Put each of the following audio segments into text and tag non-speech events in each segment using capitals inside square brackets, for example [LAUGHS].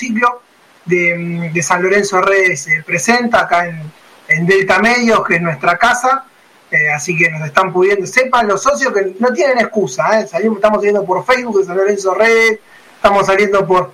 ciclo de, San Lorenzo Redes se presenta acá en, Delta Medios, que es nuestra casa. Eh, así que nos están pudiendo, sepan los socios que no tienen excusa, ¿eh? Salimos, estamos saliendo por Facebook de San Lorenzo Redes, estamos saliendo por,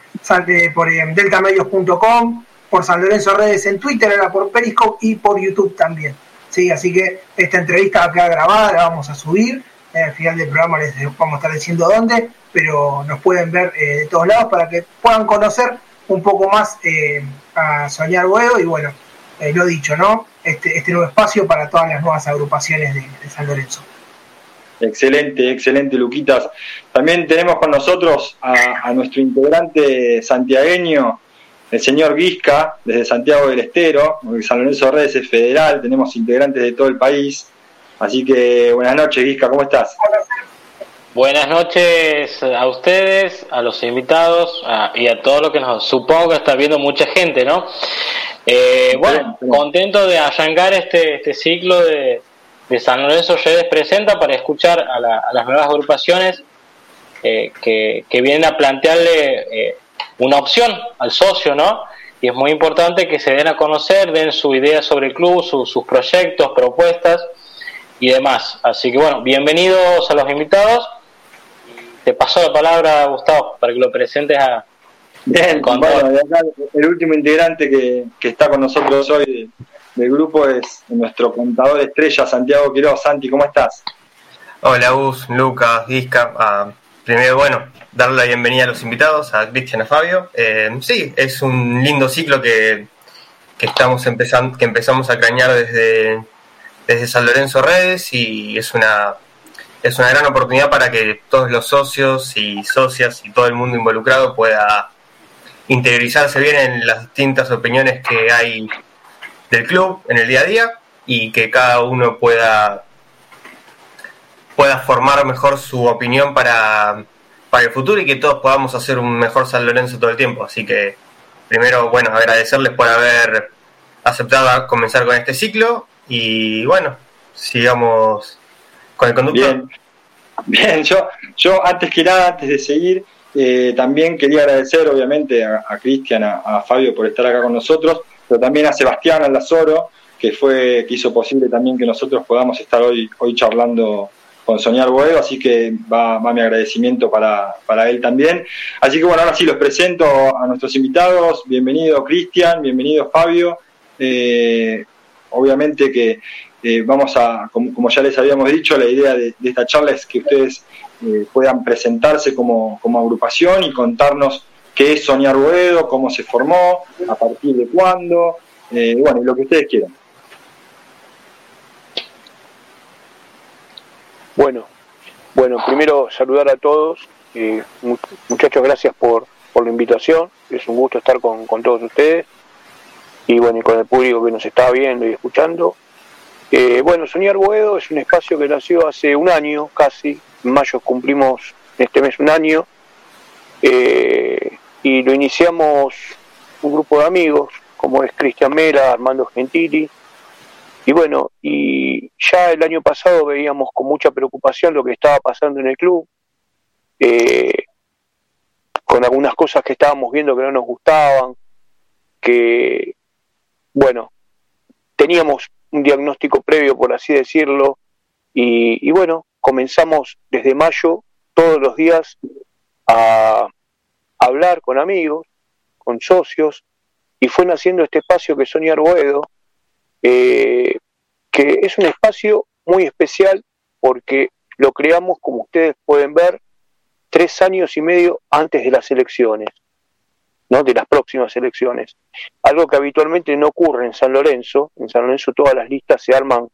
por eh, deltamedios.com, por San Lorenzo Redes en Twitter, ahora por Periscope y por YouTube también. Sí, así que esta entrevista va a quedar grabada, la vamos a subir. al final del programa les vamos a estar diciendo dónde, pero nos pueden ver de todos lados para que puedan conocer un poco más eh, a Soñar Huevo y bueno, eh, lo dicho, ¿no? Este, este nuevo espacio para todas las nuevas agrupaciones de, San Lorenzo. Excelente, excelente, Luquitas. También tenemos con nosotros a, nuestro integrante santiagueño, el señor Guisca, desde Santiago del Estero, San Lorenzo Redes es federal, tenemos integrantes de todo el país. Así que buenas noches, Guisca, ¿cómo estás? Buenas noches a ustedes, a los invitados y a todo lo que nos supongo que está viendo mucha gente, ¿no? Eh, bueno, contento de arrancar este, este ciclo de, San Lorenzo Redes Presenta para escuchar a, las nuevas agrupaciones eh, que, vienen a plantearle eh, una opción al socio, ¿no? Y es muy importante que se den a conocer, den su idea sobre el club, sus proyectos, propuestas y demás. Así que bueno, bienvenidos a los invitados te paso la palabra, Gustavo, para que lo presentes a. Bien, bueno, el último integrante que, está con nosotros hoy del grupo es nuestro contador estrella, Santiago Quiroz. Santi, ¿cómo estás? Hola, Gus, Lucas, Disca. Ah, primero, bueno, darle la bienvenida a los invitados, a Cristian, a Fabio. Eh, sí, es un lindo ciclo que, que estamos empezando, que empezamos a cañar desde, desde San Lorenzo Redes y es una es una gran oportunidad para que todos los socios y socias y todo el mundo involucrado pueda interiorizarse bien en las distintas opiniones que hay del club en el día a día y que cada uno pueda pueda formar mejor su opinión para, para el futuro y que todos podamos hacer un mejor San Lorenzo todo el tiempo. Así que primero, bueno, agradecerles por haber aceptado comenzar con este ciclo y bueno, sigamos con el conductor. [LAUGHS] Bien, yo, yo antes que nada, antes de seguir, eh, también quería agradecer obviamente a, Cristian, a, Fabio por estar acá con nosotros, pero también a Sebastián Alazoro, que fue, que hizo posible también que nosotros podamos estar hoy, hoy charlando con Soñar Boedo, así que va, mi agradecimiento para, para, él también. Así que bueno, ahora sí los presento a nuestros invitados. Bienvenido Cristian, bienvenido Fabio. Eh, obviamente que eh, vamos a, como, ya les habíamos dicho, la idea de, esta charla es que ustedes eh, puedan presentarse como, agrupación y contarnos qué es Soñar Ruedo, cómo se formó, a partir de cuándo, eh, bueno, y lo que ustedes quieran. Bueno, bueno, primero saludar a todos. muchachos, gracias por, por la invitación. Es un gusto estar con, con todos ustedes y bueno, y con el público que nos está viendo y escuchando. Eh, bueno, Soñar Boedo es un espacio que nació hace un año casi, en mayo cumplimos este mes un año, eh, y lo iniciamos un grupo de amigos, como es Cristian Mera, Armando Gentili, y bueno, y ya el año pasado veíamos con mucha preocupación lo que estaba pasando en el club, eh, con algunas cosas que estábamos viendo que no nos gustaban, que, bueno, teníamos un diagnóstico previo, por así decirlo, y, bueno, comenzamos desde mayo todos los días a hablar con amigos, con socios, y fue naciendo este espacio que es Soñar eh, que es un espacio muy especial porque lo creamos, como ustedes pueden ver, tres años y medio antes de las elecciones. ¿No? de las próximas elecciones. Algo que habitualmente no ocurre en San Lorenzo. En San Lorenzo todas las listas se arman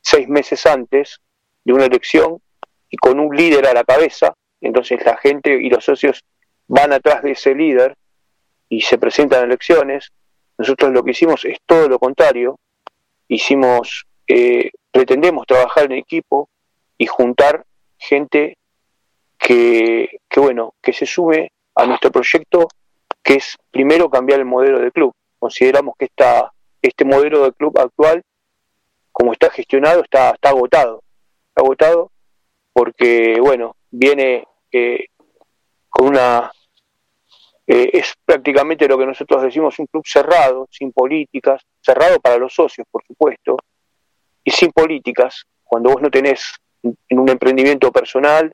seis meses antes de una elección y con un líder a la cabeza. Entonces la gente y los socios van atrás de ese líder y se presentan elecciones. Nosotros lo que hicimos es todo lo contrario. Hicimos, eh, pretendemos trabajar en equipo y juntar gente que, que, bueno, que se sube a nuestro proyecto que es primero cambiar el modelo de club. Consideramos que esta, este modelo de club actual, como está gestionado, está, está agotado. Está agotado porque, bueno, viene eh, con una eh, es prácticamente lo que nosotros decimos un club cerrado, sin políticas, cerrado para los socios, por supuesto, y sin políticas, cuando vos no tenés en un emprendimiento personal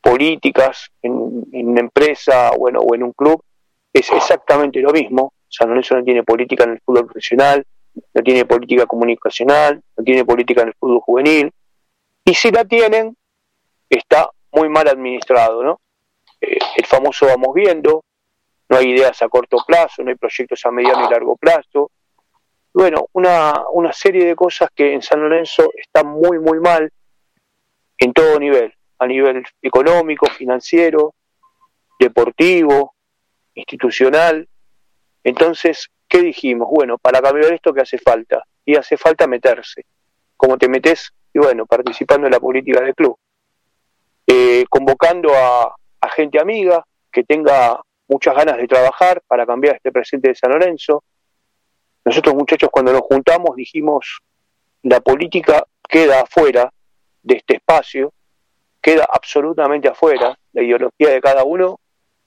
políticas en, una empresa bueno, o en un club, es exactamente lo mismo. San Lorenzo no tiene política en el fútbol profesional, no tiene política comunicacional, no tiene política en el fútbol juvenil, y si la tienen, está muy mal administrado, ¿no? Eh, el famoso vamos viendo, no hay ideas a corto plazo, no hay proyectos a mediano y largo plazo. Bueno, una, una serie de cosas que en San Lorenzo están muy, muy mal en todo nivel, a nivel económico, financiero, deportivo, institucional. Entonces, ¿qué dijimos? Bueno, para cambiar esto, ¿qué hace falta? Y hace falta meterse. ¿Cómo te metes? Y bueno, participando en la política del club. Eh, convocando a, a gente amiga que tenga muchas ganas de trabajar para cambiar este presente de San Lorenzo. Nosotros muchachos cuando nos juntamos dijimos, la política queda afuera de este espacio, queda absolutamente afuera, la ideología de cada uno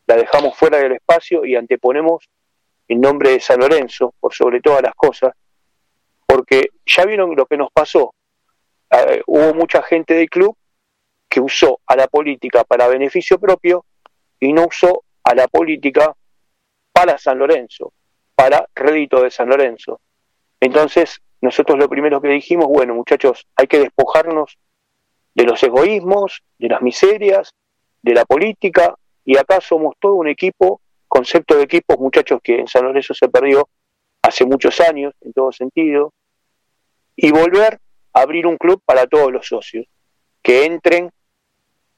la dejamos fuera del espacio y anteponemos el nombre de San Lorenzo por sobre todas las cosas, porque ya vieron lo que nos pasó. Eh, hubo mucha gente del club que usó a la política para beneficio propio y no usó a la política para San Lorenzo, para rédito de San Lorenzo. Entonces, nosotros lo primero que dijimos, bueno, muchachos, hay que despojarnos de los egoísmos, de las miserias, de la política, y acá somos todo un equipo, concepto de equipos, muchachos, que en San Lorenzo se perdió hace muchos años, en todo sentido, y volver a abrir un club para todos los socios, que entren,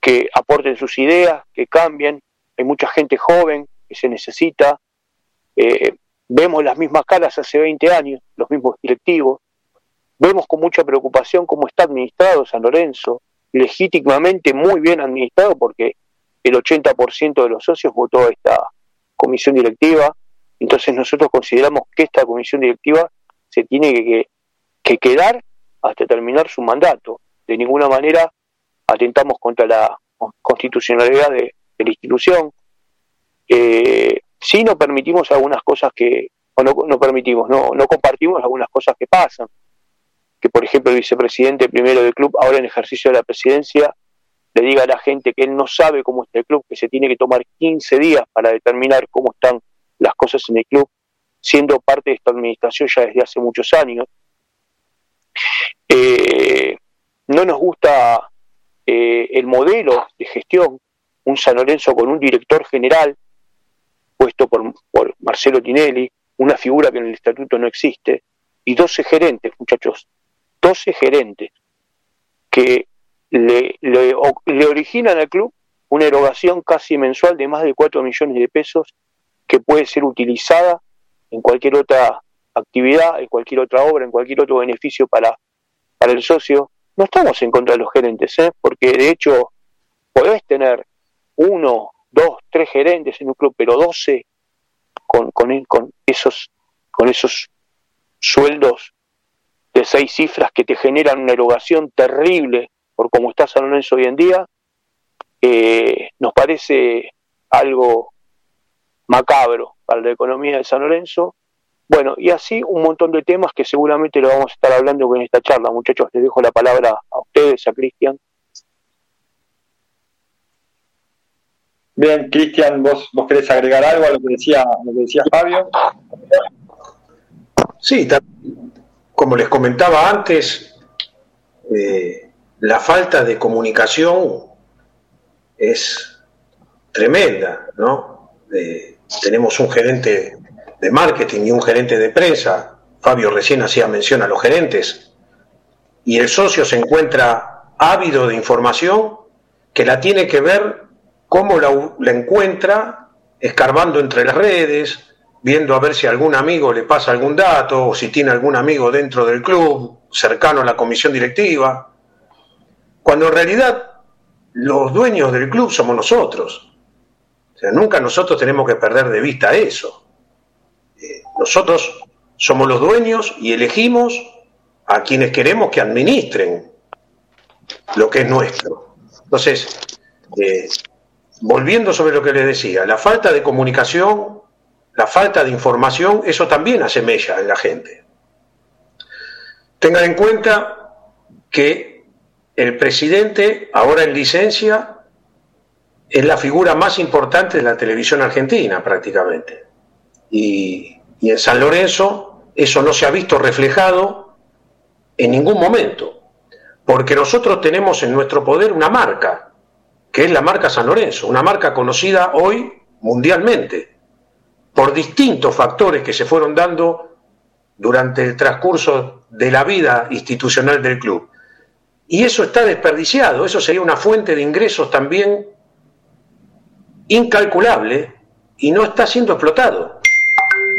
que aporten sus ideas, que cambien, hay mucha gente joven que se necesita, eh, vemos las mismas caras hace 20 años, los mismos directivos, vemos con mucha preocupación cómo está administrado San Lorenzo, legítimamente muy bien administrado porque el 80% de los socios votó esta comisión directiva, entonces nosotros consideramos que esta comisión directiva se tiene que, que quedar hasta terminar su mandato. De ninguna manera atentamos contra la constitucionalidad de, la institución. Eh, sí no permitimos algunas cosas que, o no, no permitimos, no, no compartimos algunas cosas que pasan. Que por ejemplo el vicepresidente primero del club, ahora en ejercicio de la presidencia, le diga a la gente que él no sabe cómo está el club, que se tiene que tomar 15 días para determinar cómo están las cosas en el club, siendo parte de esta administración ya desde hace muchos años. Eh, no nos gusta eh, el modelo de gestión, un San Lorenzo con un director general puesto por, por Marcelo Tinelli, una figura que en el estatuto no existe, y 12 gerentes, muchachos, 12 gerentes que le, le, le, originan al club una erogación casi mensual de más de 4 millones de pesos que puede ser utilizada en cualquier otra actividad, en cualquier otra obra, en cualquier otro beneficio para, para el socio. No estamos en contra de los gerentes, ¿eh? porque de hecho podés tener uno, dos, tres gerentes en un club, pero doce con, con, con, esos, con esos sueldos de seis cifras que te generan una erogación terrible por cómo está San Lorenzo hoy en día, eh, nos parece algo macabro para la economía de San Lorenzo. Bueno, y así un montón de temas que seguramente lo vamos a estar hablando en esta charla. Muchachos, les dejo la palabra a ustedes, a Cristian. Bien, Cristian, ¿vos, ¿vos querés agregar algo a lo que decía, lo que decía Fabio? Sí, como les comentaba antes, eh, la falta de comunicación es tremenda, ¿no? Tenemos un gerente de marketing y un gerente de prensa, Fabio recién hacía mención a los gerentes, y el socio se encuentra ávido de información que la tiene que ver cómo la, encuentra escarbando entre las redes, viendo a ver si algún amigo le pasa algún dato o si tiene algún amigo dentro del club, cercano a la comisión directiva, cuando en realidad los dueños del club somos nosotros. O sea, nunca nosotros tenemos que perder de vista eso. Eh, nosotros somos los dueños y elegimos a quienes queremos que administren lo que es nuestro. Entonces, eh, volviendo sobre lo que les decía, la falta de comunicación, la falta de información, eso también asemella en la gente. Tengan en cuenta que el presidente, ahora en licencia, es la figura más importante de la televisión argentina prácticamente. Y, en San Lorenzo eso no se ha visto reflejado en ningún momento, porque nosotros tenemos en nuestro poder una marca, que es la marca San Lorenzo, una marca conocida hoy mundialmente, por distintos factores que se fueron dando durante el transcurso de la vida institucional del club. Y eso está desperdiciado, eso sería una fuente de ingresos también incalculable y no está siendo explotado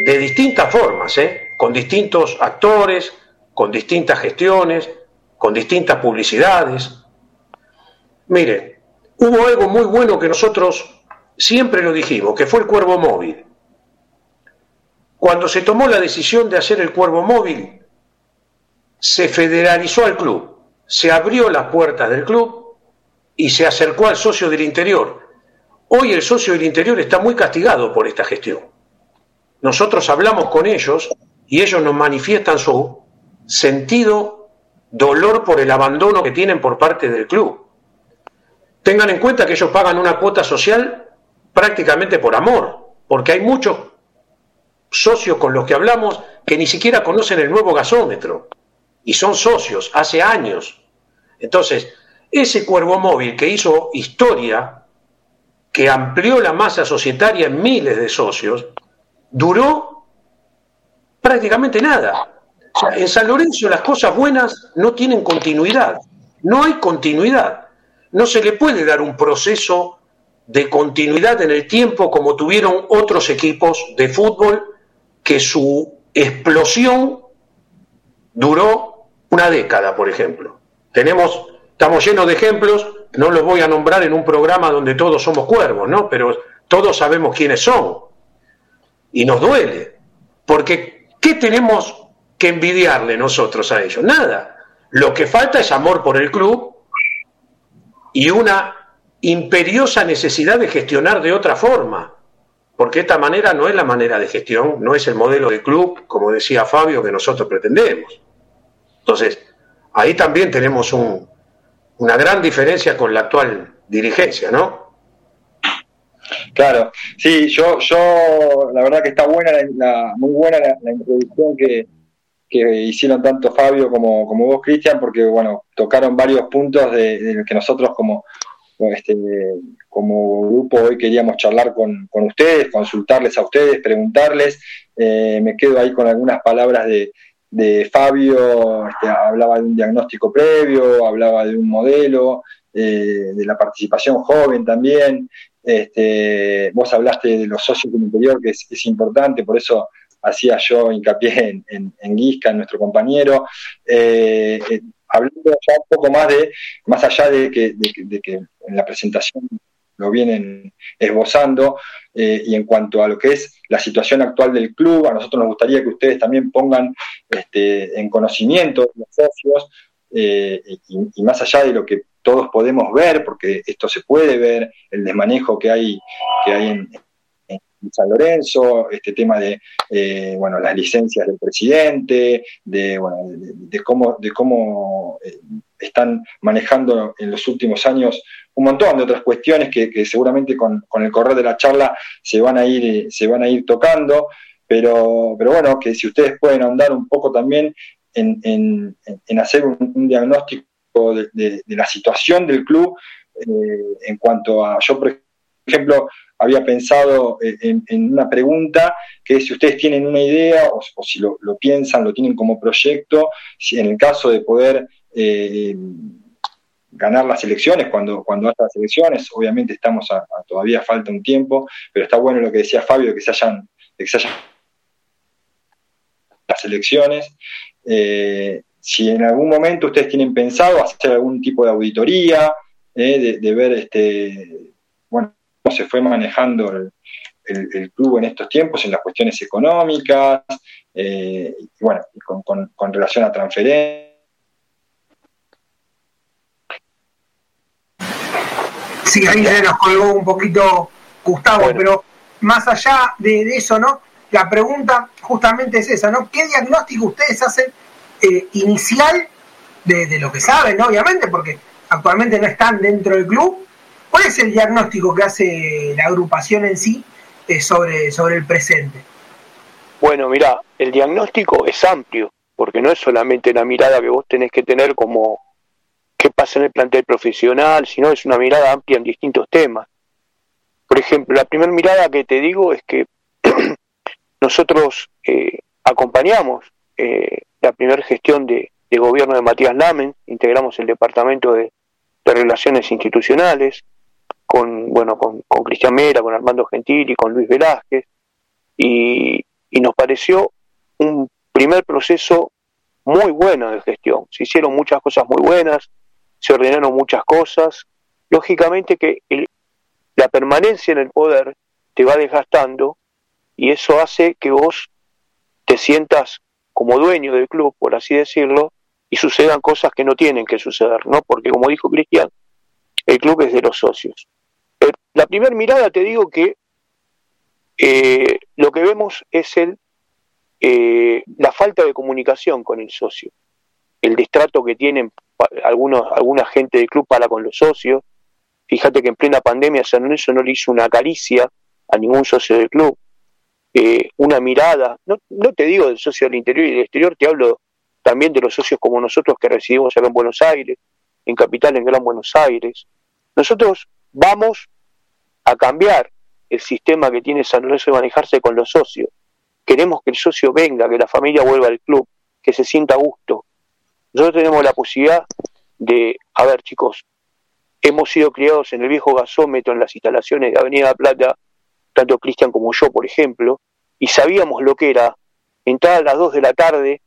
de distintas formas, ¿eh? con distintos actores, con distintas gestiones, con distintas publicidades. Mire, hubo algo muy bueno que nosotros siempre lo dijimos, que fue el cuervo móvil. Cuando se tomó la decisión de hacer el cuervo móvil, se federalizó al club, se abrió las puertas del club y se acercó al socio del interior. Hoy el socio del interior está muy castigado por esta gestión. Nosotros hablamos con ellos y ellos nos manifiestan su sentido dolor por el abandono que tienen por parte del club. Tengan en cuenta que ellos pagan una cuota social prácticamente por amor, porque hay muchos socios con los que hablamos que ni siquiera conocen el nuevo gasómetro y son socios hace años. Entonces, ese cuervo móvil que hizo historia, que amplió la masa societaria en miles de socios, duró prácticamente nada. En San Lorenzo las cosas buenas no tienen continuidad, no hay continuidad no se le puede dar un proceso de continuidad en el tiempo como tuvieron otros equipos de fútbol que su explosión duró una década, por ejemplo. Tenemos, estamos llenos de ejemplos, no los voy a nombrar en un programa donde todos somos cuervos, ¿no? Pero todos sabemos quiénes son. Y nos duele. Porque, ¿qué tenemos que envidiarle nosotros a ellos? Nada. Lo que falta es amor por el club y una imperiosa necesidad de gestionar de otra forma, porque esta manera no es la manera de gestión, no es el modelo de club, como decía Fabio, que nosotros pretendemos. Entonces, ahí también tenemos una gran diferencia con la actual dirigencia, ¿no? Claro, sí, yo, yo, la verdad que está buena, la, muy buena la introducción que, hicieron tanto Fabio como, vos, Cristian, porque bueno, tocaron varios puntos de, que nosotros como, este, como grupo hoy queríamos charlar con, ustedes, consultarles a ustedes, preguntarles. Eh, me quedo ahí con algunas palabras de, Fabio, este, hablaba de un diagnóstico previo, hablaba de un modelo, eh, de la participación joven también. Este, vos hablaste de los socios del interior, que es, importante, por eso hacía yo hincapié en, en, Guisca, en nuestro compañero, eh, eh, hablando ya un poco más de, más allá de que, en la presentación lo vienen esbozando, eh, y en cuanto a lo que es la situación actual del club, a nosotros nos gustaría que ustedes también pongan este, en conocimiento los socios, y, más allá de lo que todos podemos ver, porque esto se puede ver, el desmanejo que hay, que hay en, San Lorenzo, este tema de eh, bueno, las licencias del presidente, de, bueno, de, cómo, de cómo eh, están manejando en los últimos años un montón de otras cuestiones que, seguramente con, el correr de la charla se van a ir, se van a ir tocando, pero, pero bueno, que si ustedes pueden ahondar un poco también en, en, hacer un, diagnóstico de, la situación del club eh, en cuanto a, yo por ejemplo, había pensado eh, en, una pregunta que si ustedes tienen una idea o, si lo, piensan, lo tienen como proyecto, si en el caso de poder eh, ganar las elecciones, cuando, cuando haya las elecciones, obviamente estamos todavía falta un tiempo, pero está bueno lo que decía Fabio, de que se hayan, las elecciones. Eh, si en algún momento ustedes tienen pensado hacer algún tipo de auditoría, de, de, ver este, se fue manejando el, club en estos tiempos, en las cuestiones económicas, eh, bueno, con, relación a transferencias. Sí, ahí se nos colgó un poquito Gustavo, pero más allá de, eso, ¿no? La pregunta justamente es esa, ¿no? ¿Qué diagnóstico ustedes hacen eh, inicial de, lo que saben, ¿no? Obviamente, porque actualmente no están dentro del club. ¿Cuál es el diagnóstico que hace la agrupación en sí eh, sobre, sobre el presente? Bueno, mira, el diagnóstico es amplio, porque no es solamente la mirada que vos tenés que tener como qué pasa en el plantel profesional, sino es una mirada amplia en distintos temas. Por ejemplo, la primera mirada que te digo es que [CLEARS THROAT] nosotros eh, acompañamos eh, la primera gestión de, gobierno de Matías Lamen, integramos el departamento de, relaciones institucionales con bueno con, Cristian Mera, con Armando Gentili, con Luis Velázquez y, y nos pareció un primer proceso muy bueno de gestión. Se hicieron muchas cosas muy buenas, se ordenaron muchas cosas. Lógicamente que la permanencia en el poder te va desgastando y eso hace que vos te sientas como dueño del club, por así decirlo, y sucedan cosas que no tienen que suceder, ¿no? Porque como dijo Cristian, el club es de los socios. Eh, la primera mirada te digo que eh, lo que vemos es el, eh, la falta de comunicación con el socio, el destrato que tienen algunos, alguna gente del club para con los socios. Fíjate que en plena pandemia San Lorenzo no le hizo una caricia a ningún socio del club, eh, una mirada, no, no te digo del socio del interior y del exterior, te hablo también de los socios como nosotros que residimos acá en Buenos Aires, en Capital, en Gran Buenos Aires. Nosotros vamos a cambiar el sistema que tiene San Lorenzo de manejarse con los socios. Queremos que el socio venga, que la familia vuelva al club, que se sienta a gusto, nosotros tenemos la posibilidad de, a ver chicos, hemos sido criados en el viejo gasómetro en las instalaciones de Avenida Plata, tanto Cristian como yo, por ejemplo, y sabíamos lo que era entrar a las 2 de la tarde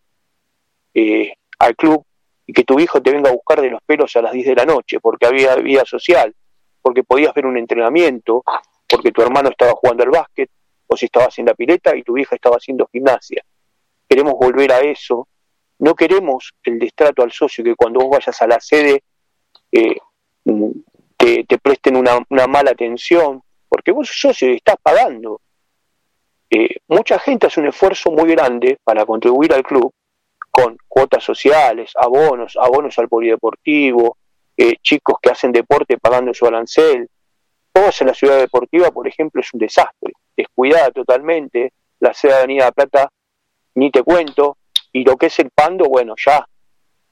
eh, al club y que tu hijo te venga a buscar de los pelos a las 10 de la noche, porque había vida social, porque podías ver un entrenamiento, porque tu hermano estaba jugando al básquet, o si estabas en la pileta y tu hija estaba haciendo gimnasia. Queremos volver a eso, no queremos el destrato al socio, que cuando vos vayas a la sede eh, te, presten una, mala atención, porque vos socio y estás pagando. Eh, mucha gente hace un esfuerzo muy grande para contribuir al club con cuotas sociales, abonos, abonos al polideportivo, eh, chicos que hacen deporte pagando su arancel. Todos en la ciudad deportiva, por ejemplo, es un desastre, descuidada totalmente. La sede de Avenida Plata, ni te cuento, y lo que es el Pando, bueno, ya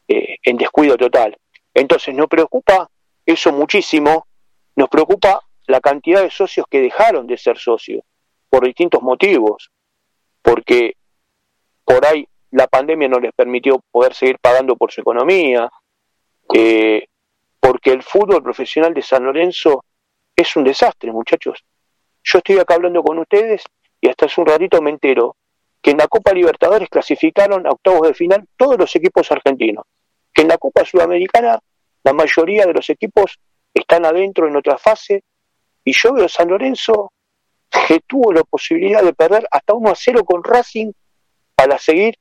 eh, en descuido total. Entonces nos preocupa eso muchísimo, nos preocupa la cantidad de socios que dejaron de ser socios por distintos motivos, porque por ahí la pandemia no les permitió poder seguir pagando por su economía, eh, porque el fútbol profesional de San Lorenzo es un desastre, muchachos. Yo estoy acá hablando con ustedes y hasta hace un ratito me entero que en la Copa Libertadores clasificaron a octavos de final todos los equipos argentinos, que en la Copa Sudamericana la mayoría de los equipos están adentro en otra fase, y yo veo San Lorenzo que tuvo la posibilidad de perder hasta 1 a 0 con Racing para seguir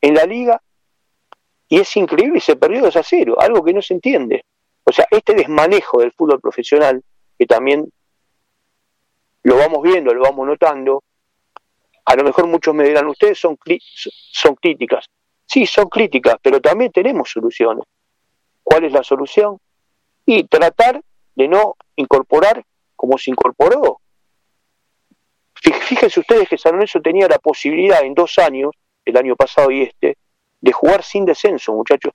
en la liga, y es increíble, se perdió 2 a 0, algo que no se entiende. O sea, este desmanejo del fútbol profesional, que también lo vamos viendo, lo vamos notando, a lo mejor muchos me dirán, ustedes son, son críticas. Sí, son críticas, pero también tenemos soluciones. ¿Cuál es la solución? Y tratar de no incorporar como se incorporó. Fíjense ustedes que San Lorenzo tenía la posibilidad en dos años, el año pasado y este, de jugar sin descenso, muchachos.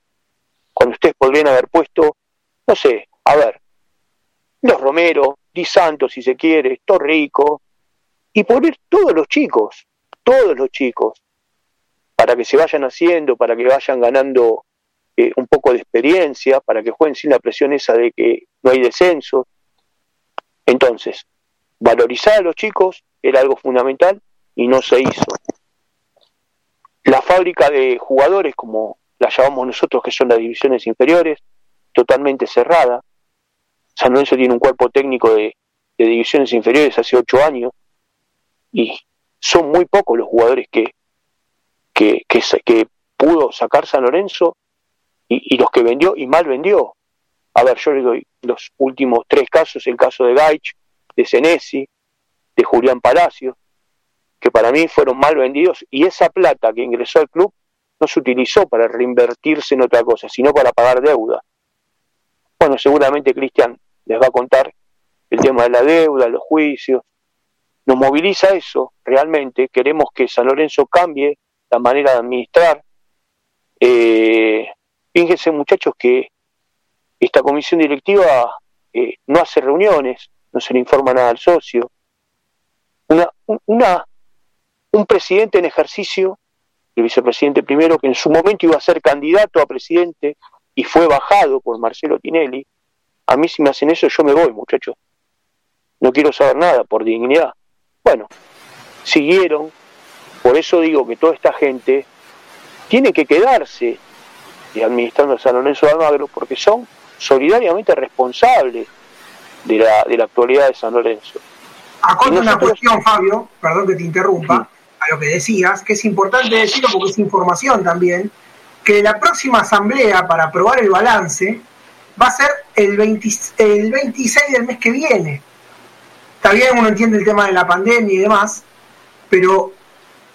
Cuando ustedes podrían haber puesto, no sé, a ver, los Romero, Di Santos si se quiere, Torrico, y poner todos los chicos, todos los chicos, para que se vayan haciendo, para que vayan ganando eh, un poco de experiencia, para que jueguen sin la presión esa de que no hay descenso. Entonces, valorizar a los chicos era algo fundamental y no se hizo. La fábrica de jugadores, como la llamamos nosotros, que son las divisiones inferiores, totalmente cerrada. San Lorenzo tiene un cuerpo técnico de divisiones inferiores hace ocho años, y son muy pocos los jugadores que, que, que, pudo sacar San Lorenzo y, los que vendió y mal vendió. A ver, yo le doy los últimos tres casos, el caso de Gaich, de Senesi, de Julián Palacio, que para mí fueron mal vendidos y esa plata que ingresó al club no se utilizó para reinvertirse en otra cosa, sino para pagar deuda. Bueno, seguramente Cristian les va a contar el tema de la deuda, los juicios. Nos moviliza eso, realmente. Queremos que San Lorenzo cambie la manera de administrar. Eh, fíjense, muchachos, que esta comisión directiva eh, no hace reuniones, no se le informa nada al socio. Una, una, un presidente en ejercicio, el vicepresidente primero, que en su momento iba a ser candidato a presidente y fue bajado por Marcelo Tinelli. A mí si me hacen eso yo me voy, muchachos. No quiero saber nada por dignidad. Bueno, siguieron. Por eso digo que toda esta gente tiene que quedarse administrando a San Lorenzo de Almagro porque son solidariamente responsables de la, de la actualidad de San Lorenzo. Acoto una cuestión, Fabio, perdón que te interrumpa, a lo que decías, que es importante decirlo porque es información también, que la próxima asamblea para aprobar el balance va a ser el, 20, el 26 del mes que viene. Está bien, uno entiende el tema de la pandemia y demás, pero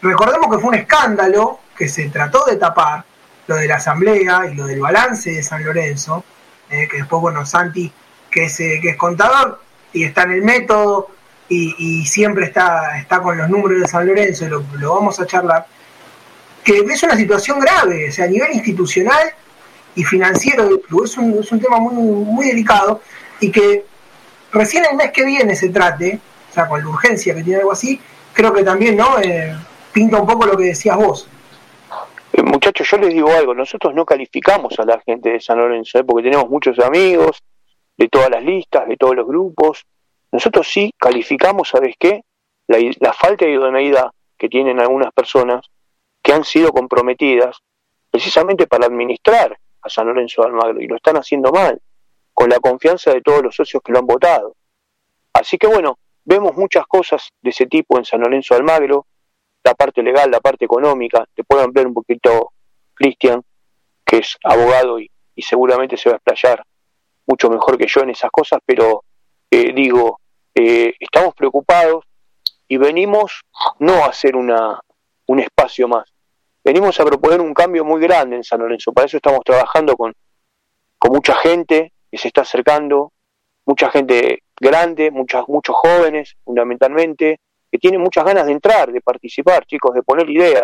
recordemos que fue un escándalo que se trató de tapar, lo de la asamblea y lo del balance de San Lorenzo, eh, que después, bueno, Santi, que es, eh, que es contador y está en el método y, siempre está, está con los números de San Lorenzo, y lo, vamos a charlar, que es una situación grave, o sea, a nivel institucional y financiero del club, es un, es un tema muy, muy delicado y que recién el mes que viene se trate, o sea, con la urgencia que tiene algo así, creo que también, ¿no? Eh, pinta un poco lo que decías vos. Eh, muchachos, yo les digo algo, nosotros no calificamos a la gente de San Lorenzo, ¿eh? porque tenemos muchos amigos de todas las listas, de todos los grupos. Nosotros sí calificamos, ¿sabes qué? La, falta de idoneidad que tienen algunas personas que han sido comprometidas precisamente para administrar a San Lorenzo de Almagro y lo están haciendo mal, con la confianza de todos los socios que lo han votado. Así que bueno, vemos muchas cosas de ese tipo en San Lorenzo Almagro, la parte legal, la parte económica, te puedo ampliar un poquito Cristian, que es abogado y, seguramente se va a explayar mucho mejor que yo en esas cosas, pero eh, digo, eh, estamos preocupados y venimos no a hacer una, un espacio más, venimos a proponer un cambio muy grande en San Lorenzo, para eso estamos trabajando con, con mucha gente que se está acercando, mucha gente grande, muchas, muchos jóvenes fundamentalmente, que tienen muchas ganas de entrar, de participar, chicos, de poner ideas,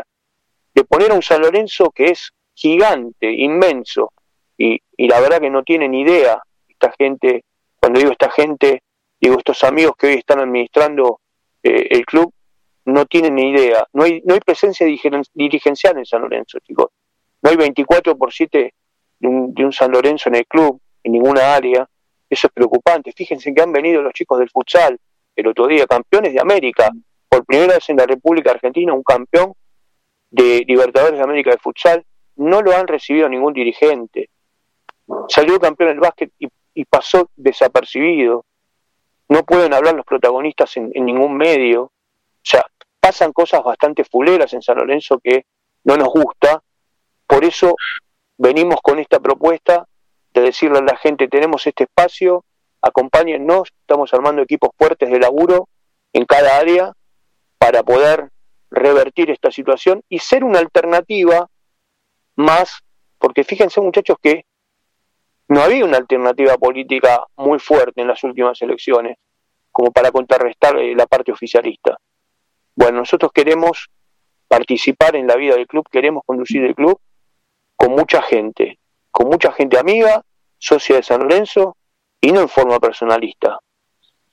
de poner a un San Lorenzo que es gigante, inmenso, y, la verdad que no tienen idea esta gente, cuando digo esta gente, digo estos amigos que hoy están administrando eh, el club, no tienen ni idea, no hay, no hay presencia dirigencial en San Lorenzo, chicos, no hay 24 por 7 de un, de un San Lorenzo en el club, en ninguna área, eso es preocupante, fíjense que han venido los chicos del futsal, el otro día, campeones de América, por primera vez en la República Argentina, un campeón de Libertadores de América de futsal, no lo han recibido ningún dirigente. Salió campeón el básquet y, pasó desapercibido. No pueden hablar los protagonistas en, en ningún medio. O sea, pasan cosas bastante fuleras en San Lorenzo que no nos gusta. Por eso venimos con esta propuesta de decirle a la gente, tenemos este espacio, acompáñennos, estamos armando equipos fuertes de laburo en cada área para poder revertir esta situación y ser una alternativa más, porque fíjense muchachos que no había una alternativa política muy fuerte en las últimas elecciones como para contrarrestar eh, la parte oficialista. Bueno, nosotros queremos participar en la vida del club, queremos conducir el club con mucha gente, con mucha gente amiga, socia de San Lorenzo, y no en forma personalista.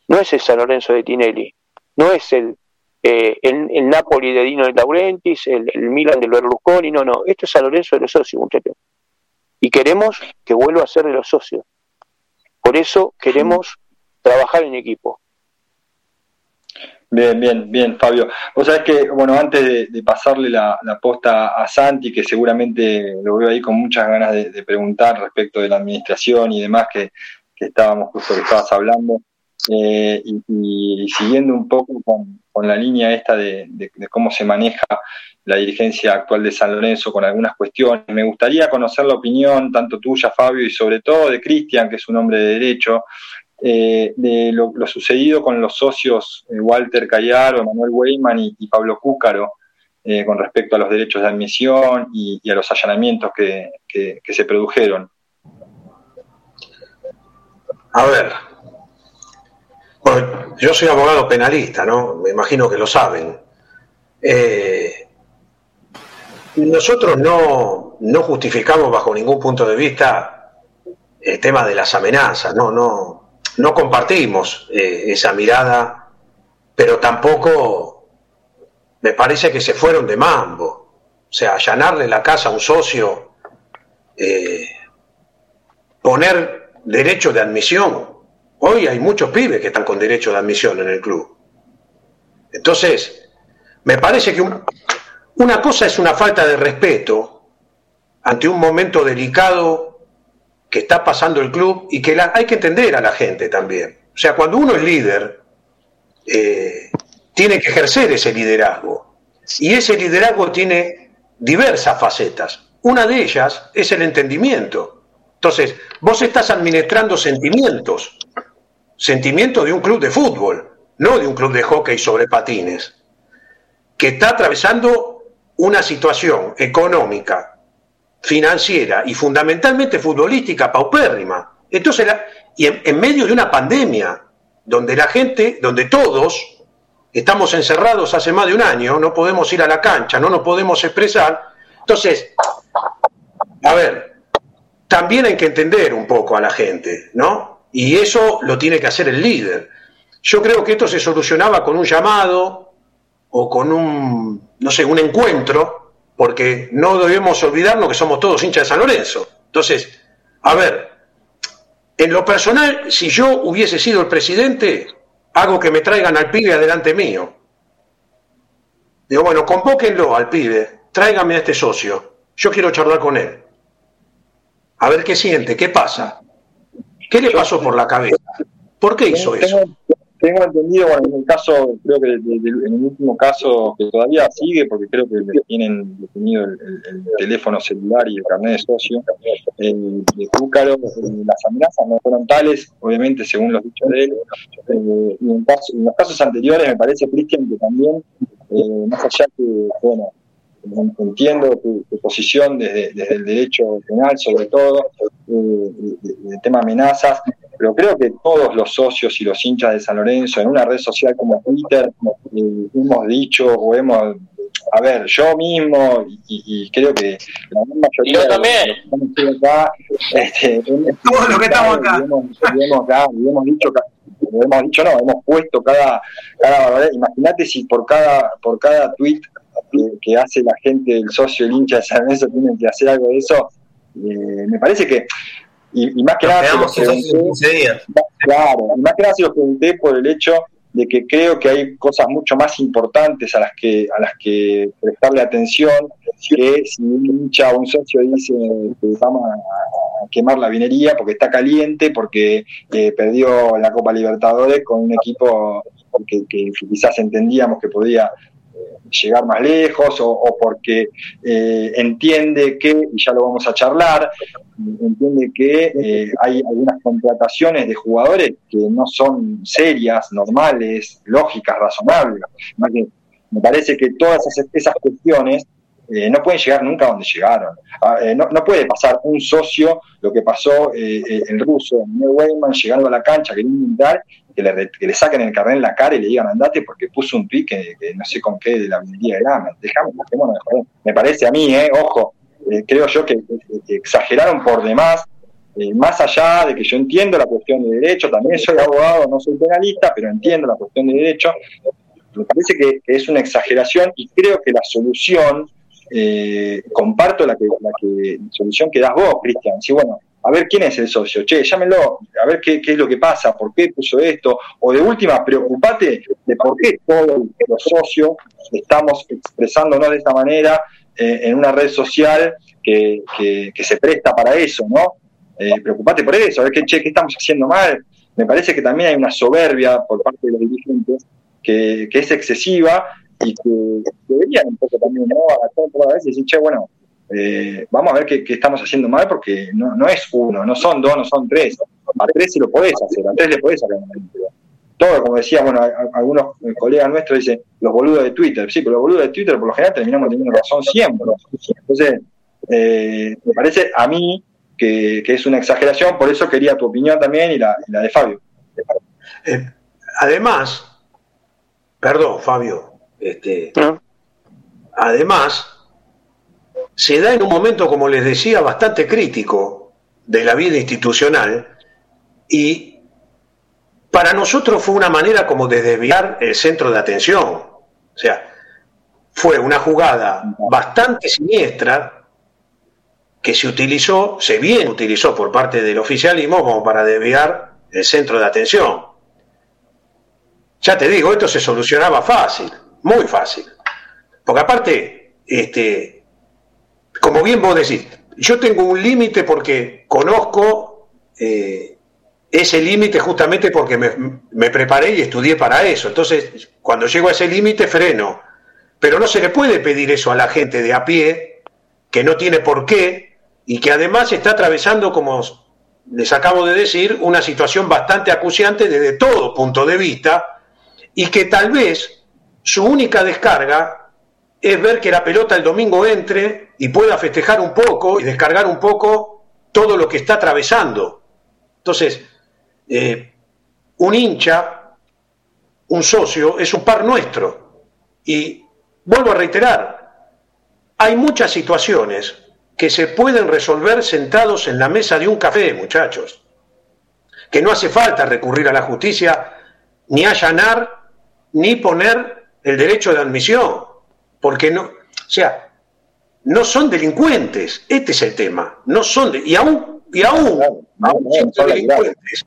No es el San Lorenzo de Tinelli, no es el, eh, el, Napoli de Dino de Laurentiis, el, el, Milan de Berlusconi, no, no, esto es San Lorenzo de los socios, muchachos. Y queremos que vuelva a ser de los socios. Por eso queremos trabajar en equipo. Bien, bien, bien, Fabio. Vos sabés que, bueno, antes de, pasarle la, posta a Santi, que seguramente lo veo ahí con muchas ganas de, de, preguntar respecto de la administración y demás, que, que estábamos justo que estabas hablando. eh, y, siguiendo un poco con, la línea esta de, cómo se maneja la dirigencia actual de San Lorenzo con algunas cuestiones, me gustaría conocer la opinión tanto tuya, Fabio, y sobre todo de Cristian, que es un hombre de derecho, eh, de lo, sucedido con los socios eh, Walter Cayaro, Manuel Weyman y, Pablo Cúcaro con respecto a los derechos de admisión y, a los allanamientos que se produjeron. A ver, yo soy abogado penalista, ¿no? Me imagino que lo saben. Eh, nosotros no, justificamos bajo ningún punto de vista el tema de las amenazas, no, no, no compartimos eh, esa mirada, pero tampoco me parece que se fueron de mambo. O sea, allanarle la casa a un socio, eh, poner derecho de admisión Hoy hay muchos pibes que están con derecho de admisión en el club. Entonces, me parece que una cosa es una falta de respeto ante un momento delicado que está pasando el club y que hay que entender a la gente también. O sea, cuando uno es líder, eh, tiene que ejercer ese liderazgo. Y ese liderazgo tiene diversas facetas. Una de ellas es el entendimiento. Entonces, vos estás administrando sentimientos sentimiento de un club de fútbol, no de un club de hockey sobre patines, que está atravesando una situación económica, financiera y fundamentalmente futbolística paupérrima. Entonces, y en, medio de una pandemia, donde la gente, donde todos estamos encerrados hace más de un año, no podemos ir a la cancha, no nos podemos expresar. Entonces, a ver, también hay que entender un poco a la gente, ¿no? Y eso lo tiene que hacer el líder. Yo creo que esto se solucionaba con un llamado o con un, no sé, un encuentro, porque no debemos olvidarnos que somos todos hinchas de San Lorenzo. Entonces, a ver, en lo personal, si yo hubiese sido el presidente, hago que me traigan al pibe adelante mío. Digo, bueno, convóquenlo al pibe, tráiganme a este socio, yo quiero charlar con él. A ver qué siente, qué pasa. ¿Qué le pasó por la cabeza? ¿Por qué hizo eso? Tengo entendido, bueno, en el caso, creo que en el último caso que todavía sigue, porque creo que tienen detenido el, teléfono celular y el carnet de socio, eh, de Cúcaro, eh, las amenazas no fueron tales, obviamente, según los dichos de él. Eh, y en, los casos anteriores, me parece, Cristian, que también, eh, más allá que, bueno, entiendo tu, posición desde, el derecho penal, sobre todo, eh, el tema amenazas, pero creo que todos los socios y los hinchas de San Lorenzo en una red social como Twitter eh, hemos dicho o hemos a ver, yo mismo y, creo que la mayoría yo también. De acá, este, todos los que estamos acá, hemos, hemos dicho hemos dicho no, hemos puesto cada, cada imagínate si por cada por cada tweet que, hace la gente, el socio, el hincha de San Lorenzo, tienen que hacer algo de eso, eh, me parece que, y, más que nada, se los pregunté, claro, y más que nada se los pregunté por el hecho de que creo que hay cosas mucho más importantes a las que a las que prestarle atención que si un hincha o un socio dice que vamos a, quemar la vinería porque está caliente, porque eh, perdió la Copa Libertadores con un equipo que, que, quizás entendíamos que podía llegar más lejos o, porque eh, entiende que, y ya lo vamos a charlar, entiende que eh, hay algunas contrataciones de jugadores que no son serias, normales, lógicas, razonables. Me parece que todas esas, cuestiones eh, no pueden llegar nunca a donde llegaron. Ah, no, puede pasar un socio lo que pasó el ruso, Weyman, llegando a la cancha, queriendo entrar que le, saquen el carnet en la cara y le digan andate porque puso un tweet que, no sé con qué de la minería de Gama. Dejamos, Me parece a mí, eh, ojo, eh, creo yo que, exageraron por demás, eh, más allá de que yo entiendo la cuestión de derecho, también soy abogado, no soy penalista, pero entiendo la cuestión de derecho, me parece que, es una exageración y creo que la solución, comparto la, que, la que, solución que das vos, Cristian, sí, bueno, a ver quién es el socio, che, llámenlo, a ver qué, es lo que pasa, por qué puso esto, o de última, preocupate de por qué todos los socios estamos expresándonos de esta manera eh, en una red social que, se presta para eso, ¿no? Eh, preocupate por eso, a ver qué, che, qué estamos haciendo mal. me parece que también hay una soberbia por parte de los dirigentes que, es excesiva y que deberían un poco también, ¿no? A veces decir, che, bueno, eh, vamos a ver qué, estamos haciendo mal porque no, no, es uno, no son dos, no son tres. A tres sí lo podés hacer, a tres le podés sacar todo, como decía, bueno, algunos colegas nuestros dicen, los boludos de Twitter. Sí, pero los boludos de Twitter por lo general terminamos teniendo razón siempre. Entonces, eh, me parece a mí que, es una exageración, por eso quería tu opinión también y la, de Fabio. Eh, además, perdón, Fabio, este, además, se da en un momento, como les decía, bastante crítico de la vida institucional y para nosotros fue una manera como de desviar el centro de atención. O sea, fue una jugada bastante siniestra que se utilizó, se bien utilizó por parte del oficialismo como para desviar el centro de atención. Ya te digo, esto se solucionaba fácil, muy fácil. Porque aparte, este, como bien vos decís, yo tengo un límite porque conozco eh, ese límite justamente porque me, preparé y estudié para eso. Entonces, cuando llego a ese límite, freno. Pero no se le puede pedir eso a la gente de a pie, que no tiene por qué, y que además está atravesando, como les acabo de decir, una situación bastante acuciante desde todo punto de vista, y que tal vez su única descarga es ver que la pelota el domingo entre y pueda festejar un poco y descargar un poco todo lo que está atravesando. Entonces, eh, un hincha, un socio, es un par nuestro. Y vuelvo a reiterar, hay muchas situaciones que se pueden resolver sentados en la mesa de un café, muchachos. Que no hace falta recurrir a la justicia ni allanar ni poner el derecho de admisión. Porque no, o sea, no son delincuentes, este es el tema, no son, y aún, y aún, siendo delincuentes,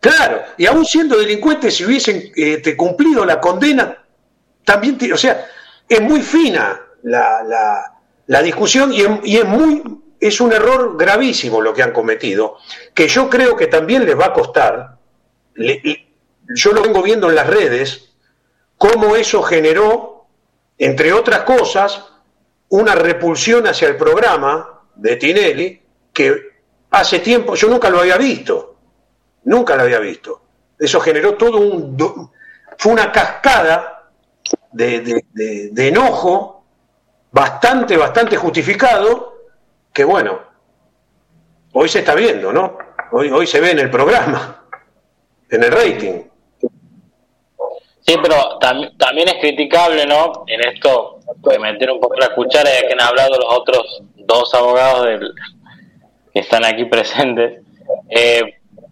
claro, y aún siendo delincuentes, si hubiesen este, cumplido la condena, también, o sea, es muy fina la, discusión y, y es muy, es un error gravísimo lo que han cometido, que yo creo que también les va a costar, yo lo vengo viendo en las redes, cómo eso generó entre otras cosas, una repulsión hacia el programa de Tinelli que hace tiempo yo nunca lo había visto, nunca lo había visto. Eso generó todo un... fue una cascada de, enojo bastante, bastante justificado, que bueno, hoy se está viendo, ¿no? Hoy, hoy se ve en el programa, en el rating. Sí, pero también es criticable, ¿no? En esto, de meter un poco la cuchara, ya que han hablado los otros dos abogados del, que están aquí [LAUGHS] presentes, eh,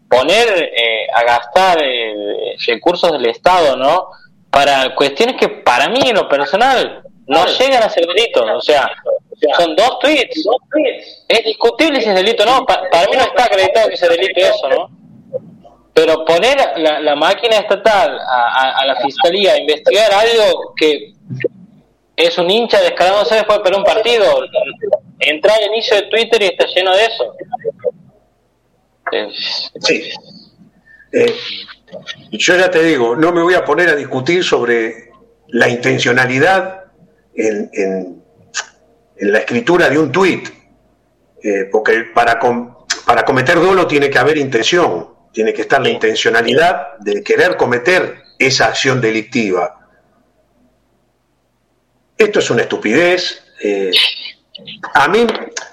poner eh, a gastar eh, recursos del Estado, ¿no? Para cuestiones que para mí, en lo personal, no llegan a ser delitos. O sea, son dos tweets. Es discutible si es delito o no. para mí no está acreditado que sea delito eso, ¿no? Pero poner la, máquina estatal a, la fiscalía a investigar algo que es un hincha descarándose después de un partido, entra al inicio de Twitter y está lleno de eso. Sí. Eh, yo ya te digo, no me voy a poner a discutir sobre la intencionalidad en, en, la escritura de un tuit, eh, porque para, para cometer dolo tiene que haber intención tiene que estar la intencionalidad de querer cometer esa acción delictiva. Esto es una estupidez. Eh, a mí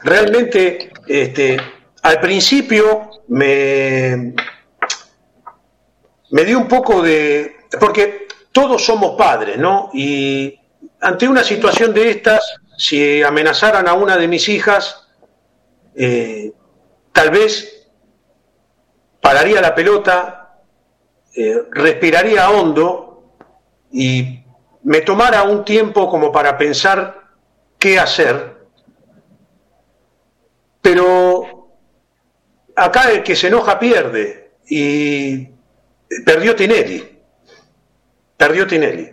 realmente, este, al principio me, me dio un poco de... porque todos somos padres, ¿no? Y ante una situación de estas, si amenazaran a una de mis hijas, eh, tal vez pararía la pelota, eh, respiraría hondo y me tomara un tiempo como para pensar qué hacer. Pero acá el que se enoja pierde y perdió Tinelli. Perdió Tinelli.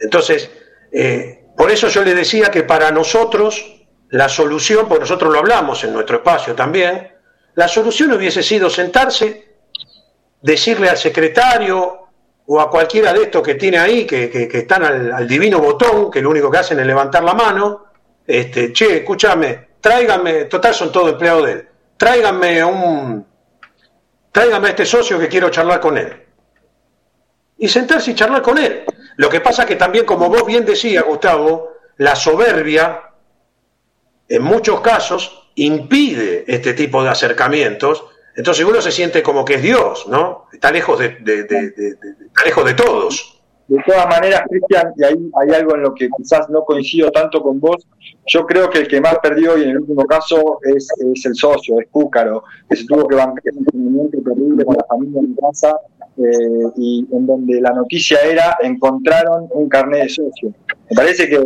Entonces, eh, por eso yo le decía que para nosotros la solución, porque nosotros lo hablamos en nuestro espacio también, la solución hubiese sido sentarse decirle al secretario o a cualquiera de estos que tiene ahí, que, están al, divino botón, que lo único que hacen es levantar la mano, este, che, escúchame, tráigame, total son todos empleados de él, tráigame un, tráigame a este socio que quiero charlar con él. Y sentarse y charlar con él. Lo que pasa que también, como vos bien decías, Gustavo, la soberbia, en muchos casos, impide este tipo de acercamientos entonces uno se siente como que es Dios, ¿no? Está lejos de, lejos de todos. De todas maneras, Cristian, y ahí hay algo en lo que quizás no coincido tanto con vos, yo creo que el que más perdió y en el último caso es, el socio, es Cúcaro, que se tuvo que bancar un movimiento terrible con la familia en casa eh, y en donde la noticia era encontraron un carnet de socio. Me parece que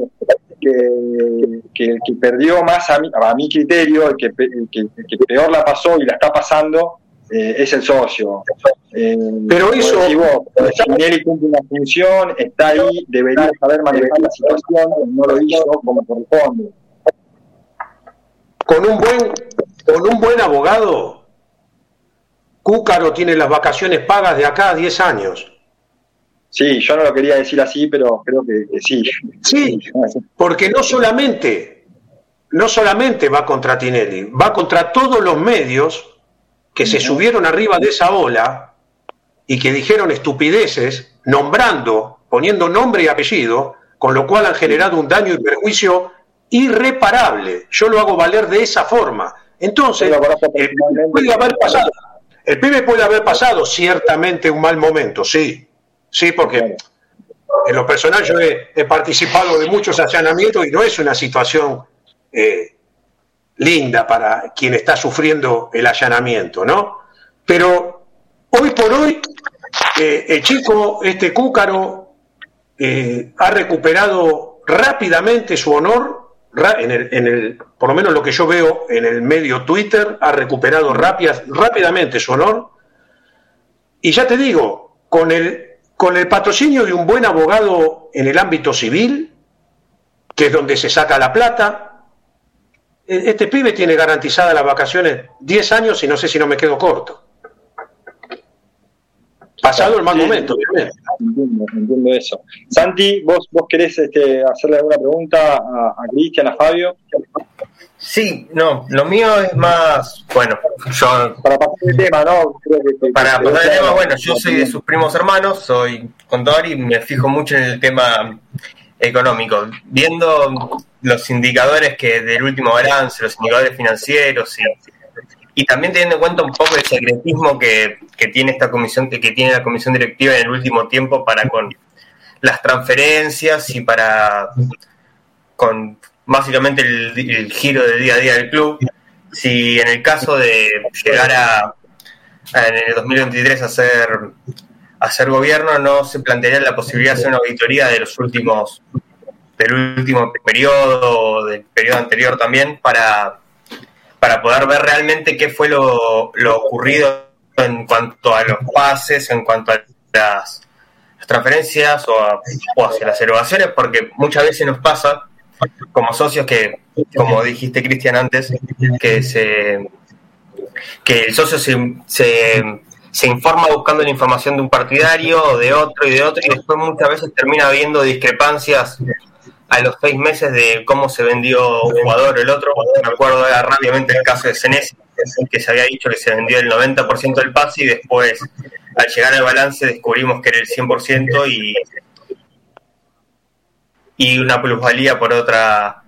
que, el que perdió más a mi, a mi criterio, el que, que, peor la pasó y la está pasando, eh, es el socio. Eh, Pero eso. él cumple una función, está ahí, debería saber manejar la situación, no lo hizo como corresponde. Con un buen, con un buen abogado, Cúcaro tiene las vacaciones pagas de acá a 10 años. Sí, yo no lo quería decir así, pero creo que, sí. Sí, porque no solamente, no solamente va contra Tinelli, va contra todos los medios que se subieron arriba de esa ola y que dijeron estupideces, nombrando, poniendo nombre y apellido, con lo cual han generado un daño y perjuicio irreparable. Yo lo hago valer de esa forma. Entonces, el pibe puede haber pasado, el pibe puede haber pasado ciertamente un mal momento, sí, Sí, porque en lo personal yo he, participado de muchos allanamientos y no es una situación eh, linda para quien está sufriendo el allanamiento, ¿no? Pero hoy por hoy eh, el chico, este cúcaro, eh, ha recuperado rápidamente su honor, en el, por lo menos lo que yo veo en el medio Twitter, ha recuperado rápidamente su honor. Y ya te digo, con el con el patrocinio de un buen abogado en el ámbito civil, que es donde se saca la plata, e-, este pibe tiene garantizadas las vacaciones 10 años y no sé si no me quedo corto. Pasado el mal momento, obviamente. Entiendo, entiendo, eso. Santi, ¿vos, vos querés este, hacerle alguna pregunta a, a Cristian, a Fabio? Sí, no, lo mío es más, bueno, yo... Para pasar el tema, ¿no? para pasar el tema, bueno, yo soy de sus primos hermanos, soy contador y me fijo mucho en el tema económico. Viendo los indicadores que del último balance, los indicadores financieros y, y también teniendo en cuenta un poco el secretismo que, que tiene esta comisión, que, que tiene la comisión directiva en el último tiempo para con las transferencias y para con básicamente el, giro del día a día del club. Si en el caso de llegar a, en el 2023 a ser, a ser gobierno, no se plantearía la posibilidad de hacer una auditoría de los últimos del último periodo, del periodo anterior también, para, para poder ver realmente qué fue lo, ocurrido en cuanto a los pases, en cuanto a las, transferencias o, o hacia las erogaciones, porque muchas veces nos pasa como socios que, como dijiste Cristian antes, que se que el socio se, se, informa buscando la información de un partidario de otro y de otro y después muchas veces termina habiendo discrepancias a los seis meses de cómo se vendió un jugador o el otro. Me acuerdo rápidamente el caso de Senesi, que se había dicho que se vendió el 90% del pase y después al llegar al balance descubrimos que era el 100% y y una plusvalía por otra,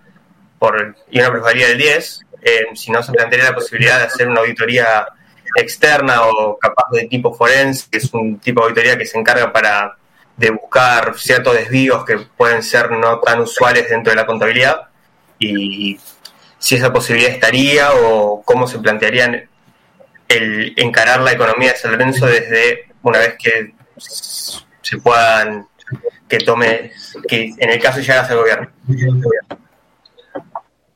por, y una plusvalía del 10, eh, si no se plantearía la posibilidad de hacer una auditoría externa o capaz de tipo forense, que es un tipo de auditoría que se encarga para de buscar ciertos desvíos que pueden ser no tan usuales dentro de la contabilidad y si esa posibilidad estaría o cómo se plantearían el encarar la economía de San Lorenzo desde una vez que se puedan que tome, que en el caso llegas al gobierno.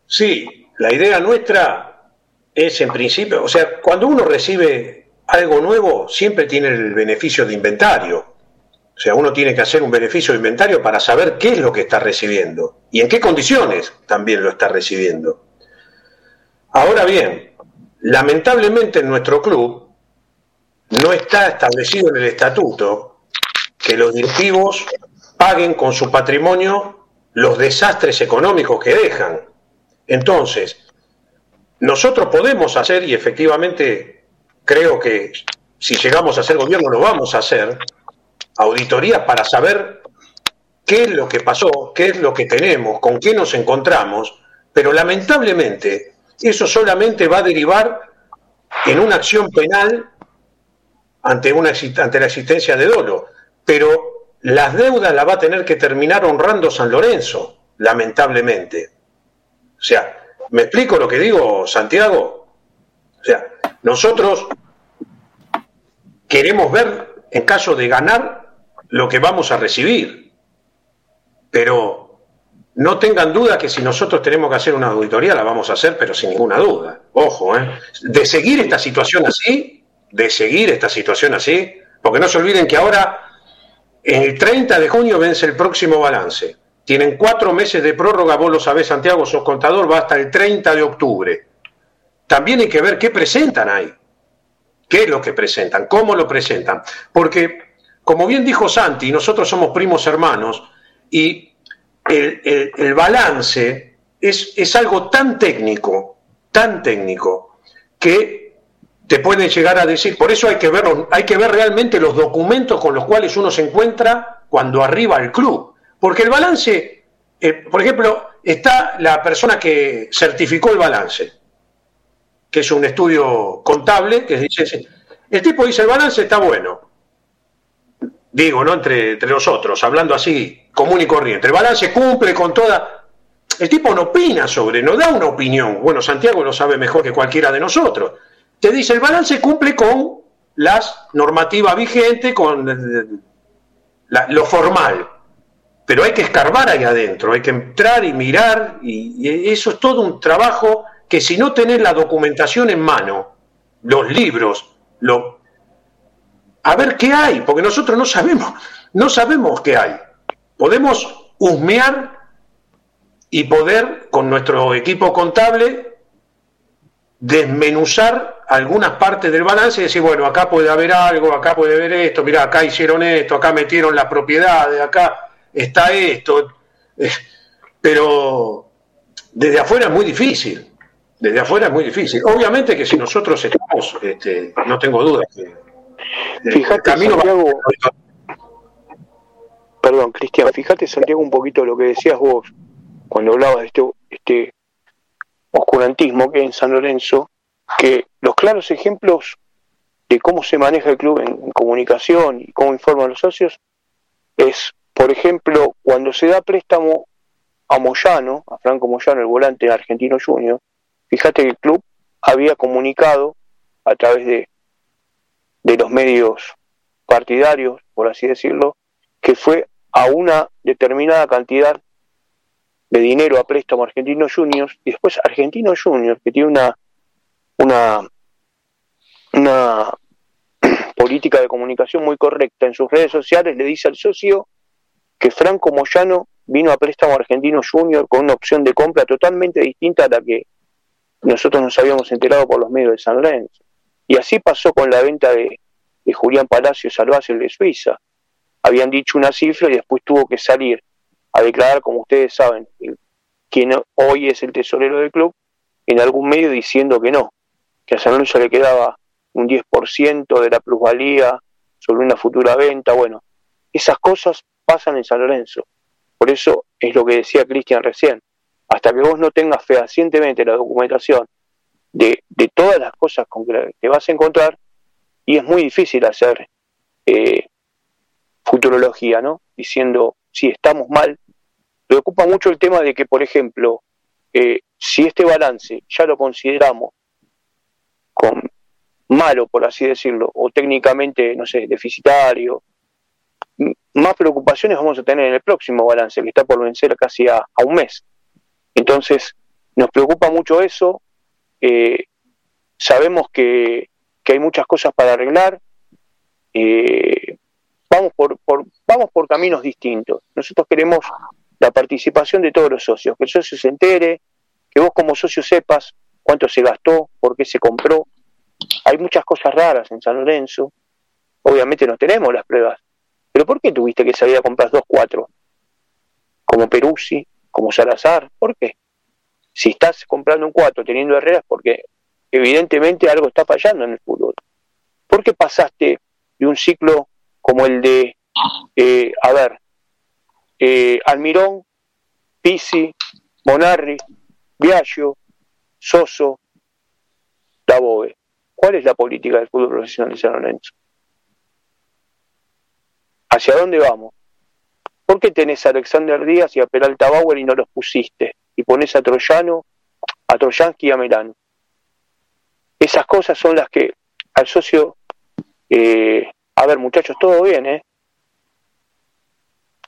Sí, la idea nuestra es en principio, o sea, cuando uno recibe algo nuevo, siempre tiene el beneficio de inventario. O sea, uno tiene que hacer un beneficio de inventario para saber qué es lo que está recibiendo y en qué condiciones también lo está recibiendo. Ahora bien, lamentablemente en nuestro club no está establecido en el estatuto que los directivos paguen con su patrimonio los desastres económicos que dejan. Entonces, nosotros podemos hacer, y efectivamente creo que si llegamos a ser gobierno lo vamos a hacer, auditorías para saber qué es lo que pasó, qué es lo que tenemos, con qué nos encontramos, pero lamentablemente eso solamente va a derivar en una acción penal ante, una, ante la existencia de dolo. Pero las deudas las va a tener que terminar honrando San Lorenzo, lamentablemente. O sea, ¿me explico lo que digo, Santiago? O sea, nosotros queremos ver, en caso de ganar, lo que vamos a recibir. Pero no tengan duda que si nosotros tenemos que hacer una auditoría, la vamos a hacer, pero sin ninguna duda. Ojo, ¿eh? De seguir esta situación así, de seguir esta situación así, porque no se olviden que ahora, el 30 de junio, vence el próximo balance. Tienen cuatro meses de prórroga, vos lo sabés, Santiago, sos contador, va hasta el 30 de octubre. También hay que ver qué presentan ahí. ¿Qué es lo que presentan? ¿Cómo lo presentan? Porque, como bien dijo Santi, nosotros somos primos hermanos y el, balance es, es, algo tan técnico, tan técnico, que te pueden llegar a decir, por eso hay que, ver, hay que ver realmente los documentos con los cuales uno se encuentra cuando arriba al club. Porque el balance, eh, por ejemplo, está la persona que certificó el balance, que es un estudio contable, que dice, el tipo dice, el balance está bueno, digo, ¿no? Entre, entre nosotros, hablando así, común y corriente. El balance cumple con toda... El tipo no opina sobre, no da una opinión. Bueno, Santiago lo sabe mejor que cualquiera de nosotros. Te dice, el balance cumple con las normativas vigentes, con eh, lo formal. Pero hay que escarbar ahí adentro, hay que entrar y mirar, y, eso es todo un trabajo que si no tenés la documentación en mano, los libros, lo, a ver qué hay, porque nosotros no sabemos, no sabemos qué hay. Podemos husmear y poder, con nuestro equipo contable, desmenuzar algunas partes del balance y decir, bueno, acá puede haber algo, acá puede haber esto, mira, acá hicieron esto, acá metieron las propiedades, acá está esto. Pero desde afuera es muy difícil. Desde afuera es muy difícil. Obviamente que si nosotros estamos, este, no tengo dudas que Fíjate, Santiago, perdón, Cristian, fíjate, Santiago, un poquito lo que decías vos cuando hablabas de este, este oscurantismo que hay en San Lorenzo, que los claros ejemplos de cómo se maneja el club en, comunicación y cómo informan los socios es, por ejemplo, cuando se da préstamo a Moyano, a Franco Moyano, el volante argentino junior, fíjate que el club había comunicado a través de de los medios partidarios, por así decirlo, que fue a una determinada cantidad de dinero a préstamo Argentino Juniors y después Argentino Juniors, que tiene una, una, una [CLEARS THROAT] política de comunicación muy correcta en sus redes sociales, le dice al socio que Franco Moyano vino a préstamo Argentino Junior con una opción de compra totalmente distinta a la que nosotros nos habíamos enterado por los medios de San Lorenzo. Y así pasó con la venta de, Julián Palacios al Basel de Suiza. Habían dicho una cifra y después tuvo que salir a declarar, como ustedes saben, quien hoy es el tesorero del club, en algún medio diciendo que no, que a San Lorenzo le quedaba un 10% de la plusvalía sobre una futura venta. Bueno, esas cosas pasan en San Lorenzo. Por eso es lo que decía Cristian recién. Hasta que vos no tengas fehacientemente la documentación de, todas las cosas con que te vas a encontrar y es muy difícil hacer eh, futurología, ¿no? Diciendo si estamos mal. Preocupa mucho el tema de que, por ejemplo, eh, si este balance ya lo consideramos con malo, por así decirlo, o técnicamente, no sé, deficitario, más preocupaciones vamos a tener en el próximo balance, que está por vencer casi a un mes. Entonces, nos preocupa mucho eso, eh, sabemos que, hay muchas cosas para arreglar. Eh, vamos, por, vamos por caminos distintos. Nosotros queremos la participación de todos los socios, que el socio se entere, que vos como socio sepas cuánto se gastó, por qué se compró, hay muchas cosas raras en San Lorenzo. Obviamente no tenemos las pruebas. Pero ¿por qué tuviste que salir a comprar dos cuatro? Como Peruzzi, como Salazar. ¿Por qué? Si estás comprando un cuatro teniendo Herreras, porque evidentemente algo está fallando en el fútbol. ¿Por qué pasaste de un ciclo como el de, eh, a ver, eh, Almirón, Pisi, Monarri, Viaggio, Soso, Dabove? ¿Cuál es la política del fútbol profesional de San Lorenzo? ¿Hacia dónde vamos? ¿Por qué tenés a Alexander Díaz y a Peralta Bauer y no los pusiste? Y pones a Troyano, a Troyansky y a Melano. Esas cosas son las que al socio, eh, a ver muchachos, todo bien, ¿eh?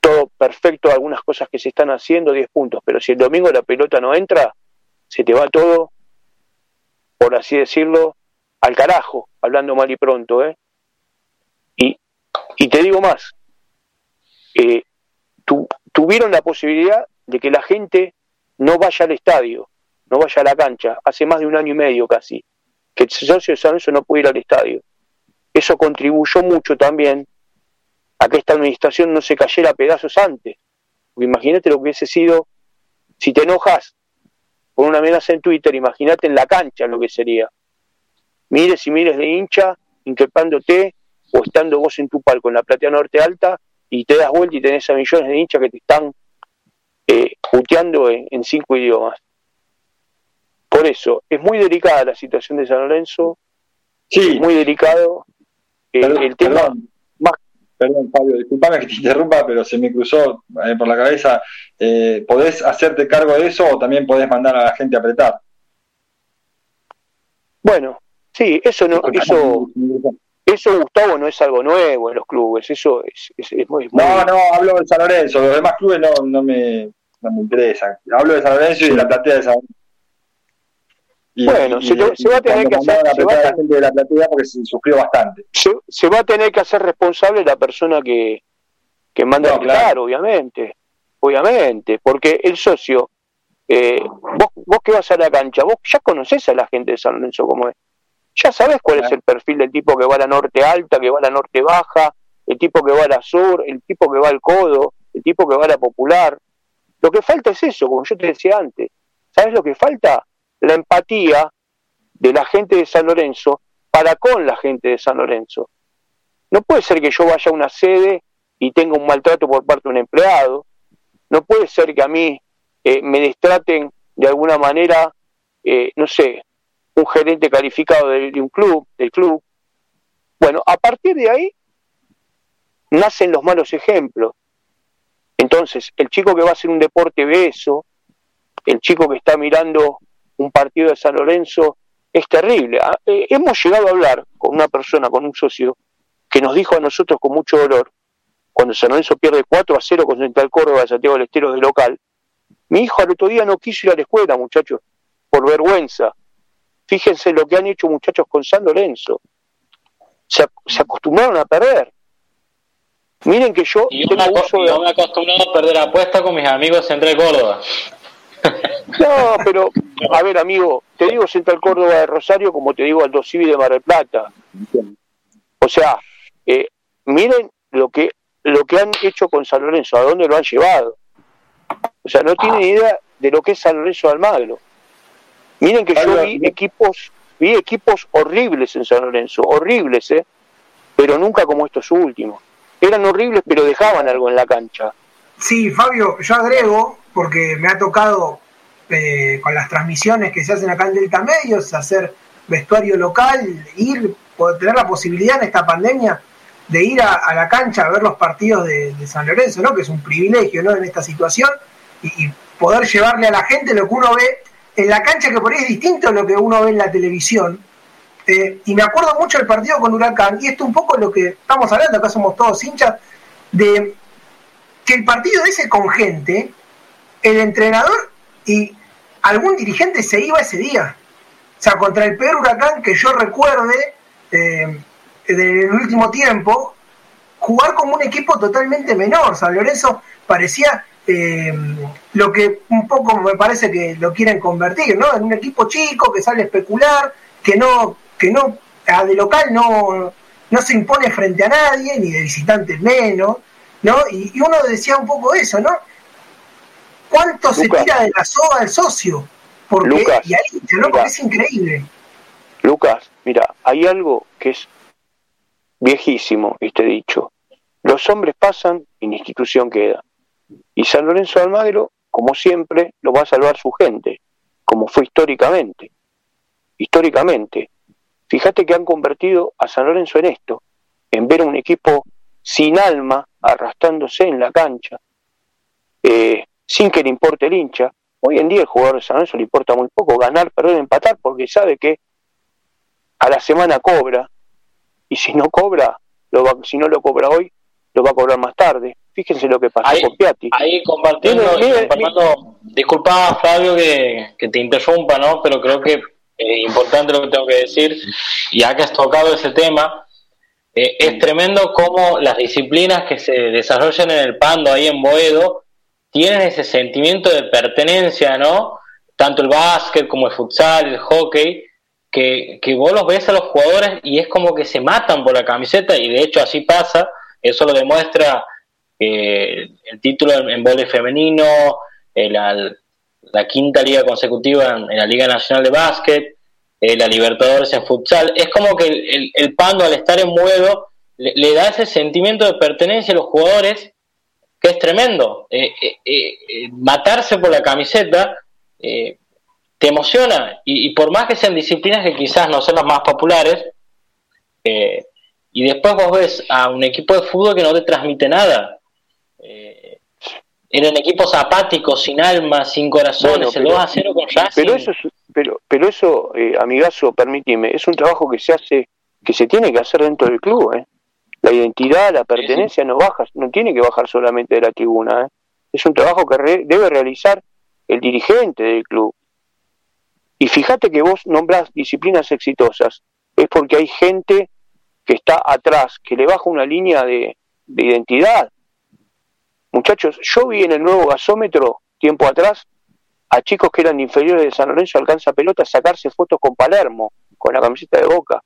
Todo perfecto, algunas cosas que se están haciendo, 10 puntos, pero si el domingo la pelota no entra, se te va todo, por así decirlo, al carajo, hablando mal y pronto, ¿eh? Y, y te digo más, eh, tuvieron la posibilidad de que la gente no vaya al estadio, no vaya a la cancha, hace más de un año y medio casi, que el socio de San no pudo ir al estadio. Eso contribuyó mucho también a que esta administración no se cayera a pedazos antes. Imagínate lo que hubiese sido, si te enojas por una amenaza en Twitter, imagínate en la cancha lo que sería. Miles y miles de hinchas increpándote o estando vos en tu palco en la platea norte alta y te das vuelta y tenés a millones de hinchas que te están eh, puteando en, cinco idiomas. Por eso, es muy delicada la situación de San Lorenzo, sí. muy delicado eh, el tema. Perdón, Fabio, disculpame que te interrumpa, pero se me cruzó eh, por la cabeza. Eh, ¿Podés hacerte cargo de eso o también podés mandar a la gente a apretar? Bueno, sí, eso no, eso, eso, Gustavo, no es algo nuevo en los clubes, eso es, es, muy, No, no, hablo de San Lorenzo, los demás clubes no, no, me, no me interesan. Hablo de San Lorenzo y de la platea de San Lorenzo. Bueno, se, va a tener que hacer. Se va, la gente de la platea porque se suscribió bastante. Se, va a tener que hacer responsable la persona que, que manda a claro. obviamente. Obviamente, porque el socio, eh, vos, vos que vas a la cancha, vos ya conoces a la gente de San Lorenzo como es ya sabes cuál es el perfil del tipo que va a la norte alta, que va a la norte baja, el tipo que va a la sur, el tipo que va al codo, el tipo que va a la popular. Lo que falta es eso, como yo te decía antes. ¿Sabes lo que falta? La empatía de la gente de San Lorenzo para con la gente de San Lorenzo. No puede ser que yo vaya a una sede y tenga un maltrato por parte de un empleado. No puede ser que a mí eh, me destraten de alguna manera, eh, no sé, un gerente calificado de, un club, del club. Bueno, a partir de ahí nacen los malos ejemplos. Entonces, el chico que va a hacer un deporte ve eso, el chico que está mirando un partido de San Lorenzo, es terrible. Ah, eh, hemos llegado a hablar con una persona, con un socio, que nos dijo a nosotros con mucho dolor, cuando San Lorenzo pierde 4 a 0 con Central Córdoba, Santiago del Estero de local, mi hijo al otro día no quiso ir a la escuela, muchachos, por vergüenza. Fíjense lo que han hecho muchachos con San Lorenzo. Se, acostumbraron a perder. Miren que yo, yo me, he acostumbrado a perder apuestas con mis amigos Central Córdoba. No, pero, a ver, amigo, te digo Central Córdoba de Rosario como te digo Aldo Civi de Mar del Plata. O sea, eh, miren lo que, lo que han hecho con San Lorenzo, a dónde lo han llevado. O sea, no tienen idea de lo que es San Lorenzo de Almagro. Miren que yo vi equipos, vi equipos horribles en San Lorenzo, horribles, ¿eh? pero nunca como estos últimos. Eran horribles, pero dejaban algo en la cancha. Sí, Fabio, yo agrego, porque me ha tocado eh, con las transmisiones que se hacen acá en Delta Medios, hacer vestuario local, ir, poder tener la posibilidad en esta pandemia de ir a, la cancha a ver los partidos de, San Lorenzo, ¿no? que es un privilegio en esta situación, y, y, poder llevarle a la gente lo que uno ve en la cancha que por ahí es distinto a lo que uno ve en la televisión. Eh, y me acuerdo mucho del partido con Huracán, y esto un poco lo que estamos hablando, acá somos todos hinchas, de que el partido ese con gente, el entrenador y algún dirigente se iba ese día. O sea, contra el peor huracán que yo recuerde eh, del último tiempo, jugar como un equipo totalmente menor. San Lorenzo parecía eh, lo que un poco me parece que lo quieren convertir, ¿no? En un equipo chico que sale a especular, que no, que no, de local no, no se impone frente a nadie, ni de visitante menos, ¿no? Y, uno decía un poco eso, ¿no? ¿Cuánto se tira de la soga del socio? Porque, Lucas, y ahí, ¿no? Porque es increíble. Lucas, mira, hay algo que es viejísimo, este dicho. Los hombres pasan y la institución queda. Y San Lorenzo de Almagro, como siempre, lo va a salvar su gente, como fue históricamente. Históricamente. Fíjate que han convertido a San Lorenzo en esto, en ver a un equipo sin alma arrastrándose en la cancha, eh, sin que le importe el hincha. Hoy en día el jugador de San Lorenzo le importa muy poco ganar, perder, empatar, porque sabe que a la semana cobra, y si no cobra, lo va, si no lo cobra hoy, lo va a cobrar más tarde. Fíjense lo que pasó con Piatti. Ahí compartiendo, disculpa Fabio que, te interrumpa, ¿no? Pero creo que es importante lo que tengo que decir, ya que has tocado ese tema, eh, es tremendo cómo las disciplinas que se desarrollan en el Pando, ahí en Boedo, tienen ese sentimiento de pertenencia, ¿no? Tanto el básquet como el futsal, el hockey, que, que vos los ves a los jugadores y es como que se matan por la camiseta y de hecho así pasa eso lo demuestra eh, el título en, en femenino, eh, la, quinta liga consecutiva en, la Liga Nacional de Básquet, eh, la Libertadores en futsal. Es como que el, Pando al estar en vuelo le, da ese sentimiento de pertenencia a los jugadores que es tremendo. matarse por la camiseta te emociona y, y, por más que sean disciplinas que quizás no sean las más populares, eh, y después vos ves a un equipo de fútbol que no te transmite nada. Eh, eran equipos apáticos, sin alma, sin corazones, el 2 a 0 con Racing. Pero eso, pero, pero eso eh, amigazo, permíteme, es un trabajo que se hace, que se tiene que hacer dentro del club. ¿eh? La identidad, la pertenencia no baja, no tiene que bajar solamente de la tribuna. ¿eh? Es un trabajo que debe realizar el dirigente del club. Y fíjate que vos nombrás disciplinas exitosas, es porque hay gente que está atrás, que le baja una línea de, identidad. Muchachos, yo vi en el nuevo gasómetro, tiempo atrás, a chicos que eran inferiores de San Lorenzo alcanza pelota sacarse fotos con Palermo, con la camiseta de Boca.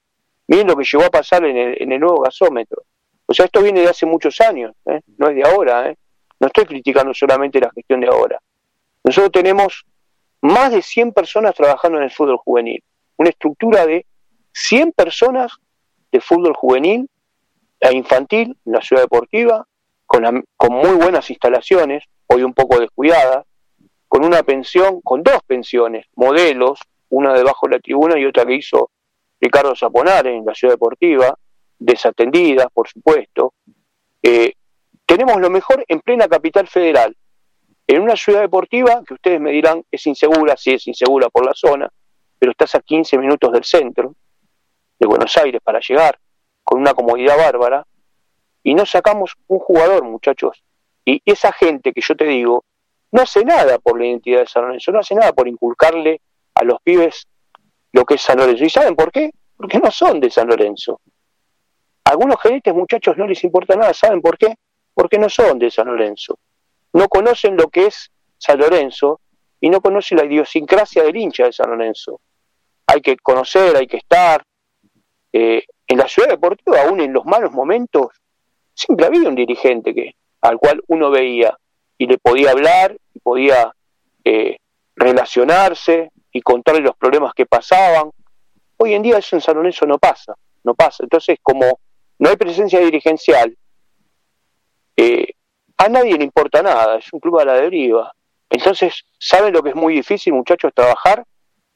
Miren lo que llegó a pasar en el, nuevo gasómetro. O sea, esto viene de hace muchos años, ¿eh? no es de ahora. ¿eh? No estoy criticando solamente la gestión de ahora. Nosotros tenemos más de 100 personas trabajando en el fútbol juvenil. Una estructura de 100 personas de fútbol juvenil e infantil en la ciudad deportiva, con, con muy buenas instalaciones, hoy un poco descuidadas, con una pensión, con dos pensiones, modelos, una debajo de la tribuna y otra que hizo Ricardo Zaponare en la ciudad deportiva, desatendidas, por supuesto. Eh, tenemos lo mejor en plena capital federal, en una ciudad deportiva que ustedes me dirán es insegura, sí es insegura por la zona, pero estás a 15 minutos del centro, de Buenos Aires para llegar con una comodidad bárbara y no sacamos un jugador, muchachos. Y esa gente que yo te digo, no hace nada por la identidad de San Lorenzo, no hace nada por inculcarle a los pibes lo que es San Lorenzo. ¿Y saben por qué? Porque no son de San Lorenzo. algunos gerentes, muchachos, no les importa nada. ¿Saben por qué? Porque no son de San Lorenzo. No conocen lo que es San Lorenzo y no conocen la idiosincrasia del hincha de San Lorenzo. Hay que conocer, hay que estar, eh, en la ciudad deportiva, aún en los malos momentos, siempre había un dirigente que, al cual uno veía y le podía hablar, y podía eh, relacionarse y contarle los problemas que pasaban. Hoy en día eso en San Lorenzo no pasa, no pasa. Entonces, como no hay presencia dirigencial, eh, a nadie le importa nada, es un club a la deriva. Entonces, ¿saben lo que es muy difícil, muchachos, trabajar?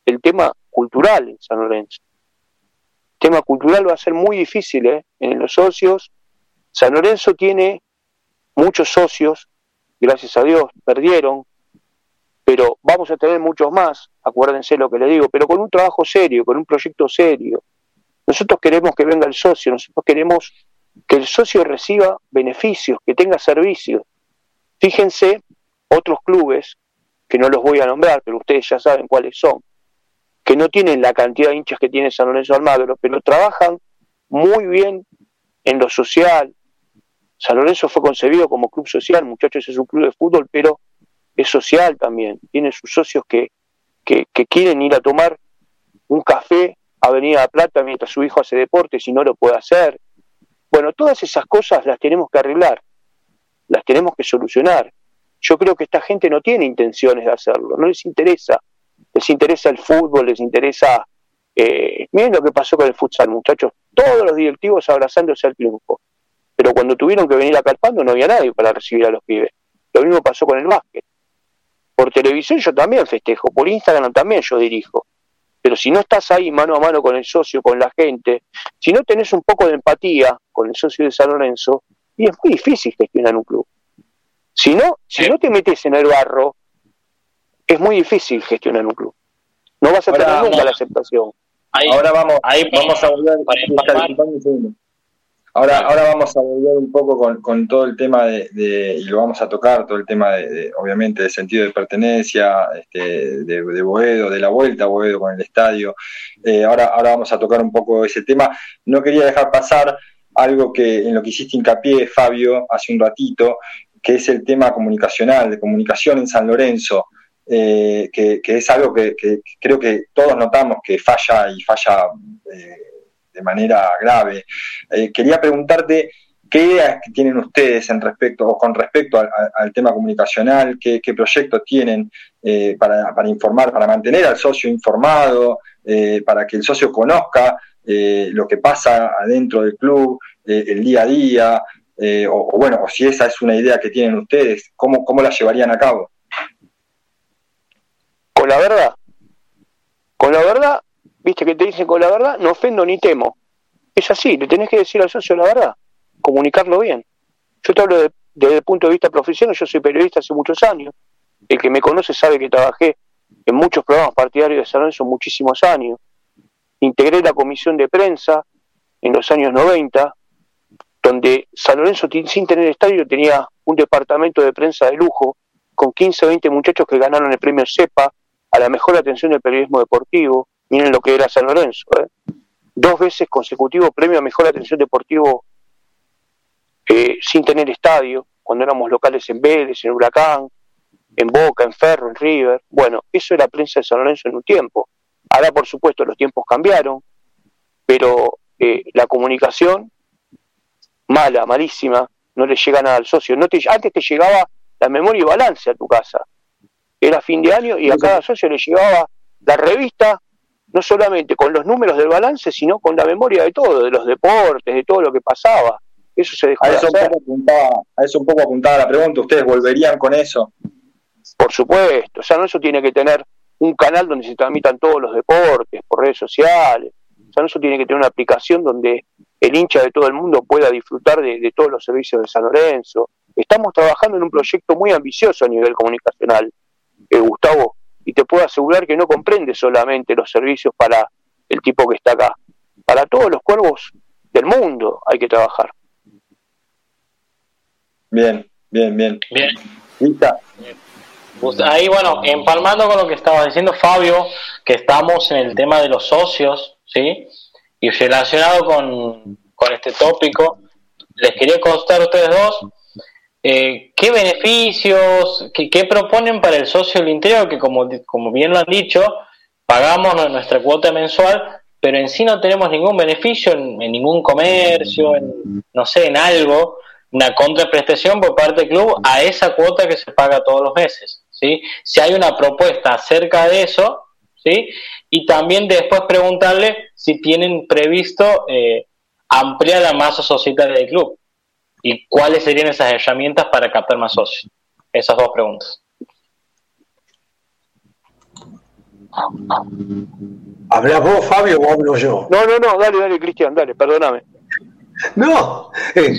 El tema cultural en San Lorenzo tema cultural va a ser muy difícil ¿eh? en los socios. San Lorenzo tiene muchos socios, gracias a Dios, perdieron, pero vamos a tener muchos más, acuérdense lo que le digo, pero con un trabajo serio, con un proyecto serio. Nosotros queremos que venga el socio, nosotros queremos que el socio reciba beneficios, que tenga servicios. Fíjense otros clubes, que no los voy a nombrar, pero ustedes ya saben cuáles son, que no tienen la cantidad de hinchas que tiene San Lorenzo Almagro, pero trabajan muy bien en lo social. San Lorenzo fue concebido como club social, muchachos, es un club de fútbol, pero es social también. Tiene sus socios que, que, quieren ir a tomar un café a venir a La Plata mientras su hijo hace deporte si no lo puede hacer. Bueno, todas esas cosas las tenemos que arreglar, las tenemos que solucionar. Yo creo que esta gente no tiene intenciones de hacerlo, no les interesa. Les interesa el fútbol, les interesa... Eh, miren lo que pasó con el futsal, muchachos. Todos los directivos abrazándose al triunfo. Pero cuando tuvieron que venir a no había nadie para recibir a los pibes. Lo mismo pasó con el básquet. Por televisión yo también festejo, por Instagram también yo dirijo. Pero si no estás ahí mano a mano con el socio, con la gente, si no tenés un poco de empatía con el socio de San Lorenzo, y es muy difícil gestionar un club. Si no, si no te metes en el barro, es muy difícil gestionar un club. No vas a tener nunca la aceptación. ahora vamos, ahí, vamos a volver. Ahora, ahora vamos a volver un poco con, todo el tema de, y lo vamos a tocar, todo el tema de, obviamente, de sentido de pertenencia, este, de, de, Boedo, de la vuelta a Boedo con el estadio. Eh, ahora, ahora vamos a tocar un poco ese tema. No quería dejar pasar algo que en lo que hiciste hincapié, Fabio, hace un ratito, que es el tema comunicacional, de comunicación en San Lorenzo. Eh, que, es algo que, creo que todos notamos que falla y falla eh, de manera grave. Eh, quería preguntarte qué ideas tienen ustedes en respecto o con respecto al, tema comunicacional, qué, proyectos tienen eh, para, informar, para mantener al socio informado, eh, para que el socio conozca lo que pasa adentro del club, el día a día, o, bueno, o si esa es una idea que tienen ustedes, ¿cómo, cómo la llevarían a cabo? Con la verdad, con la verdad, viste que te dicen con la verdad, no ofendo ni temo. Es así, le tenés que decir al socio la verdad, comunicarlo bien. Yo te hablo desde el punto de vista profesional, yo soy periodista hace muchos años. El que me conoce sabe que trabajé en muchos programas partidarios de San Lorenzo muchísimos años. Integré la comisión de prensa en los años 90, donde San Lorenzo sin tener estadio tenía un departamento de prensa de lujo con 15 o 20 muchachos que ganaron el premio CEPA a la mejor atención del periodismo deportivo, Miren lo que era San Lorenzo. ¿eh? Dos veces consecutivo premio a mejor atención deportivo eh, sin tener estadio, cuando éramos locales en Vélez, en Huracán, en Boca, en Ferro, en River. Bueno, eso era prensa de San Lorenzo en un tiempo. Ahora, por supuesto, los tiempos cambiaron, pero eh, la comunicación, mala, malísima, no le llega nada al socio. No te, antes te llegaba la memoria y balance a tu casa. Era fin de año y a cada socio le llegaba la revista no solamente con los números del balance, sino con la memoria de todo, de los deportes, de todo lo que pasaba. Eso se dejó a eso, Un poco apuntaba, a eso un poco apuntaba la pregunta, ¿ustedes volverían con eso? Por supuesto, o sea, no eso tiene que tener un canal donde se transmitan todos los deportes, por redes sociales. O sea, eso tiene que tener una aplicación donde el hincha de todo el mundo pueda disfrutar de, todos los servicios de San Lorenzo. Estamos trabajando en un proyecto muy ambicioso a nivel comunicacional, eh, Gustavo, y te puedo asegurar que no comprende solamente los servicios para el tipo que está acá. Para todos los cuervos del mundo hay que trabajar. Bien, bien, bien. Bien. Pues ahí, bueno, empalmando con lo que estaba diciendo Fabio, que estamos en el tema de los socios, ¿sí? Y relacionado con, con este tópico, les quería contar a ustedes dos eh, ¿Qué beneficios, qué, proponen para el socio del interior? Que como, como bien lo han dicho, pagamos nuestra cuota mensual, pero en sí no tenemos ningún beneficio en, ningún comercio, en, no sé, en algo, una contraprestación por parte del club a esa cuota que se paga todos los meses. ¿sí? Si hay una propuesta acerca de eso, ¿sí? y también después preguntarle si tienen previsto eh, ampliar la masa societaria del club ¿Y cuáles serían esas herramientas para captar más socios? Esas dos preguntas. ¿Hablas vos, Fabio, o hablo yo? No, no, no, dale, dale, Cristian, dale, perdóname. No, eh,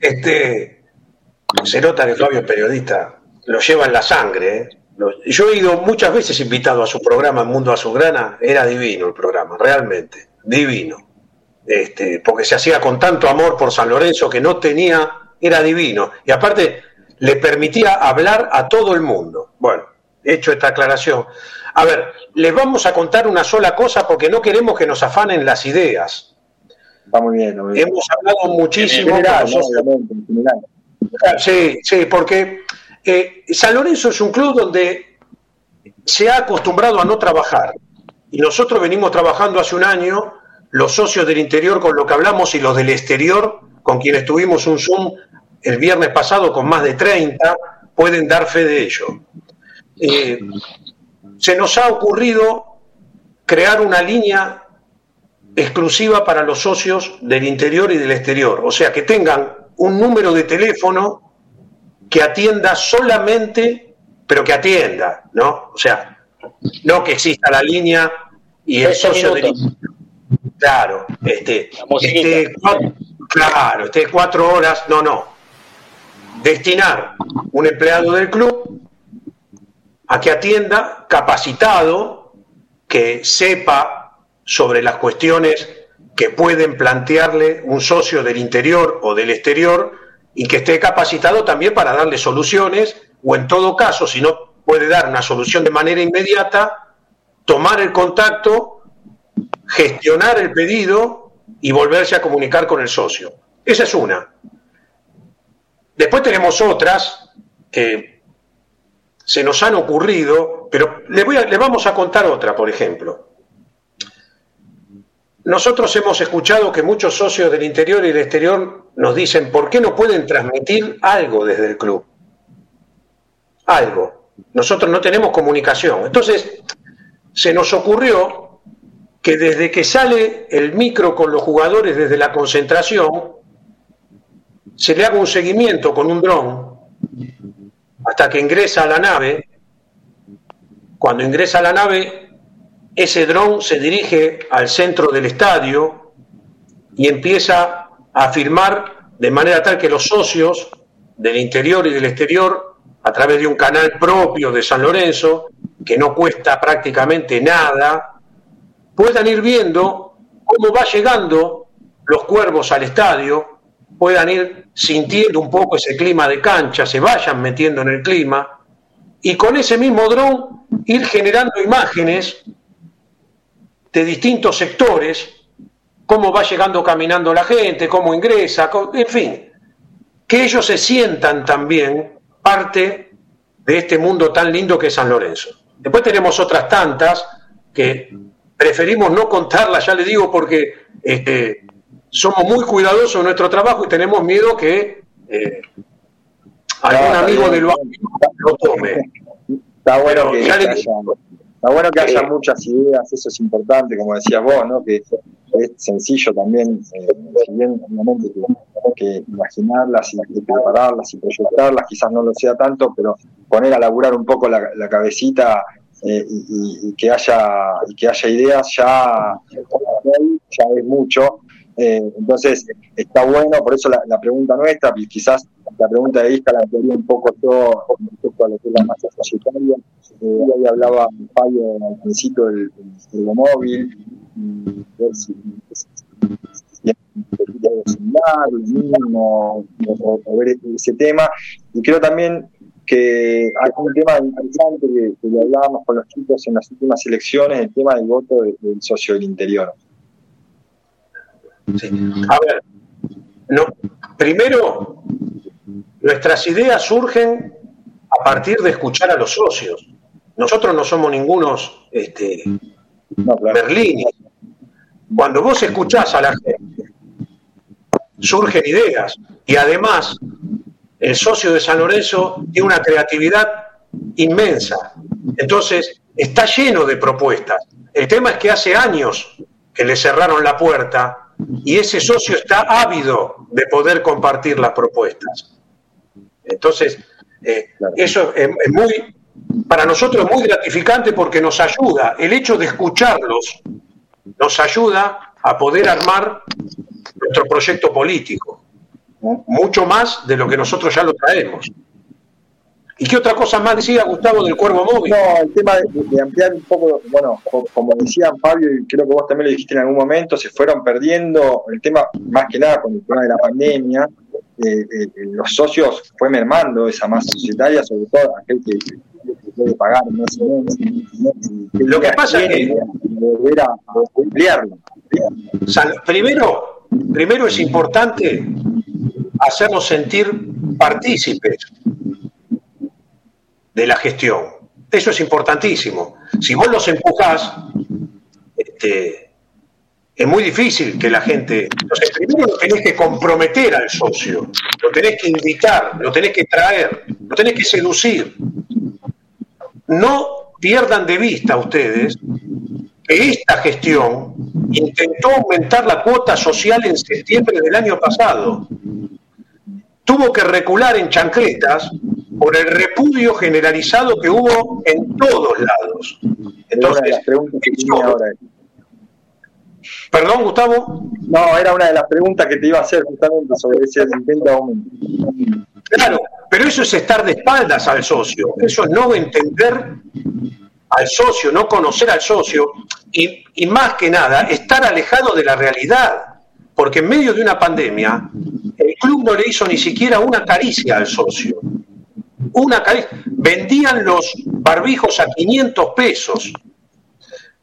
este, se nota que Fabio es periodista, lo lleva en la sangre. Eh. Yo he ido muchas veces invitado a su programa en Mundo Azulgrana, era divino el programa, realmente, divino este, porque se hacía con tanto amor por San Lorenzo que no tenía, era divino. Y aparte le permitía hablar a todo el mundo. Bueno, hecho esta aclaración. A ver, les vamos a contar una sola cosa porque no queremos que nos afanen las ideas. Está muy bien. Hemos hablado muchísimo. Sí, sí, porque eh, San Lorenzo es un club donde se ha acostumbrado a no trabajar y nosotros venimos trabajando hace un año, los socios del interior con lo que hablamos y los del exterior, con quienes tuvimos un Zoom el viernes pasado con más de 30, pueden dar fe de ello. Eh, se nos ha ocurrido crear una línea exclusiva para los socios del interior y del exterior, o sea, que tengan un número de teléfono que atienda solamente, pero que atienda, ¿no? O sea, no que exista la línea y el socio del Claro, este, este, claro, este cuatro horas, no, no. Destinar un empleado del club a que atienda capacitado, que sepa sobre las cuestiones que pueden plantearle un socio del interior o del exterior y que esté capacitado también para darle soluciones o en todo caso, si no puede dar una solución de manera inmediata, tomar el contacto, gestionar el pedido y volverse a comunicar con el socio. Esa es una. Después tenemos otras que se nos han ocurrido, pero le, voy le vamos a contar otra, por ejemplo. Nosotros hemos escuchado que muchos socios del interior y del exterior nos dicen, ¿por qué no pueden transmitir algo desde el club? Algo. Nosotros no tenemos comunicación. Entonces, se nos ocurrió que desde que sale el micro con los jugadores desde la concentración, se le haga un seguimiento con un dron hasta que ingresa a la nave. Cuando ingresa a la nave, ese dron se dirige al centro del estadio y empieza a filmar de manera tal que los socios del interior y del exterior, a través de un canal propio de San Lorenzo, que no cuesta prácticamente nada, puedan ir viendo cómo va llegando los cuervos al estadio, puedan ir sintiendo un poco ese clima de cancha, se vayan metiendo en el clima, y con ese mismo dron ir generando imágenes de distintos sectores, cómo va llegando caminando la gente, cómo ingresa, en fin, que ellos se sientan también parte de este mundo tan lindo que es San Lorenzo. Después tenemos otras tantas que preferimos no contarlas, ya le digo, porque este, somos muy cuidadosos en nuestro trabajo y tenemos miedo que eh, algún amigo del barrio lo tome. Está bueno que ya le digo, Está bueno que haya muchas ideas, eso es importante, como decías vos, ¿no? que es sencillo también, eh, si bien obviamente que, imaginarlas y, prepararlas y proyectarlas, quizás no lo sea tanto, pero poner a laburar un poco la, cabecita eh, y, que haya y que haya ideas ya, ya es mucho. Eh, entonces está bueno, por eso la, pregunta nuestra, y quizás la pregunta de Isca la ampliaría un poco todo respecto a lo que es la masa societaria eh, ahí hablaba Fabio al principio del, móvil, ver si, similar, mínimo, o, ver ese tema. Y creo también que hay un tema interesante que, que lo hablábamos con los chicos en las últimas elecciones, el tema del voto del, socio del interior. A ver, no, primero, nuestras ideas surgen a partir de escuchar a los socios. Nosotros no somos ningunos este, Cuando vos escuchás a la gente, surgen ideas. Y además, el socio de San Lorenzo tiene una creatividad inmensa. Entonces, está lleno de propuestas. El tema es que hace años que le cerraron la puerta y ese socio está ávido de poder compartir las propuestas. Entonces, eh, eso es muy para nosotros es muy gratificante porque nos ayuda, el hecho de escucharlos nos ayuda a poder armar nuestro proyecto político, mucho más de lo que nosotros ya lo traemos. ¿Y qué otra cosa más decía Gustavo del Cuervo Móvil? No, el tema de, ampliar un poco, bueno, como decían Fabio, y creo que vos también lo dijiste en algún momento, se fueron perdiendo el tema, más que nada con el tema de la pandemia, eh, eh, los socios fue mermando esa masa societaria, sobre todo aquel que puede pagar Lo que pasa es que volver a emplearlo. Primero, primero es importante hacernos sentir partícipes de la gestión. Eso es importantísimo. Si vos los empujás, este, es muy difícil que la gente. Entonces, primero lo tenés que comprometer al socio, lo tenés que invitar, lo tenés que traer, lo tenés que seducir. No pierdan de vista ustedes que esta gestión intentó aumentar la cuota social en septiembre del año pasado. Tuvo que recular en chancletas por el repudio generalizado que hubo en todos lados. Entonces, Perdón, Gustavo. No, era una de las preguntas que te iba a hacer justamente sobre ese intento aumento. Claro, pero eso es estar de espaldas al socio, eso es no entender al socio, no conocer al socio y, y más que nada estar alejado de la realidad, porque en medio de una pandemia el club no le hizo ni siquiera una caricia al socio. Una caricia. Vendían los barbijos a 500 pesos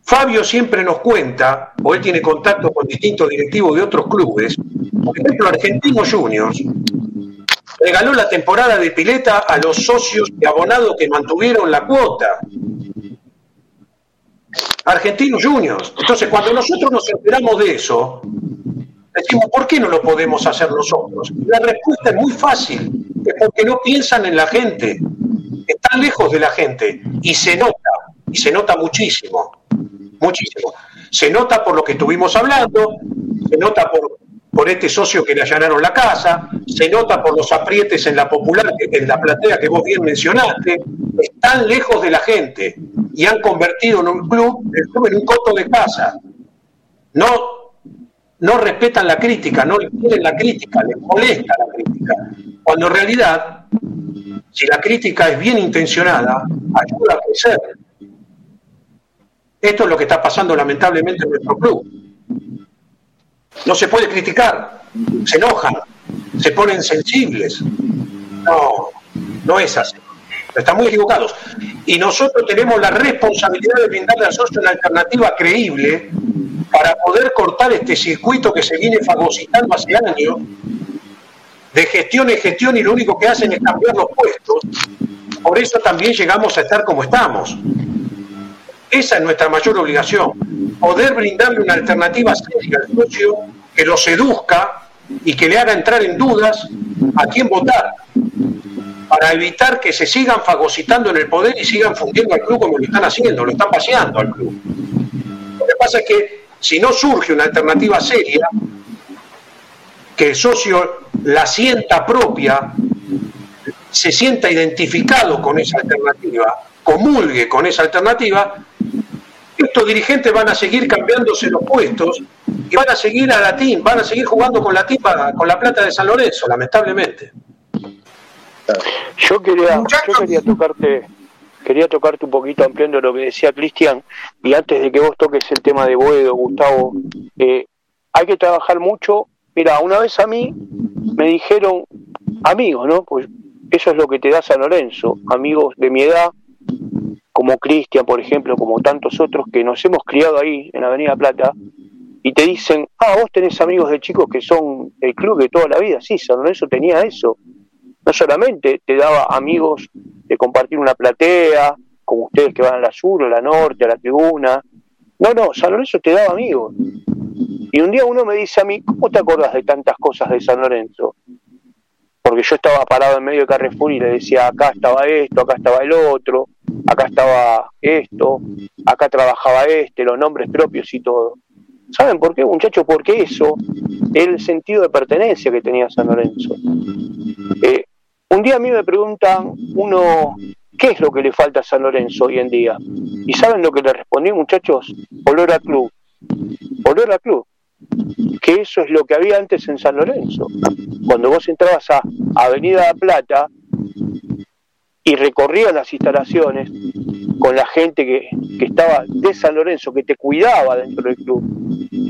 Fabio siempre nos cuenta, o él tiene contacto con distintos directivos de otros clubes, por ejemplo, Argentinos Juniors regaló la temporada de pileta a los socios y abonados que mantuvieron la cuota. Argentinos Juniors. Entonces, cuando nosotros nos enteramos de eso, decimos, ¿por qué no lo podemos hacer nosotros? La respuesta es muy fácil, es porque no piensan en la gente, están lejos de la gente y se nota, y se nota muchísimo muchísimo. Se nota por lo que estuvimos hablando, se nota por, por este socio que le allanaron la casa, se nota por los aprietes en la popular, en la platea que vos bien mencionaste, están lejos de la gente y han convertido en un club, el club en un coto de casa. No, no respetan la crítica, no quieren la crítica, les molesta la crítica. Cuando en realidad, si la crítica es bien intencionada, ayuda a crecer. Esto es lo que está pasando lamentablemente en nuestro club. No se puede criticar, se enojan, se ponen sensibles. No, no es así. Están muy equivocados. Y nosotros tenemos la responsabilidad de brindarle al socio una alternativa creíble para poder cortar este circuito que se viene fagocitando hace años, de gestión en gestión, y lo único que hacen es cambiar los puestos. Por eso también llegamos a estar como estamos. Esa es nuestra mayor obligación, poder brindarle una alternativa seria al socio que lo seduzca y que le haga entrar en dudas a quién votar, para evitar que se sigan fagocitando en el poder y sigan fundiendo al club como lo están haciendo, lo están paseando al club. Lo que pasa es que si no surge una alternativa seria, que el socio la sienta propia, se sienta identificado con esa alternativa, comulgue con esa alternativa, estos dirigentes van a seguir cambiándose los puestos y van a seguir a Latín, van a seguir jugando con Latín con la plata de San Lorenzo, lamentablemente. Yo quería, yo quería tocarte, quería tocarte un poquito ampliando lo que decía Cristian, y antes de que vos toques el tema de Boedo, Gustavo, eh, hay que trabajar mucho. Mira, una vez a mí me dijeron, amigos, ¿no? Pues eso es lo que te da San Lorenzo, amigos de mi edad, como Cristian, por ejemplo, como tantos otros que nos hemos criado ahí en Avenida Plata, y te dicen, ah, vos tenés amigos de chicos que son el club de toda la vida. Sí, San Lorenzo tenía eso. No solamente te daba amigos de compartir una platea, como ustedes que van a la sur, a la norte, a la tribuna. No, no, San Lorenzo te daba amigos. Y un día uno me dice a mí, ¿cómo te acordás de tantas cosas de San Lorenzo? Porque yo estaba parado en medio de Carrefour y le decía, acá estaba esto, acá estaba el otro, acá estaba esto, acá trabajaba este, los nombres propios y todo. ¿Saben por qué, muchachos? Porque eso es el sentido de pertenencia que tenía San Lorenzo. Eh, un día a mí me preguntan, uno, ¿qué es lo que le falta a San Lorenzo hoy en día? ¿Y saben lo que le respondí, muchachos? Olor a club. Olor a club. Que eso es lo que había antes en San Lorenzo. Cuando vos entrabas a Avenida La Plata, y recorría las instalaciones con la gente que, estaba de San Lorenzo, que te cuidaba dentro del club.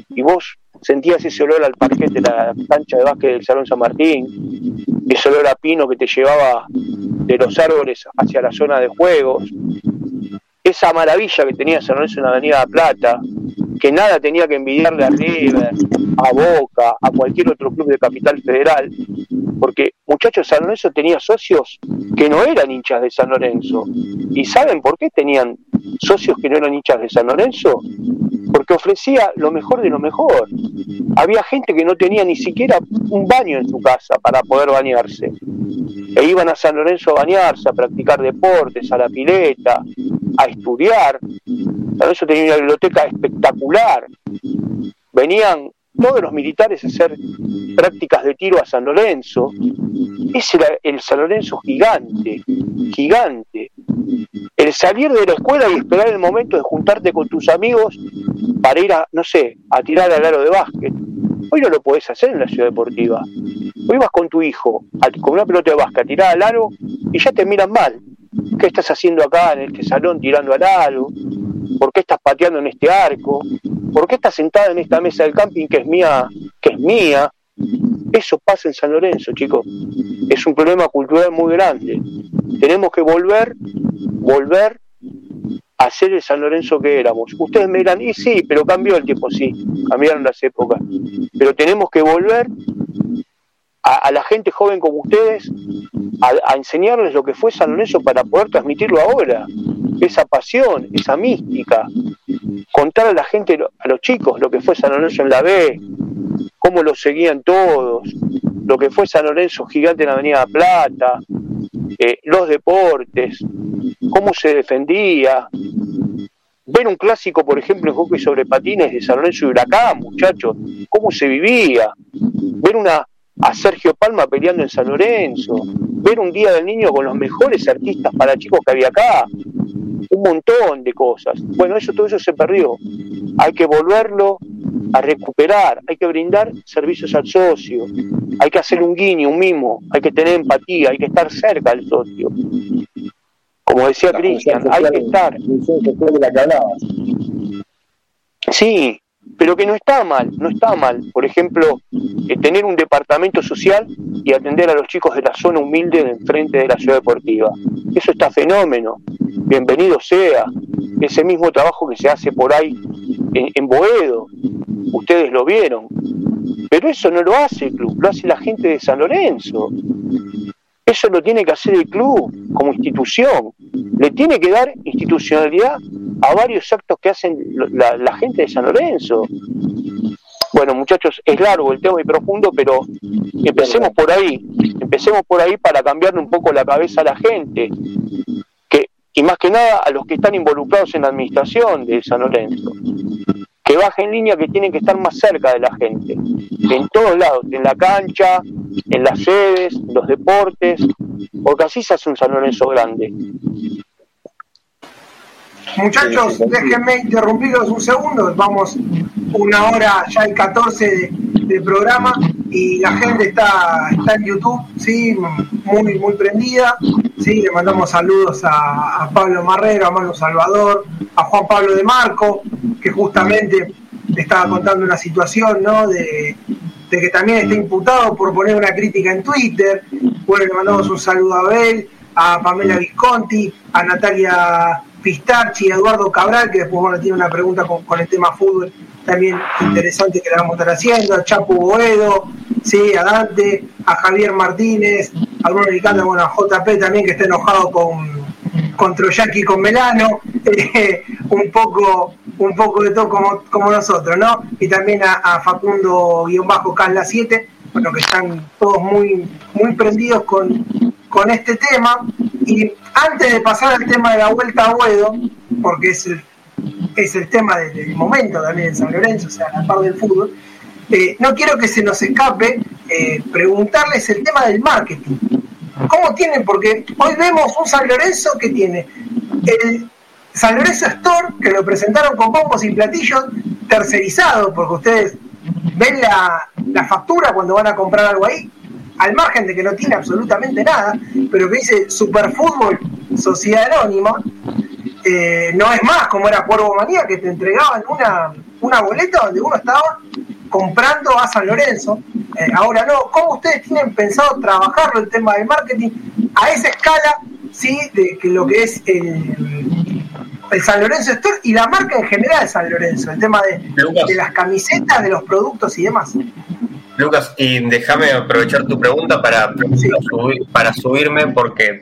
Y vos sentías ese olor al parquete de la cancha de básquet del Salón San Martín, ese olor a pino que te llevaba de los árboles hacia la zona de juegos, esa maravilla que tenía San Lorenzo en la Avenida Plata, que nada tenía que envidiarle a River, a Boca, a cualquier otro club de Capital Federal, porque muchachos, San Lorenzo tenía socios que no eran hinchas de San Lorenzo. ¿Y saben por qué tenían socios que no eran hinchas de San Lorenzo? porque ofrecía lo mejor de lo mejor. Había gente que no tenía ni siquiera un baño en su casa para poder bañarse. E iban a San Lorenzo a bañarse, a practicar deportes, a la pileta, a estudiar. San Lorenzo tenía una biblioteca espectacular. Venían todos los militares hacer prácticas de tiro a San Lorenzo. Ese era el San Lorenzo gigante, gigante. El salir de la escuela y esperar el momento de juntarte con tus amigos para ir a, no sé, a tirar al aro de básquet. Hoy no lo podés hacer en la ciudad deportiva. Hoy vas con tu hijo con una pelota de básquet a tirar al aro y ya te miran mal. ¿Qué estás haciendo acá en este salón tirando al aro? ¿Por qué estás pateando en este arco? ¿Por qué estás sentada en esta mesa del camping que es mía, que es mía? Eso pasa en San Lorenzo, chicos. Es un problema cultural muy grande. Tenemos que volver, volver a ser el San Lorenzo que éramos. Ustedes me dirán, y sí, pero cambió el tiempo, sí, cambiaron las épocas. Pero tenemos que volver a, la gente joven como ustedes a, enseñarles lo que fue San Lorenzo para poder transmitirlo ahora. Esa pasión, esa mística. Contar a la gente, a los chicos, lo que fue San Lorenzo en la B, cómo lo seguían todos, lo que fue San Lorenzo gigante en la Avenida Plata, eh, los deportes, cómo se defendía. Ver un clásico, por ejemplo, en hockey sobre patines de San Lorenzo y Huracán, muchachos, cómo se vivía. Ver una, a Sergio Palma peleando en San Lorenzo, ver un Día del Niño con los mejores artistas para chicos que había acá, un montón de cosas. Bueno, eso todo eso se perdió. Hay que volverlo a recuperar, hay que brindar servicios al socio, hay que hacer un guiño, un mimo, hay que tener empatía, hay que estar cerca del socio. Como decía Cristian, hay que estar. Sí, pero que no está mal, no está mal. Por ejemplo, eh, tener un departamento social y atender a los chicos de la zona humilde de enfrente de la ciudad deportiva. Eso está fenómeno. Bienvenido sea. Ese mismo trabajo que se hace por ahí en, en Boedo, ustedes lo vieron. Pero eso no lo hace el club, lo hace la gente de San Lorenzo. Eso lo tiene que hacer el club como institución. Le tiene que dar institucionalidad a varios actos que hacen la, gente de San Lorenzo. Bueno, muchachos, es largo el tema y profundo, pero empecemos por ahí. Empecemos por ahí para cambiarle un poco la cabeza a la gente. Que, y más que nada a los que están involucrados en la administración de San Lorenzo que bajen línea que tienen que estar más cerca de la gente, en todos lados, en la cancha, en las sedes, los deportes, porque así se hace un San Lorenzo grande. Muchachos, déjenme interrumpirlos un segundo, vamos una hora, ya el 14 de, programa y la gente está, está en YouTube, sí, muy, muy prendida, sí, le mandamos saludos a, Pablo Marrero, a Manu Salvador, a Juan Pablo de Marco, que justamente estaba contando una situación, ¿no? De, de que también está imputado por poner una crítica en Twitter. Bueno, le mandamos un saludo a Abel, a Pamela Visconti, a Natalia Pistarchi, a Eduardo Cabral, que después bueno, tiene una pregunta con, el tema fútbol también interesante que le vamos a estar haciendo, a Chapo Boedo, sí, a Dante, a Javier Martínez, a Bruno Licanda, bueno, a JP también que está enojado con, con Troyaki y con Melano, [LAUGHS] eh, un poco un poco de todo como, como nosotros, ¿no? Y también a, Facundo-Casla 7, bueno, que están todos muy, muy prendidos con, con este tema. Y antes de pasar al tema de la vuelta a Huedo, porque es el, es el tema del, momento también en San Lorenzo, o sea, la par del fútbol, eh, no quiero que se nos escape eh, preguntarles el tema del marketing. ¿Cómo tienen? Porque hoy vemos un San Lorenzo que tiene el San Lorenzo Store, que lo presentaron con bombos y platillos tercerizado, porque ustedes ven la, factura cuando van a comprar algo ahí, al margen de que no tiene absolutamente nada, pero que dice Superfútbol Sociedad Anónima, eh, no es más como era Cuervo Manía, que te entregaban una, una boleta donde uno estaba comprando a San Lorenzo. Eh, ahora no, ¿cómo ustedes tienen pensado trabajarlo el tema del marketing a esa escala, sí, de que lo que es el el San Lorenzo Store y la marca en general de San Lorenzo, el tema de, las camisetas, de los productos y demás. Lucas, y déjame aprovechar tu pregunta para, para subirme, porque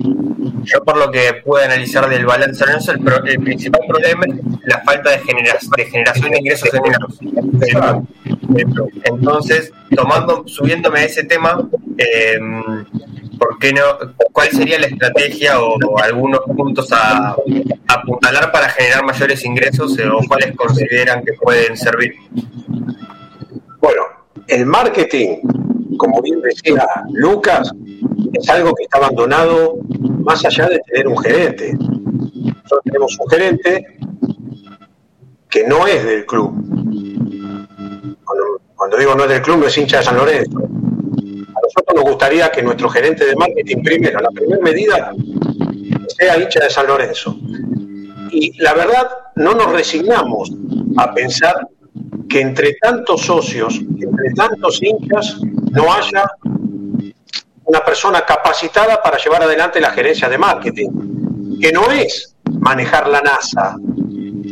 yo por lo que pude analizar del balance el, el principal problema es la falta de, de generación de ingresos en Entonces, tomando, subiéndome a ese tema, eh, ¿por qué no? ¿Cuál sería la estrategia o, algunos puntos a, apuntalar para generar mayores ingresos eh, o cuáles consideran que pueden servir? Bueno, el marketing, como bien decía Lucas, es algo que está abandonado más allá de tener un gerente. Nosotros tenemos un gerente que no es del club. Cuando, digo no es del club, no es hincha de San Lorenzo. A nosotros nos gustaría que nuestro gerente de marketing, primero, la primera medida, sea hincha de San Lorenzo. Y la verdad, no nos resignamos a pensar que entre tantos socios, entre tantos hinchas, no haya una persona capacitada para llevar adelante la gerencia de marketing, que no es manejar la NASA.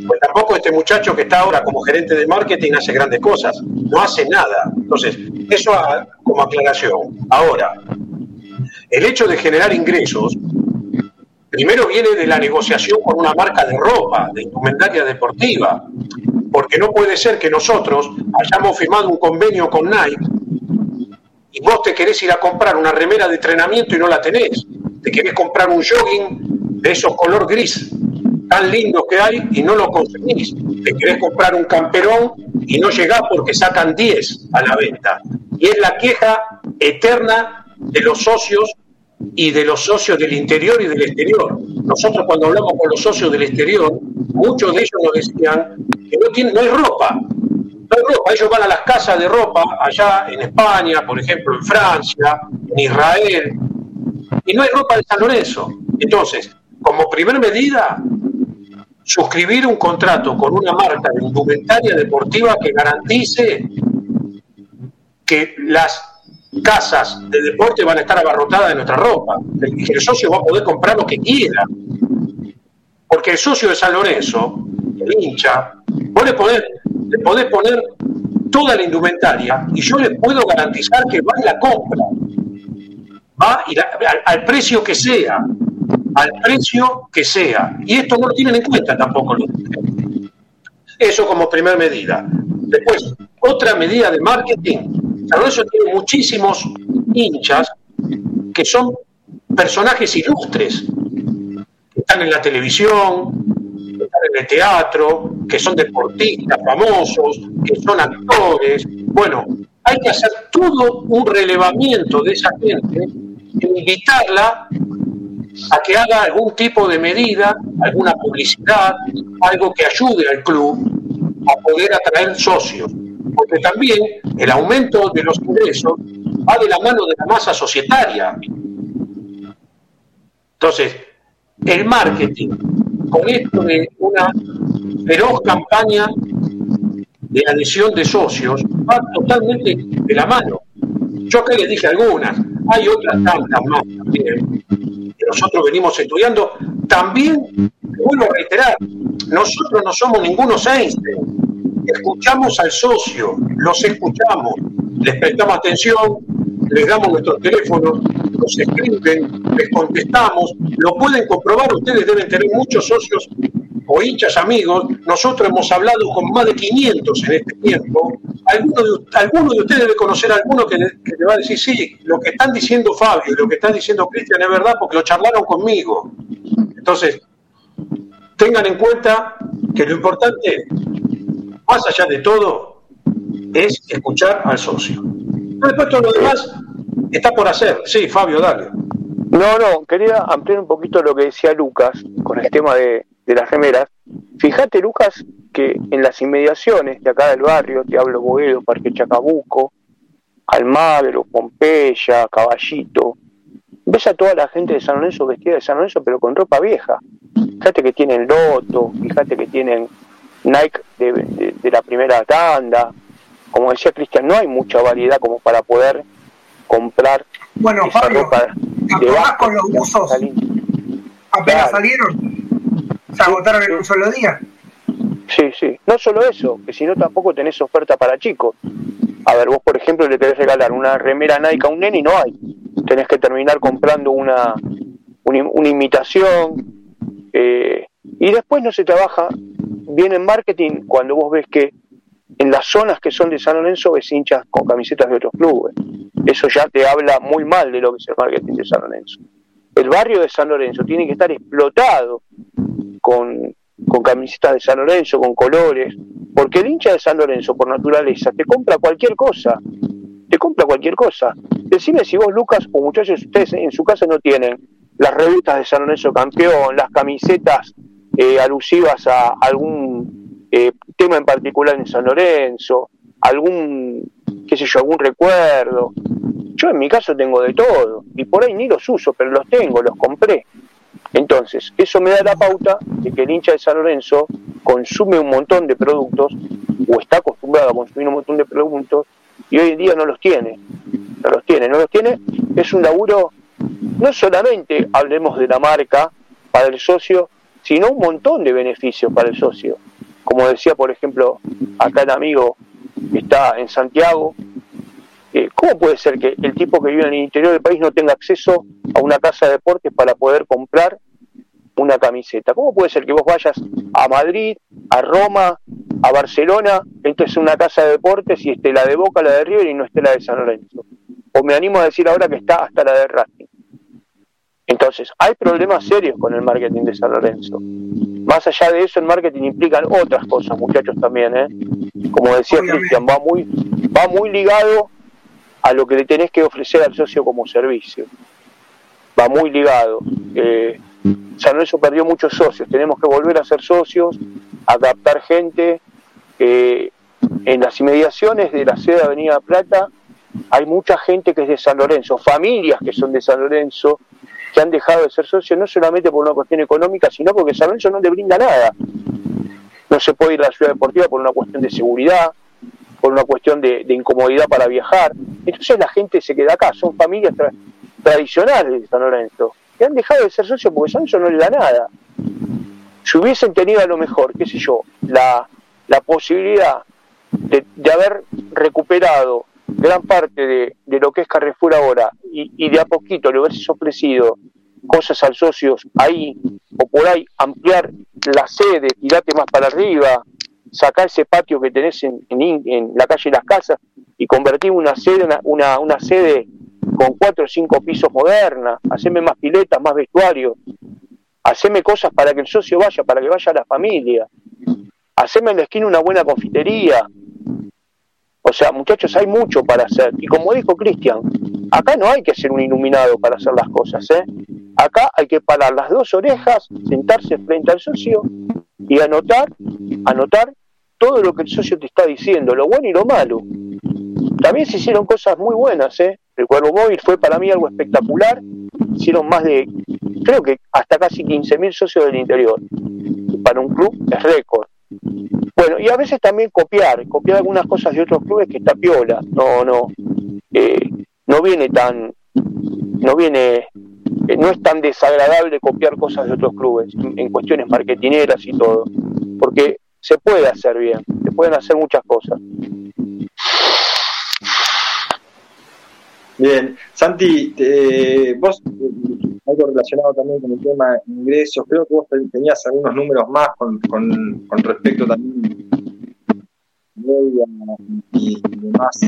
Pues tampoco este muchacho que está ahora como gerente de marketing hace grandes cosas, no hace nada. Entonces, eso como aclaración. Ahora, el hecho de generar ingresos primero viene de la negociación con una marca de ropa, de indumentaria deportiva porque no puede ser que nosotros hayamos firmado un convenio con Nike y vos te querés ir a comprar una remera de entrenamiento y no la tenés. Te querés comprar un jogging de esos color gris tan lindos que hay y no lo conseguís. Te querés comprar un camperón y no llegás porque sacan 10 a la venta. Y es la queja eterna de los socios y de los socios del interior y del exterior. Nosotros cuando hablamos con los socios del exterior, muchos de ellos nos decían que no, tienen, hay ropa. No hay ropa, ellos van a las casas de ropa allá en España, por ejemplo, en Francia, en Israel, y no hay ropa de San Lorenzo. Entonces, como primer medida, suscribir un contrato con una marca de indumentaria deportiva que garantice que las casas de deporte van a estar abarrotadas de nuestra ropa. El, el socio va a poder comprar lo que quiera. Porque el socio de San Lorenzo, el hincha, le podés, le poner toda la indumentaria y yo le puedo garantizar que va y la compra. Va y al, precio que sea. Al precio que sea. Y esto no lo tienen en cuenta tampoco Eso como primera medida. Después, otra medida de marketing San Lorenzo tiene muchísimos hinchas que son personajes ilustres, que están en la televisión, que están en el teatro, que son deportistas famosos, que son actores. Bueno, hay que hacer todo un relevamiento de esa gente e invitarla a que haga algún tipo de medida, alguna publicidad, algo que ayude al club a poder atraer socios porque también el aumento de los ingresos va de la mano de la masa societaria. Entonces, el marketing, con esto de una feroz campaña de adhesión de socios, va totalmente de la mano. Yo acá les dije algunas, hay otras tantas más también que nosotros venimos estudiando. También, vuelvo a reiterar, nosotros no somos ningunos Einstein escuchamos al socio, los escuchamos, les prestamos atención, les damos nuestros teléfonos, nos escriben, les contestamos, lo pueden comprobar, ustedes deben tener muchos socios o hinchas amigos, nosotros hemos hablado con más de 500 en este tiempo, alguno de, de ustedes debe conocer a alguno que, que, le va a decir, sí, lo que están diciendo Fabio y lo que están diciendo Cristian es verdad porque lo charlaron conmigo. Entonces, tengan en cuenta que lo importante más allá de todo, es escuchar al socio. Después todo lo demás está por hacer. Sí, Fabio, dale. No, no, quería ampliar un poquito lo que decía Lucas con el tema de, las remeras. Fíjate, Lucas, que en las inmediaciones de acá del barrio, te hablo Boedo, Parque Chacabuco, Almagro, Pompeya, Caballito, ves a toda la gente de San Lorenzo vestida de San Lorenzo, pero con ropa vieja. Fíjate que tienen loto, fíjate que tienen Nike de, la primera tanda. Como decía Cristian, no hay mucha variedad como para poder comprar bueno, esa Fabio, ropa con los buzos? Apenas salieron, se agotaron en un solo día. Sí, sí. No solo eso, que si no tampoco tenés oferta para chicos. A ver, vos por ejemplo le querés regalar una remera Nike a un nene y no hay. Tenés que terminar comprando una, una, imitación. Eh, y después no se trabaja bien en marketing cuando vos ves que en las zonas que son de San Lorenzo ves hinchas con camisetas de otros clubes. Eso ya te habla muy mal de lo que es el marketing de San Lorenzo. El barrio de San Lorenzo tiene que estar explotado con, con camisetas de San Lorenzo, con colores, porque el hincha de San Lorenzo, por naturaleza, te compra cualquier cosa, te compra cualquier cosa. Decime si vos, Lucas, o muchachos, ustedes en su casa no tienen las revistas de San Lorenzo campeón, las camisetas eh, alusivas a algún eh, tema en particular en San Lorenzo, algún, qué sé yo, algún recuerdo. Yo en mi caso tengo de todo, y por ahí ni los uso, pero los tengo, los compré. Entonces, eso me da la pauta de que el hincha de San Lorenzo consume un montón de productos o está acostumbrado a consumir un montón de productos y hoy en día no los tiene. No los tiene, no los tiene. Es un laburo, no solamente hablemos de la marca para el socio, sino un montón de beneficios para el socio. Como decía, por ejemplo, acá el amigo está en Santiago, eh, ¿cómo puede ser que el tipo que vive en el interior del país no tenga acceso a una casa de deportes para poder comprar una camiseta? ¿Cómo puede ser que vos vayas a Madrid, a Roma, a Barcelona, entonces una casa de deportes y esté la de Boca, la de River y no esté la de San Lorenzo? O me animo a decir ahora que está hasta la de Racing. Entonces, hay problemas [LAUGHS] serios con el marketing de San Lorenzo. Más allá de eso, el marketing implica otras cosas, muchachos, también. ¿eh? Como decía Cristian, va muy, va muy ligado a lo que le tenés que ofrecer al socio como servicio. Va muy ligado. Eh, San Lorenzo perdió muchos socios, tenemos que volver a ser socios, adaptar gente. Eh, en las inmediaciones de la sede de Avenida Plata hay mucha gente que es de San Lorenzo, familias que son de San Lorenzo, que han dejado de ser socios no solamente por una cuestión económica, sino porque San Lorenzo no le brinda nada. No se puede ir a la ciudad deportiva por una cuestión de seguridad, por una cuestión de, incomodidad para viajar. Entonces la gente se queda acá, son familias tradicionales de San Lorenzo, que han dejado de ser socios porque San Lorenzo no le da nada. Si hubiesen tenido a lo mejor, qué sé yo, la, la posibilidad de, haber recuperado gran parte de, de, lo que es Carrefour ahora y, y de a poquito le hubiese ofrecido cosas al socios ahí o por ahí ampliar la sede, tirate más para arriba, sacar ese patio que tenés en, en, la calle Las Casas y convertir una sede, una, una, sede con cuatro o cinco pisos moderna, hacerme más piletas, más vestuario, hacerme cosas para que el socio vaya, para que vaya la familia, hacerme en la esquina una buena confitería. O sea, muchachos, hay mucho para hacer. Y como dijo Cristian, acá no hay que ser un iluminado para hacer las cosas, ¿eh? Acá hay que parar las dos orejas, sentarse frente al socio y anotar, anotar todo lo que el socio te está diciendo, lo bueno y lo malo. También se hicieron cosas muy buenas, ¿eh? El Cuervo Móvil fue para mí algo espectacular. Hicieron más de, creo que hasta casi 15.000 socios del interior. Para un club es récord. Bueno, y a veces también copiar, copiar algunas cosas de otros clubes que está piola. No, no, eh, no viene tan, no viene, eh, no es tan desagradable copiar cosas de otros clubes en cuestiones marketineras y todo. Porque se puede hacer bien, se pueden hacer muchas cosas. Bien, Santi, vos, algo relacionado también con el tema de ingresos, creo que vos tenías algunos números más con, con, con respecto también y demás.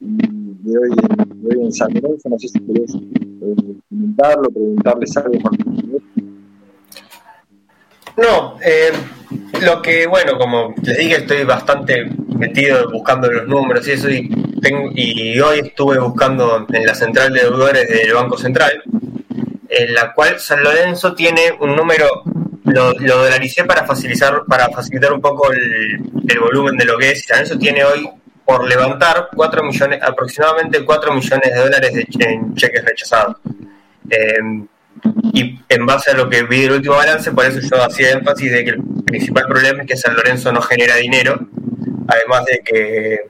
De hoy, de hoy en San Lorenzo, no sé si querés eh, comentarlo, preguntarles algo con no, eh, lo que, bueno, como les dije, estoy bastante metido buscando los números y eso, y, tengo, y hoy estuve buscando en la central de deudores del Banco Central, en la cual San Lorenzo tiene un número, lo, lo dolaricé para facilitar, para facilitar un poco el, volumen de lo que es, San Lorenzo tiene hoy por levantar 4 millones, aproximadamente 4 millones de dólares de, en cheques rechazados. Eh, y en base a lo que vi del último balance, por eso yo hacía énfasis de que el principal problema es que San Lorenzo no genera dinero, además de que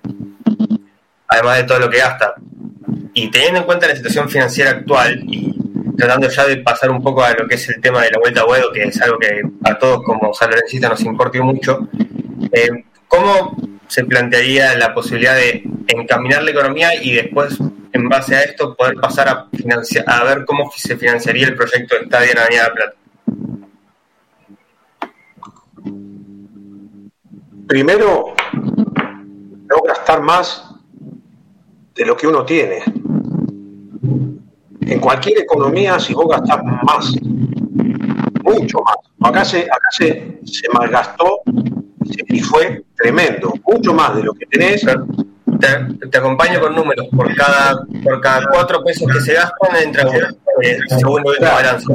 además de todo lo que gasta. Y teniendo en cuenta la situación financiera actual y tratando ya de pasar un poco a lo que es el tema de la vuelta a que es algo que a todos como San Lorenzo nos importa mucho, eh, ¿cómo se plantearía la posibilidad de encaminar la economía y después, en base a esto, poder pasar a, financiar, a ver cómo se financiaría el proyecto de estadio en Avenida de Plata. Primero, no gastar más de lo que uno tiene. En cualquier economía, si vos gastás más, mucho más, acá se, acá se, se malgastó y fue tremendo, mucho más de lo que tenés. Te, acompaño con números, por cada por cada cuatro pesos que se gastan entra eh, segundo balance.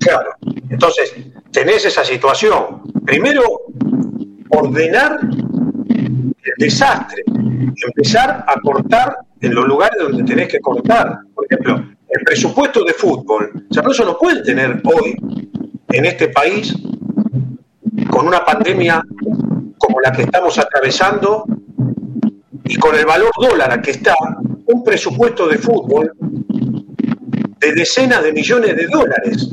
Claro, entonces tenés esa situación. Primero, ordenar el desastre, empezar a cortar en los lugares donde tenés que cortar. Por ejemplo, el presupuesto de fútbol. O sea, eso no puede tener hoy en este país con una pandemia como la que estamos atravesando y con el valor dólar que está, un presupuesto de fútbol de decenas de millones de dólares.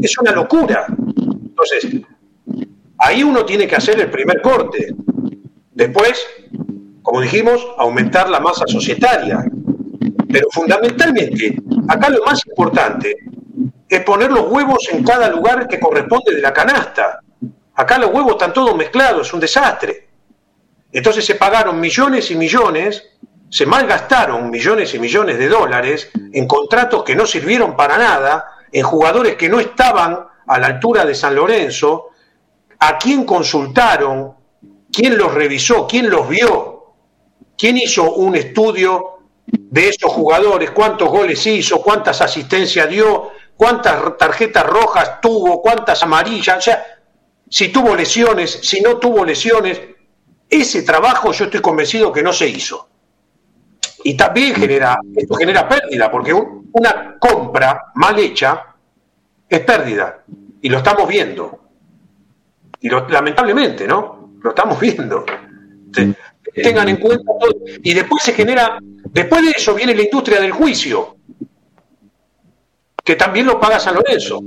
Es una locura. Entonces, ahí uno tiene que hacer el primer corte. Después, como dijimos, aumentar la masa societaria. Pero fundamentalmente, acá lo más importante es poner los huevos en cada lugar que corresponde de la canasta. Acá los huevos están todos mezclados, es un desastre. Entonces se pagaron millones y millones, se malgastaron millones y millones de dólares en contratos que no sirvieron para nada, en jugadores que no estaban a la altura de San Lorenzo, a quién consultaron, quién los revisó, quién los vio, quién hizo un estudio de esos jugadores, cuántos goles hizo, cuántas asistencias dio, cuántas tarjetas rojas tuvo, cuántas amarillas, o sea, si tuvo lesiones, si no tuvo lesiones. Ese trabajo yo estoy convencido que no se hizo. Y también genera, esto genera pérdida, porque una compra mal hecha es pérdida. Y lo estamos viendo. Y lamentablemente, ¿no? Lo estamos viendo. tengan en cuenta todo. Y después se genera, después de eso viene la industria del juicio, que también lo paga San Lorenzo.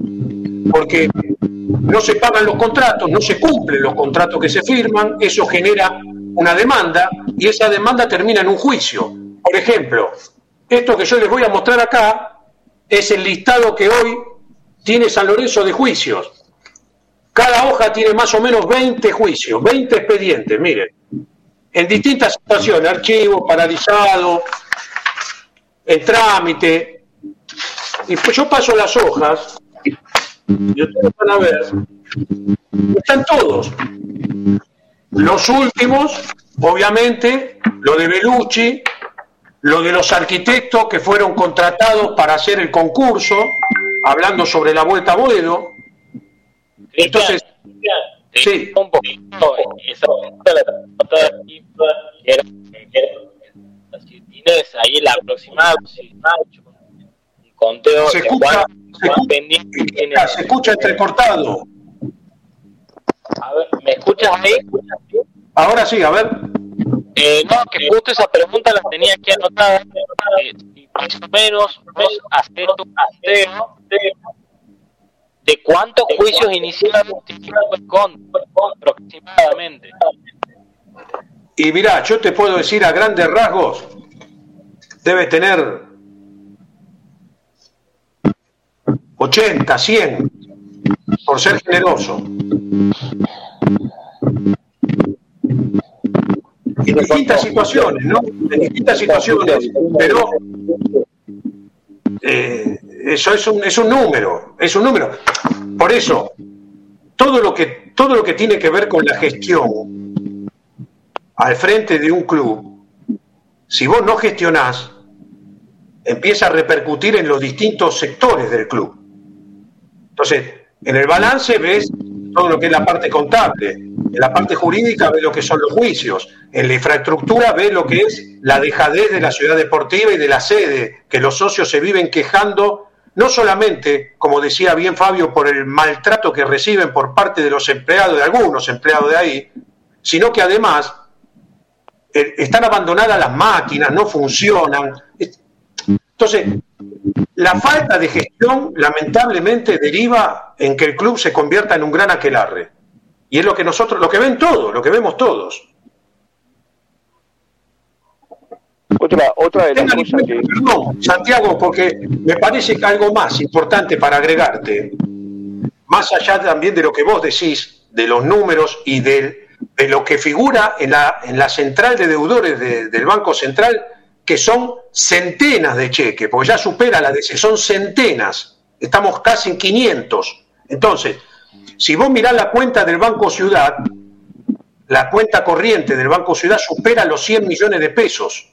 Porque no se pagan los contratos, no se cumplen los contratos que se firman, eso genera una demanda y esa demanda termina en un juicio. Por ejemplo, esto que yo les voy a mostrar acá es el listado que hoy tiene San Lorenzo de juicios. Cada hoja tiene más o menos 20 juicios, 20 expedientes, miren, en distintas situaciones, archivo, paralizado, en trámite. Y pues yo paso las hojas y ustedes van a ver, están todos. Los últimos, obviamente, lo de Belucci, lo de los arquitectos que fueron contratados para hacer el concurso, hablando sobre la vuelta a Boedo. Entonces, sí. Un poquito, esa ahí la aproximada, conteo se escucha, se, escucha, entrecortado. A ver, ¿me escuchas ahí? Ahora sí, a ver. Eh, no, que justo esa pregunta la tenía que anotar. Eh, más o menos hacer un conteo de cuántos juicios iniciaron con aproximadamente. Y mira, yo te puedo decir a grandes rasgos, debe tener 80, 100, por ser generoso. En distintas situaciones, ¿no? En distintas situaciones, pero eh, eso es un, es un número, es un número. Por eso, todo lo que, todo lo que tiene que ver con la gestión al frente de un club, si vos no gestionás, empieza a repercutir en los distintos sectores del club. Entonces, en el balance ves todo lo que es la parte contable, en la parte jurídica ves lo que son los juicios, en la infraestructura ves lo que es la dejadez de la ciudad deportiva y de la sede, que los socios se viven quejando, no solamente, como decía bien Fabio, por el maltrato que reciben por parte de los empleados, de algunos empleados de ahí, sino que además eh, están abandonadas las máquinas, no funcionan. Entonces, la falta de gestión, lamentablemente, deriva en que el club se convierta en un gran aquelarre. Y es lo que nosotros, lo que ven todos, lo que vemos todos. Otra, otra de las cosas. Perdón, Santiago, porque me parece que algo más importante para agregarte, más allá también de lo que vos decís, de los números y de lo que figura en la, en la central de deudores del Banco Central, que son centenas de cheques, porque ya supera la de son centenas, estamos casi en 500. Entonces, si vos mirás la cuenta del Banco Ciudad, la cuenta corriente del Banco Ciudad supera los 100 millones de pesos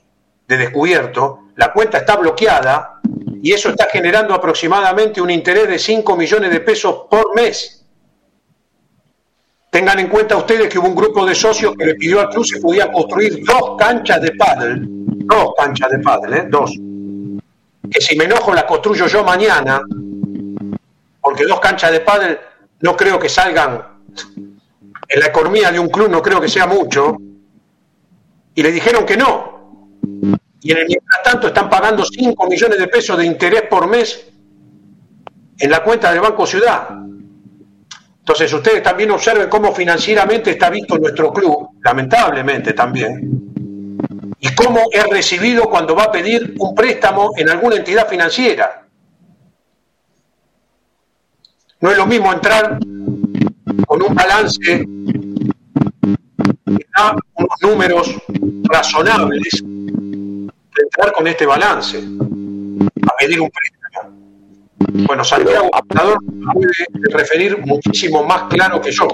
de descubierto, la cuenta está bloqueada y eso está generando aproximadamente un interés de 5 millones de pesos por mes. Tengan en cuenta ustedes que hubo un grupo de socios que le pidió al club si podía construir dos canchas de pádel, dos canchas de pádel, ¿eh? dos. Que si me enojo las construyo yo mañana, porque dos canchas de pádel no creo que salgan en la economía de un club, no creo que sea mucho. Y le dijeron que no, y en el mientras tanto están pagando 5 millones de pesos de interés por mes en la cuenta del Banco Ciudad. Entonces ustedes también observen cómo financieramente está visto nuestro club, lamentablemente también, y cómo es recibido cuando va a pedir un préstamo en alguna entidad financiera. No es lo mismo entrar con un balance que da unos números razonables entrar con este balance a pedir un préstamo. Bueno, Santiago Apuntador puede referir muchísimo más claro que yo.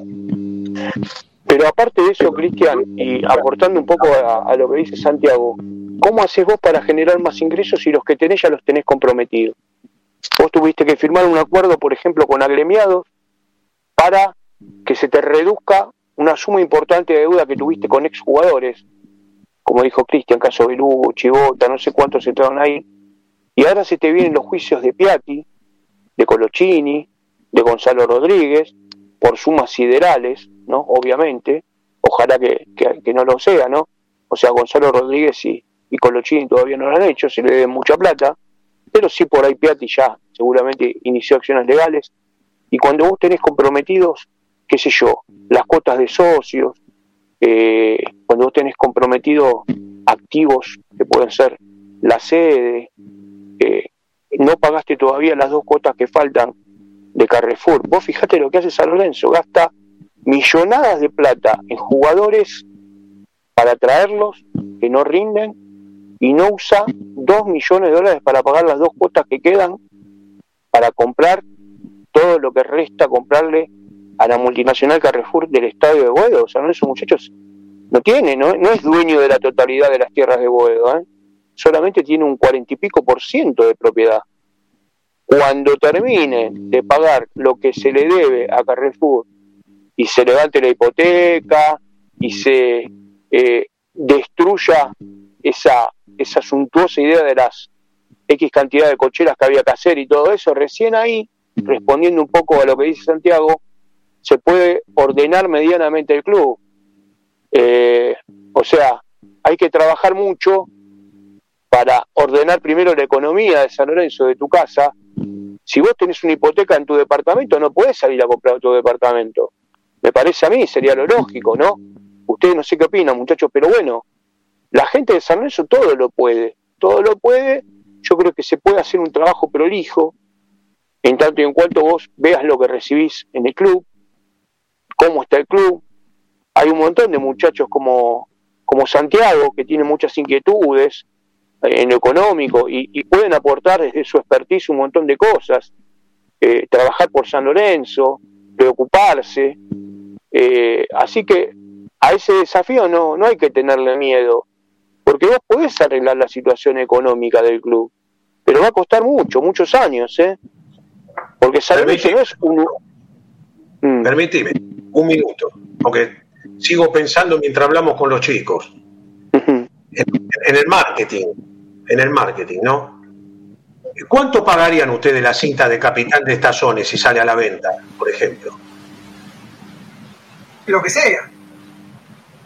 Pero aparte de eso, Cristian, y aportando un poco a, lo que dice Santiago, ¿cómo haces vos para generar más ingresos si los que tenés ya los tenés comprometidos? Vos tuviste que firmar un acuerdo, por ejemplo, con agremiados para que se te reduzca una suma importante de deuda que tuviste con exjugadores como dijo Cristian, caso Belugo, Chivota, no sé cuántos entraron ahí, y ahora se te vienen los juicios de Piatti, de Colochini, de Gonzalo Rodríguez, por sumas siderales, ¿no? Obviamente, ojalá que, no lo sea, ¿no? O sea, Gonzalo Rodríguez y, y Colochini todavía no lo han hecho, se le deben mucha plata, pero sí por ahí Piatti ya seguramente inició acciones legales, y cuando vos tenés comprometidos, qué sé yo, las cuotas de socios, eh, cuando vos tenés comprometido activos que pueden ser la sede, eh, no pagaste todavía las dos cuotas que faltan de Carrefour. Vos fijate lo que hace San Lorenzo, gasta millonadas de plata en jugadores para traerlos que no rinden y no usa dos millones de dólares para pagar las dos cuotas que quedan para comprar todo lo que resta comprarle a la multinacional Carrefour del estadio de Boedo. O sea, no muchachos no tiene, no, no es dueño de la totalidad de las tierras de Boedo, ¿eh? solamente tiene un cuarenta y pico por ciento de propiedad. Cuando termine de pagar lo que se le debe a Carrefour y se levante la hipoteca y se eh, destruya esa, esa suntuosa idea de las X cantidad de cocheras que había que hacer y todo eso, recién ahí, respondiendo un poco a lo que dice Santiago, se puede ordenar medianamente el club. Eh, o sea, hay que trabajar mucho para ordenar primero la economía de San Lorenzo, de tu casa. Si vos tenés una hipoteca en tu departamento, no puedes salir a comprar otro departamento. Me parece a mí, sería lo lógico, ¿no? Ustedes no sé qué opinan, muchachos, pero bueno, la gente de San Lorenzo todo lo puede, todo lo puede. Yo creo que se puede hacer un trabajo prolijo, en tanto y en cuanto vos veas lo que recibís en el club, cómo está el club. Hay un montón de muchachos como, como Santiago que tienen muchas inquietudes en lo económico y, pueden aportar desde su expertise un montón de cosas. Eh, trabajar por San Lorenzo, preocuparse. Eh, así que a ese desafío no, no hay que tenerle miedo, porque vos podés arreglar la situación económica del club, pero va a costar mucho, muchos años, ¿eh? Porque San Lorenzo no es un... Mm. Permíteme un minuto, porque sigo pensando mientras hablamos con los chicos. en, el marketing, en el marketing, ¿no? ¿Cuánto pagarían ustedes la cinta de capitán de estaciones si sale a la venta, por ejemplo? Lo que sea.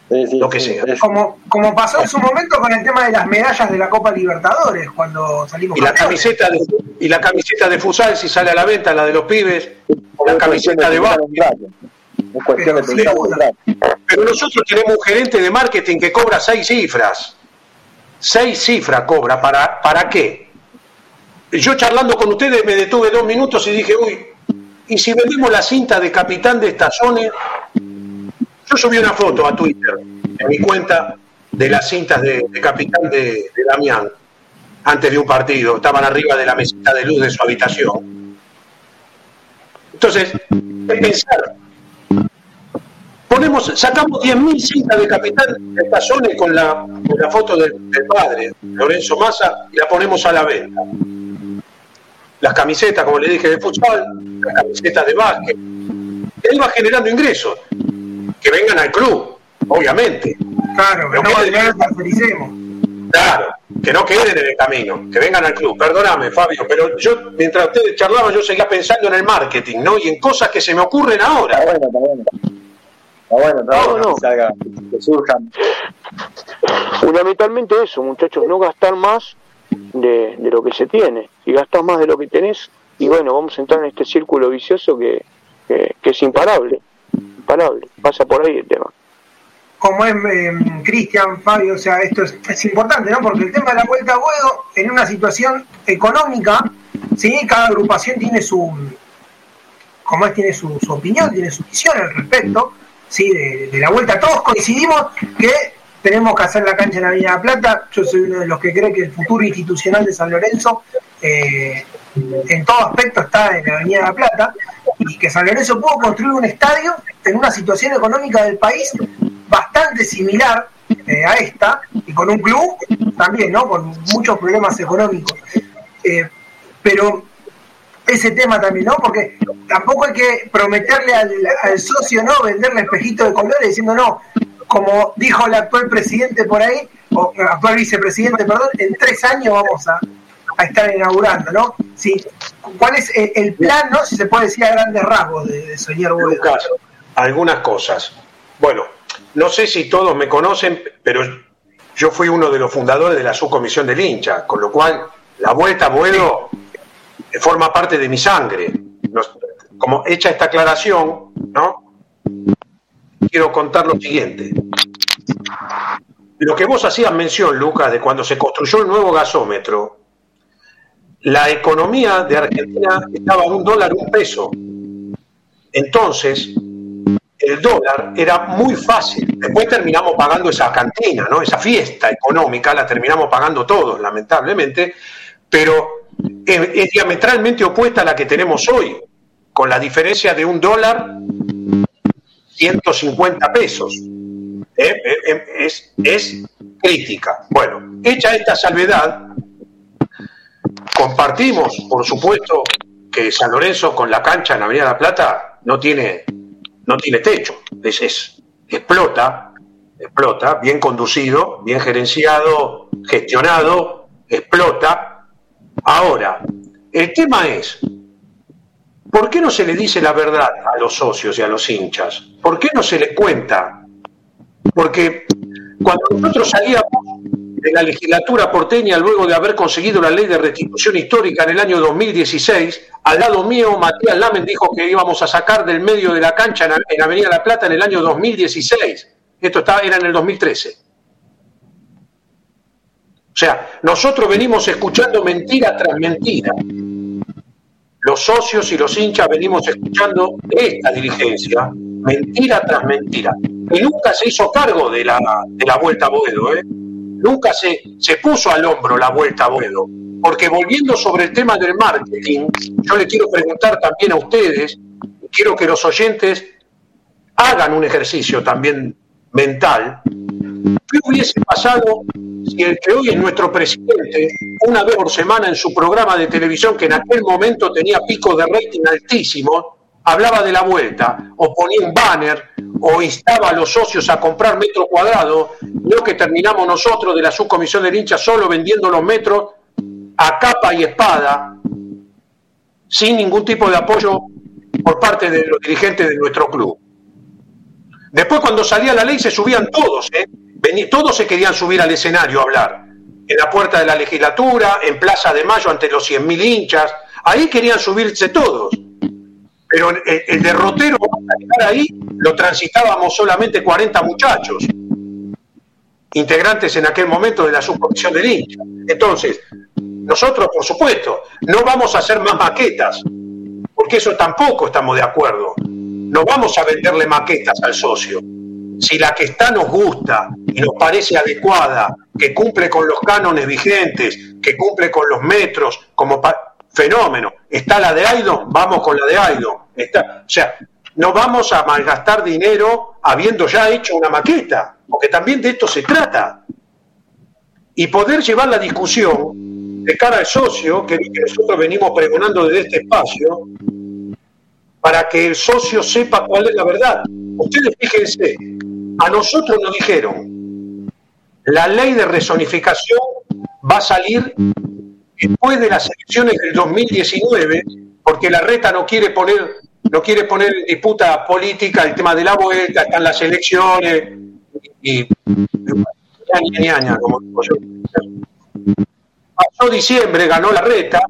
lo que sea. Como, como pasó en su momento con el tema de las medallas de la Copa Libertadores, cuando salimos y la camiseta de, Y la camiseta de Fusal, si sale a la venta, la de los pibes, la camiseta de Barrio pero, nosotros tenemos un gerente de marketing que cobra seis cifras. Seis cifras cobra. ¿Para, ¿Para qué? Yo charlando con ustedes me detuve dos minutos y dije, uy, ¿y si vendimos la cinta de capitán de estaciones? Yo subí una foto a Twitter, en mi cuenta, de las cintas de, capitán de, Damián, antes de un partido. Estaban arriba de la mesita de luz de su habitación. Entonces, es pensar, ponemos, sacamos 10.000 cintas de capitán de Tazones con la, la foto del, padre, Lorenzo Massa, y la ponemos a la venta. Las camisetas, como le dije, de futsal, las camisetas de básquet. Él va generando ingresos. Que vengan al club, obviamente. Claro, que no, Claro, que no queden en el camino, que vengan al club. Perdóname, Fabio, pero yo, mientras ustedes charlaban, yo seguía pensando en el marketing, ¿no? Y en cosas que se me ocurren ahora. Está bueno, está bueno. Está bueno, está bueno, Que, salga, que surjan. Fundamentalmente eso, muchachos, no gastar más de, de, lo que se tiene. Si gastas más de lo que tenés, y bueno, vamos a entrar en este círculo vicioso que, que, que es imparable. Imparable. Pasa por ahí el tema como es eh, Cristian, Fabio, o sea, esto es, importante, ¿no? Porque el tema de la vuelta a Buedo, en una situación económica, ¿sí? Cada agrupación tiene su, como es, tiene su, opinión, tiene su visión al respecto, ¿sí? De, la vuelta. Todos coincidimos que tenemos que hacer la cancha en la Avenida Plata. Yo soy uno de los que cree que el futuro institucional de San Lorenzo, eh, en todo aspecto, está en la Avenida La Plata y que San Lorenzo pudo construir un estadio en una situación económica del país bastante similar eh, a esta, y con un club también, ¿no? Con muchos problemas económicos. Eh, pero ese tema también, ¿no? Porque tampoco hay que prometerle al, socio, ¿no? Venderle espejito de colores diciendo, no, como dijo el actual presidente por ahí, o actual vicepresidente, perdón, en tres años vamos a, estar inaugurando, ¿no? Sí. ¿Cuál es el plan, no? Si se puede decir a grandes rasgos de, de Soñar Algunas cosas. Bueno, no sé si todos me conocen, pero yo fui uno de los fundadores de la subcomisión del hincha, con lo cual la vuelta a vuelo forma parte de mi sangre. Como hecha esta aclaración, ¿no? Quiero contar lo siguiente. Lo que vos hacías mención, Lucas, de cuando se construyó el nuevo gasómetro, la economía de Argentina estaba a un dólar, un peso. Entonces, el dólar era muy fácil. Después terminamos pagando esa cantina, ¿no? Esa fiesta económica la terminamos pagando todos, lamentablemente, pero es, diametralmente opuesta a la que tenemos hoy, con la diferencia de un dólar 150 pesos. ¿Eh? Eh, eh, es, es crítica. Bueno, hecha esta salvedad, compartimos, por supuesto, que San Lorenzo con la cancha en la Avenida de la Plata no tiene no tiene techo, es, explota, explota, bien conducido, bien gerenciado, gestionado, explota. Ahora, el tema es, ¿por qué no se le dice la verdad a los socios y a los hinchas? ¿Por qué no se les cuenta? Porque cuando nosotros salíamos de la legislatura porteña luego de haber conseguido la ley de restitución histórica en el año 2016, al lado mío Matías Lamen dijo que íbamos a sacar del medio de la cancha en Avenida La Plata en el año 2016. Esto estaba, era en el 2013. O sea, nosotros venimos escuchando mentira tras mentira. Los socios y los hinchas venimos escuchando esta dirigencia, mentira tras mentira. Y nunca se hizo cargo de la, de la vuelta a Boedo, ¿eh? nunca se, se puso al hombro la vuelta a Boedo. Porque volviendo sobre el tema del marketing, yo le quiero preguntar también a ustedes, quiero que los oyentes hagan un ejercicio también mental. ¿Qué hubiese pasado si el que hoy es nuestro presidente, una vez por semana en su programa de televisión, que en aquel momento tenía pico de rating altísimo, hablaba de la vuelta, o ponía un banner, o instaba a los socios a comprar metro cuadrado, no que terminamos nosotros de la subcomisión del hincha solo vendiendo los metros a capa y espada, sin ningún tipo de apoyo por parte de los dirigentes de nuestro club. Después cuando salía la ley se subían todos, ¿eh? Todos se querían subir al escenario a hablar, en la puerta de la legislatura, en Plaza de Mayo ante los 100.000 hinchas, ahí querían subirse todos pero el, derrotero ahí lo transitábamos solamente 40 muchachos. integrantes en aquel momento de la subcomisión del hincha. Entonces, nosotros, por supuesto, no vamos a hacer más maquetas, porque eso tampoco estamos de acuerdo. No vamos a venderle maquetas al socio. Si la que está nos gusta y nos parece adecuada, que cumple con los cánones vigentes, que cumple con los metros, como fenómeno, está la de Aido, vamos con la de Aido. Está, o sea, no vamos a malgastar dinero habiendo ya hecho una maqueta, porque también de esto se trata. Y poder llevar la discusión de cara al socio, que nosotros venimos pregonando desde este espacio, para que el socio sepa cuál es la verdad. Ustedes fíjense, a nosotros nos dijeron, la ley de resonificación va a salir después de las elecciones del 2019, porque la reta no quiere poner no quiere poner en disputa política el tema de la vuelta, están las elecciones y, como digo. Pasó diciembre, ganó la reta.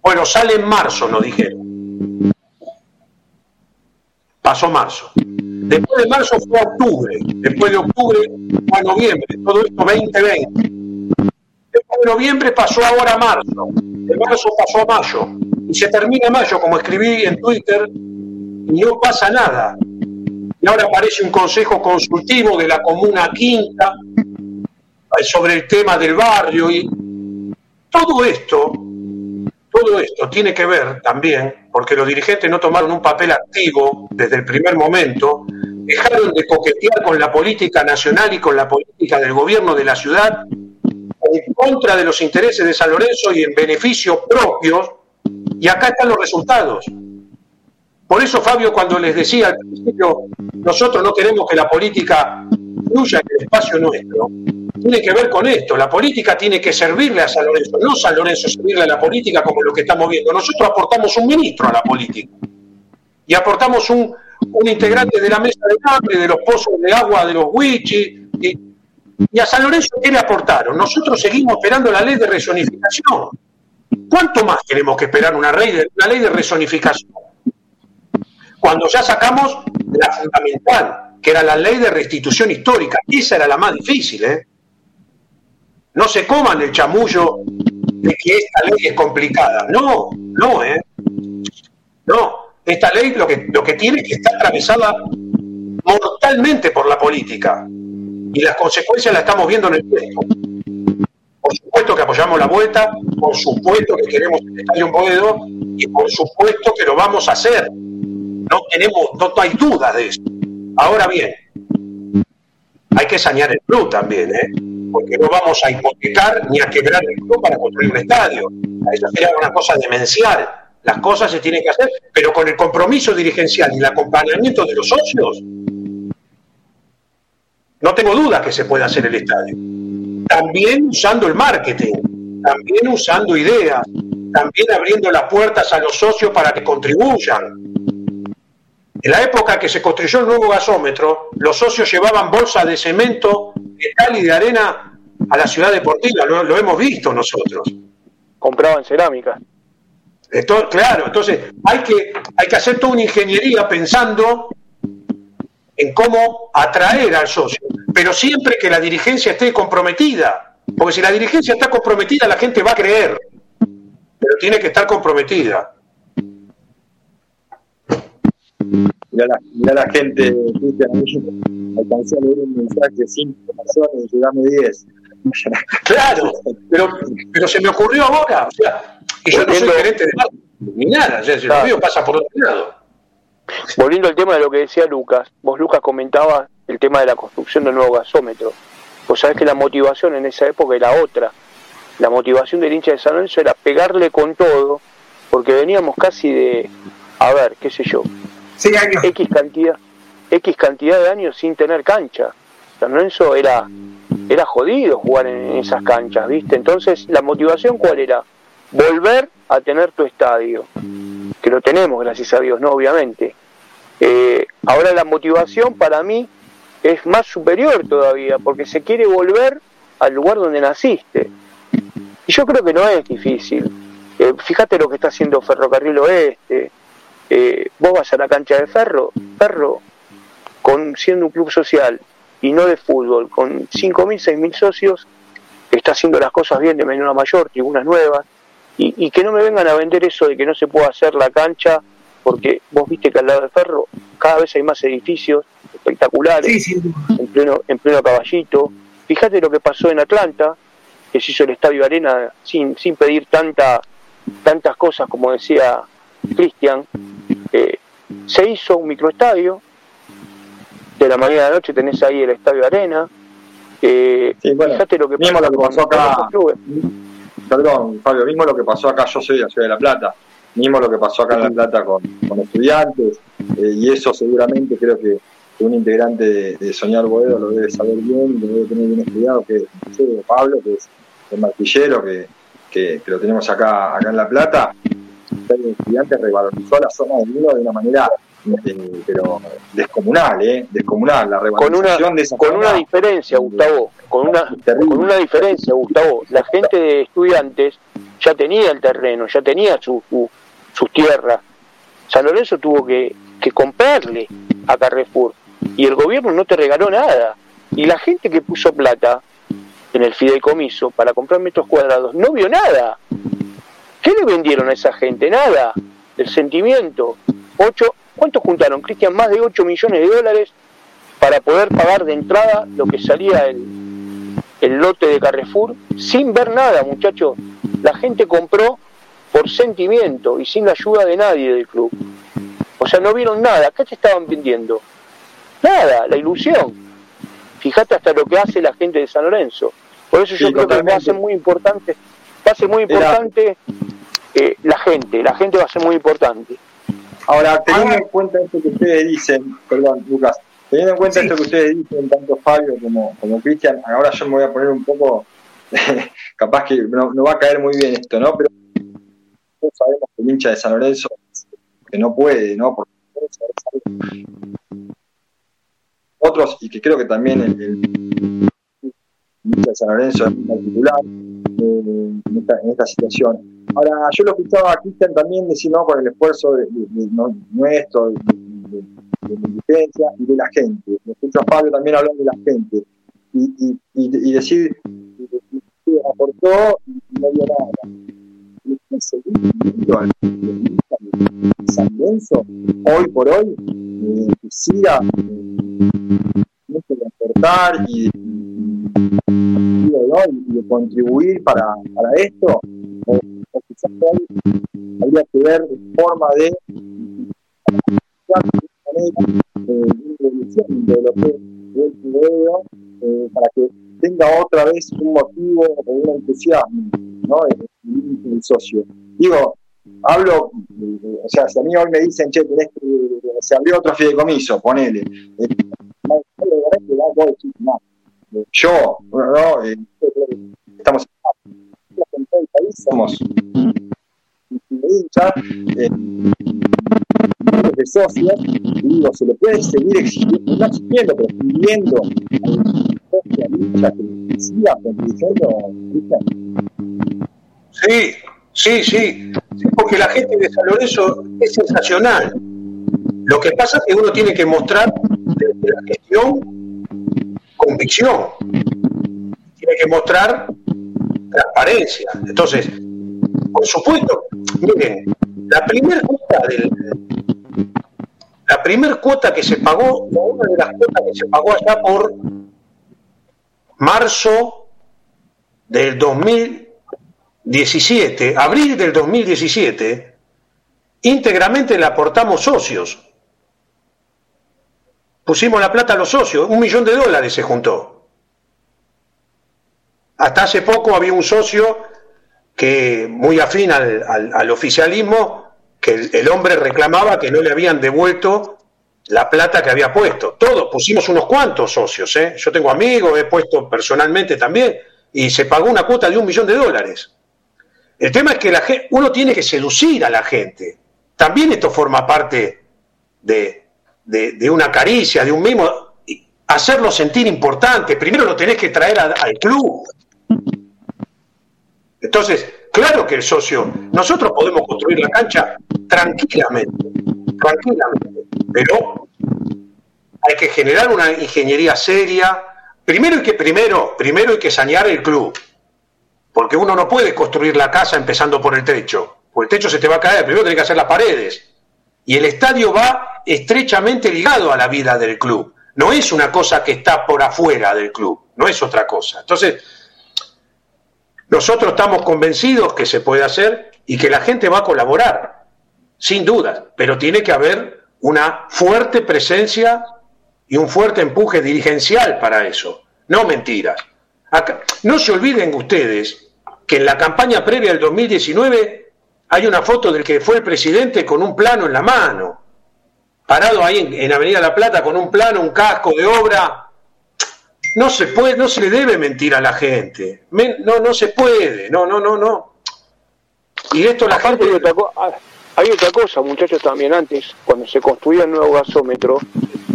Bueno, sale en marzo, nos dijeron. Pasó marzo. Después de marzo fue octubre. Después de octubre fue noviembre. Todo esto 2020 de noviembre pasó ahora marzo, de marzo pasó a mayo, y se termina mayo, como escribí en Twitter, y no pasa nada. Y ahora aparece un consejo consultivo de la Comuna Quinta eh, sobre el tema del barrio, y todo esto, todo esto tiene que ver también, porque los dirigentes no tomaron un papel activo desde el primer momento, dejaron de coquetear con la política nacional y con la política del gobierno de la ciudad en contra de los intereses de San Lorenzo y en beneficio propio, y acá están los resultados. Por eso, Fabio, cuando les decía al principio, nosotros no queremos que la política fluya en el espacio nuestro, tiene que ver con esto. La política tiene que servirle a San Lorenzo, no San Lorenzo servirle a la política como lo que estamos viendo. Nosotros aportamos un ministro a la política y aportamos un, un integrante de la mesa de cambio, de los pozos de agua de los Wichi, y ¿Y a San Lorenzo qué le aportaron? Nosotros seguimos esperando la ley de resonificación. ¿Cuánto más tenemos que esperar una ley de, ley de resonificación? Cuando ya sacamos la fundamental, que era la ley de restitución histórica. Esa era la más difícil, ¿eh? No se coman el chamullo de que esta ley es complicada. No, no, ¿eh? No, esta ley lo que, lo que tiene es que estar atravesada mortalmente por la política y las consecuencias las estamos viendo en el tiempo. Por supuesto que apoyamos la vuelta, por supuesto que queremos el Estadio Boedo y por supuesto que lo vamos a hacer. No tenemos, no, hay duda de eso. Ahora bien, hay que sanear el club también, ¿eh? porque no vamos a hipotecar ni a quebrar el club para construir un estadio. Eso sería una cosa demencial. Las cosas se tienen que hacer, pero con el compromiso dirigencial y el acompañamiento de los socios, no tengo duda que se puede hacer el estadio. También usando el marketing, también usando ideas, también abriendo las puertas a los socios para que contribuyan. En la época que se construyó el nuevo gasómetro, los socios llevaban bolsas de cemento, metal y de arena a la ciudad deportiva, lo, hemos visto nosotros. Compraban cerámica. claro, entonces hay que, hay que hacer toda una ingeniería pensando en cómo atraer al socio, pero siempre que la dirigencia esté comprometida, porque si la dirigencia está comprometida la gente va a creer, pero tiene que estar comprometida. Mira la, la gente, alcancé a leer un mensaje de 5 personas y llegame 10. [LAUGHS] Claro, pero, pero se me ocurrió ahora, o sea, y yo no soy gerente de ni nada, o sea, si lo mío pasa por otro lado. Volviendo al tema de lo que decía Lucas, vos Lucas comentabas el tema de la construcción del nuevo gasómetro. Vos sabés que la motivación en esa época era otra. La motivación del hincha de San Lorenzo era pegarle con todo, porque veníamos casi de, a ver, qué sé yo, X cantidad, X cantidad de años sin tener cancha. San Lorenzo era, era jodido jugar en esas canchas, ¿viste? Entonces, la motivación cuál era? Volver a tener tu estadio que lo tenemos, gracias a Dios, no, obviamente. Eh, ahora la motivación para mí es más superior todavía, porque se quiere volver al lugar donde naciste. Y yo creo que no es difícil. Eh, fíjate lo que está haciendo Ferrocarril Oeste. Eh, vos vas a la cancha de Ferro, Ferro, con, siendo un club social, y no de fútbol, con 5.000, 6.000 socios, está haciendo las cosas bien de menor a mayor, tribunas nuevas, y, que no me vengan a vender eso de que no se puede hacer la cancha, porque vos viste que al lado de Ferro cada vez hay más edificios espectaculares, En, pleno, en pleno caballito. Fíjate lo que pasó en Atlanta, que se hizo el Estadio Arena sin, sin pedir tanta, tantas cosas como decía Cristian. Eh, se hizo un microestadio, de la mañana a la noche tenés ahí el Estadio Arena. Eh, fíjate lo que, mismo lo que pasó acá. Perdón, Fabio, mismo lo que pasó acá, yo soy de la Ciudad de La Plata, mismo lo que pasó acá en La Plata con, con estudiantes, eh, y eso seguramente creo que un integrante de, Soñar Boedo lo debe saber bien, lo debe tener bien estudiado, que es Pablo, que es el martillero, que, que, lo tenemos acá, acá en La Plata. El estudiante revalorizó la zona del Nilo de una manera eh, pero descomunal, ¿eh? Descomunal, la revalorización con una, de Con una diferencia, Gustavo, con una, con una diferencia, Gustavo. La gente de estudiantes ya tenía el terreno, ya tenía su, sus tierras. San Lorenzo tuvo que, que comprarle a Carrefour y el gobierno no te regaló nada. Y la gente que puso plata en el fideicomiso para comprar metros cuadrados no vio nada. ¿Qué le vendieron a esa gente? Nada. El sentimiento. Ocho, ¿Cuánto juntaron, Cristian? Más de 8 millones de dólares para poder pagar de entrada lo que salía el, el lote de Carrefour sin ver nada, muchachos. La gente compró por sentimiento y sin la ayuda de nadie del club. O sea, no vieron nada. ¿Qué te estaban vendiendo? Nada, la ilusión. Fíjate hasta lo que hace la gente de San Lorenzo. Por eso yo creo que va a ser muy importante, va a ser muy importante eh, la gente, la gente va a ser muy importante. Ahora, teniendo en cuenta esto que ustedes dicen, perdón, Lucas, teniendo en cuenta esto que ustedes dicen, tanto Fabio como, como Cristian, ahora yo me voy a poner un poco, [LAUGHS] capaz que no, va a caer muy bien esto, ¿no? Pero todos sabemos que el hincha de San Lorenzo que no puede, ¿no? Porque otros, y que creo que también el, de San Lorenzo en particular, eh, esta, en situación Ahora, yo lo escuchaba a Cristian también decir, ¿no? Con el esfuerzo de, nuestro, de, dirigencia y de la gente. Lo escucho a Pablo también hablar de la gente. Y, decir que aportó y no dio nada. San Lorenzo, hoy por hoy, eh, siga eh, de aportar y de, y de contribuir para, para esto, quizás habría que ver forma de de lo que es el video eh, para que tenga otra vez un motivo o un entusiasmo ¿no? el, socio. Digo, hablo, o sea, si a mí hoy me dicen, che, tenés que, se abrió otro fideicomiso, ponele. Yo, no, eh, estamos en todo el país, somos hinchas, eh, de socios, y digo, se le puede seguir exigiendo, no exigiendo, pero pidiendo a los que siga contribuyendo, Sí, sí, sí, porque la gente de San es sensacional. Lo que pasa es que uno tiene que mostrar desde la gestión convicción, tiene que mostrar transparencia. Entonces, por supuesto, miren, la primera cuota del la primera cuota que se pagó, una de las cuotas que se pagó allá por marzo del 2017, abril del 2017, íntegramente la aportamos socios. Pusimos la plata a los socios, un millón de dólares se juntó. Hasta hace poco había un socio que, muy afín al, oficialismo, que el, hombre reclamaba que no le habían devuelto la plata que había puesto. Todos, pusimos unos cuantos socios, ¿eh? yo tengo amigos, he puesto personalmente también, y se pagó una cuota de un millón de dólares. El tema es que la gente, uno tiene que seducir a la gente. También esto forma parte de, de, una caricia, de un mimo, hacerlo sentir importante. Primero lo tenés que traer al club, entonces, claro que el socio, nosotros podemos construir la cancha tranquilamente, tranquilamente, pero hay que generar una ingeniería seria. Primero hay que, primero, primero hay que sanear el club. Porque uno no puede construir la casa empezando por el techo. Porque el techo se te va a caer. Primero tiene que hacer las paredes. Y el estadio va estrechamente ligado a la vida del club. No es una cosa que está por afuera del club. No es otra cosa. Entonces, nosotros estamos convencidos que se puede hacer y que la gente va a colaborar. Sin duda. Pero tiene que haber una fuerte presencia y un fuerte empuje dirigencial para eso, no mentiras. no se olviden ustedes que en la campaña previa del 2019 hay una foto del que fue el presidente con un plano en la mano, parado ahí en, Avenida La Plata con un plano, un casco de obra. No se puede, no se le debe mentir a la gente. no, no se puede, no, no, no, no. Y esto la gente. Hay otra cosa, muchachos, también antes, cuando se construía el nuevo gasómetro,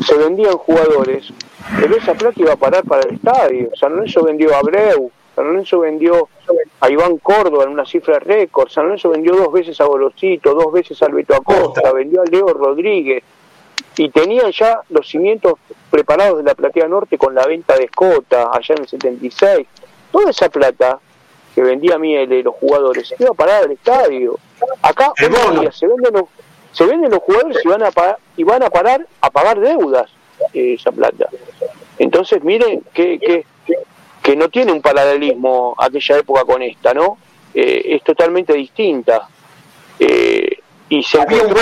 se vendían jugadores, pero esa plata iba a parar para el estadio. San Lorenzo vendió a Abreu, San Lorenzo vendió a Iván Córdoba en una cifra récord, San Lorenzo vendió dos veces a Golosito, dos veces a Alberto Acosta, vendió a Leo Rodríguez, y tenían ya los cimientos preparados de la Platea Norte con la venta de Escota allá en el 76. Toda esa plata que vendía Miele los jugadores iba a parar al estadio. Acá se venden los, se venden los jugadores y van a pagar, y van a parar a pagar deudas eh, esa plata. Entonces, miren que, que, que, no tiene un paralelismo aquella época con esta, ¿no? Eh, es totalmente distinta. Eh, y se Había un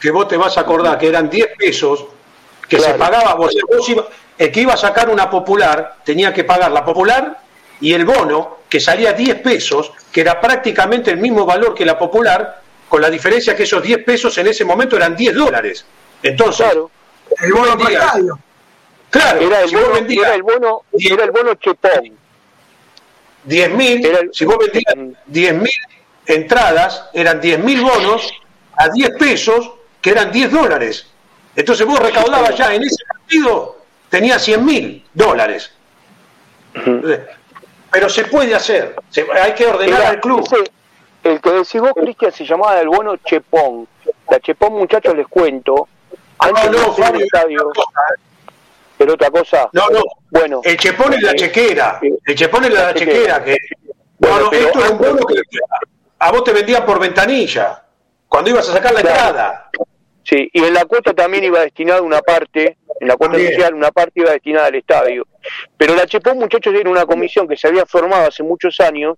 que vos te vas a acordar que eran 10 pesos que se pagaba, vos, el que iba a sacar una popular tenía que pagar la popular y el bono que salía 10 pesos, que era prácticamente el mismo valor que la popular, con la diferencia que esos 10 pesos en ese momento eran 10 dólares. Entonces, claro, el bono. Claro, era el, bono, era el bono, era el bono chepón. 10.000, si vos vendías 10.000 entradas, eran 10.000 bonos a 10 pesos, que eran 10 dólares. Entonces vos recaudabas ya en ese partido, tenías 100.000 dólares. Pero se puede hacer, hay que ordenar al club. el que decís vos, Cristian, se llamaba el bueno Chepón. La Chepón, muchachos, les cuento. Antes no, no, Fabio, estadio, pero otra cosa. No, no. Bueno, el Chepón es la eh, chequera. El Chepón es la, chequera. Que, bueno, esto es un bono que a vos te vendían por ventanilla. Cuando ibas a sacar la entrada. Sí, y en la cuota también iba destinada una parte, en la cuota inicial una parte iba destinada al estadio. Pero la Chepón, muchachos, era una comisión que se había formado hace muchos años,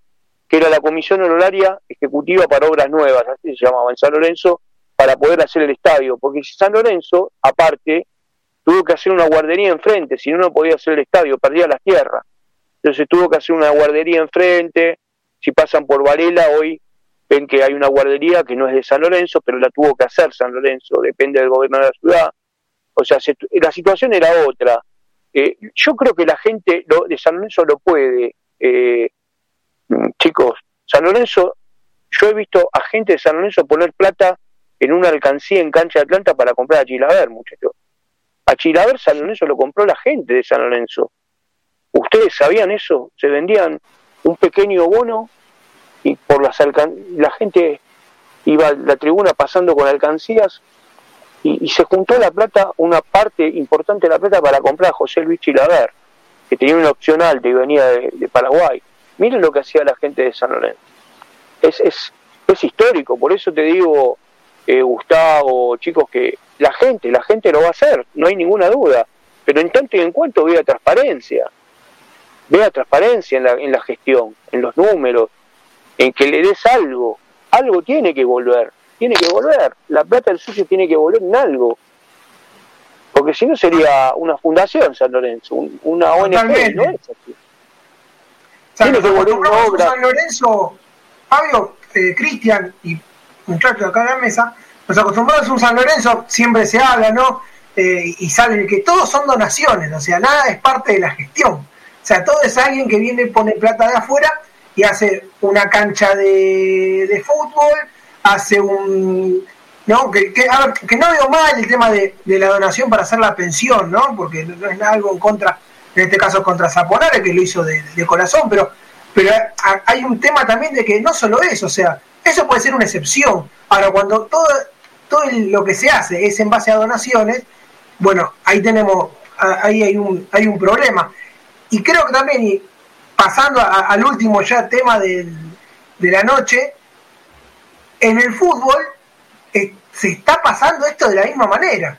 que era la Comisión Honoraria Ejecutiva para Obras Nuevas, así se llamaba, en San Lorenzo, para poder hacer el estadio. Porque si San Lorenzo, aparte, tuvo que hacer una guardería enfrente, si no, no podía hacer el estadio, perdía las tierras. Entonces tuvo que hacer una guardería enfrente, si pasan por Varela hoy ven que hay una guardería que no es de San Lorenzo, pero la tuvo que hacer San Lorenzo, depende del gobierno de la ciudad. O sea, la situación era otra. Eh, yo creo que la gente de San Lorenzo lo puede. Eh, chicos, San Lorenzo, yo he visto a gente de San Lorenzo poner plata en una alcancía en cancha de Atlanta para comprar a Chilaver, muchachos. A Chilaver San Lorenzo lo compró la gente de San Lorenzo. ¿Ustedes sabían eso? Se vendían un pequeño bono y por las la gente iba a la tribuna pasando con alcancías y, se juntó la plata, una parte importante de la plata para comprar a José Luis Chilaver, que tenía una opción alta y venía de, Paraguay. Miren lo que hacía la gente de San Lorenzo. Es, es, es histórico, por eso te digo, eh, Gustavo, chicos, que la gente, la gente lo va a hacer, no hay ninguna duda. Pero en tanto y en cuanto vea transparencia, vea transparencia en la, en la gestión, en los números, en que le des algo, algo tiene que volver, tiene que volver, la plata del sucio tiene que volver en algo, porque si no sería una fundación San Lorenzo, una ONG, no es así. tiene que volver una obra. San Lorenzo, Fabio, eh, Cristian y muchachos acá en la mesa, nos acostumbramos a un San Lorenzo, siempre se habla, ¿no? Eh, y sale que todos son donaciones, o sea, nada es parte de la gestión. O sea, todo es alguien que viene y pone plata de afuera y hace una cancha de, de fútbol, hace un... ¿no? Que, que, que no veo mal el tema de, la donación para hacer la pensión, ¿no? Porque no es algo en contra, en este caso contra Zaponare, que lo hizo de, corazón, pero, pero hay un tema también de que no solo eso, o sea, eso puede ser una excepción. Ahora, cuando todo, todo lo que se hace es en base a donaciones, bueno, ahí tenemos, ahí hay un, hay un problema. Y creo que también, y pasando al último ya tema de la noche, en el fútbol eh, se está pasando esto de la misma manera.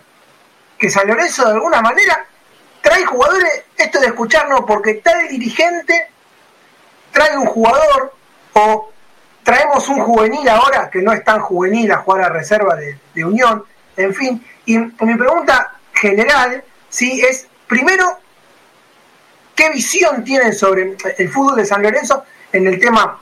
Que San Lorenzo de alguna manera trae jugadores, esto de escucharnos porque tal dirigente trae un jugador o traemos un juvenil ahora que no es tan juvenil a jugar a reserva de, Unión, en fin. Y mi pregunta general, sí, es primero, ¿qué visión tienen sobre el fútbol de San Lorenzo en el tema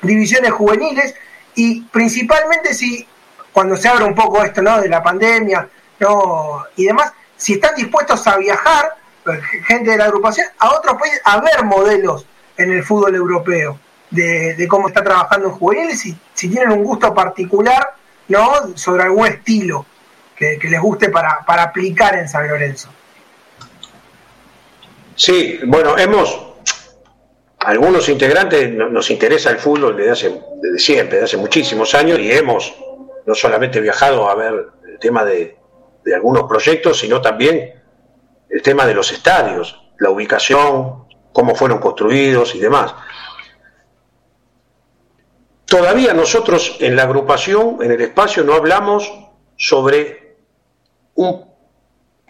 divisiones juveniles? Y principalmente si cuando se abre un poco esto ¿no? de la pandemia ¿no? y demás, si están dispuestos a viajar, gente de la agrupación, a otros países, a ver modelos en el fútbol europeo de, cómo está trabajando en juveniles y si tienen un gusto particular ¿no? sobre algún estilo que, les guste para, para aplicar en San Lorenzo. Sí, bueno, hemos, algunos integrantes nos interesa el fútbol desde, hace, siempre, desde hace muchísimos años y hemos no solamente viajado a ver el tema de, de algunos proyectos, sino también el tema de los estadios, la ubicación, cómo fueron construidos y demás. Todavía nosotros en la agrupación, en el espacio, no hablamos sobre un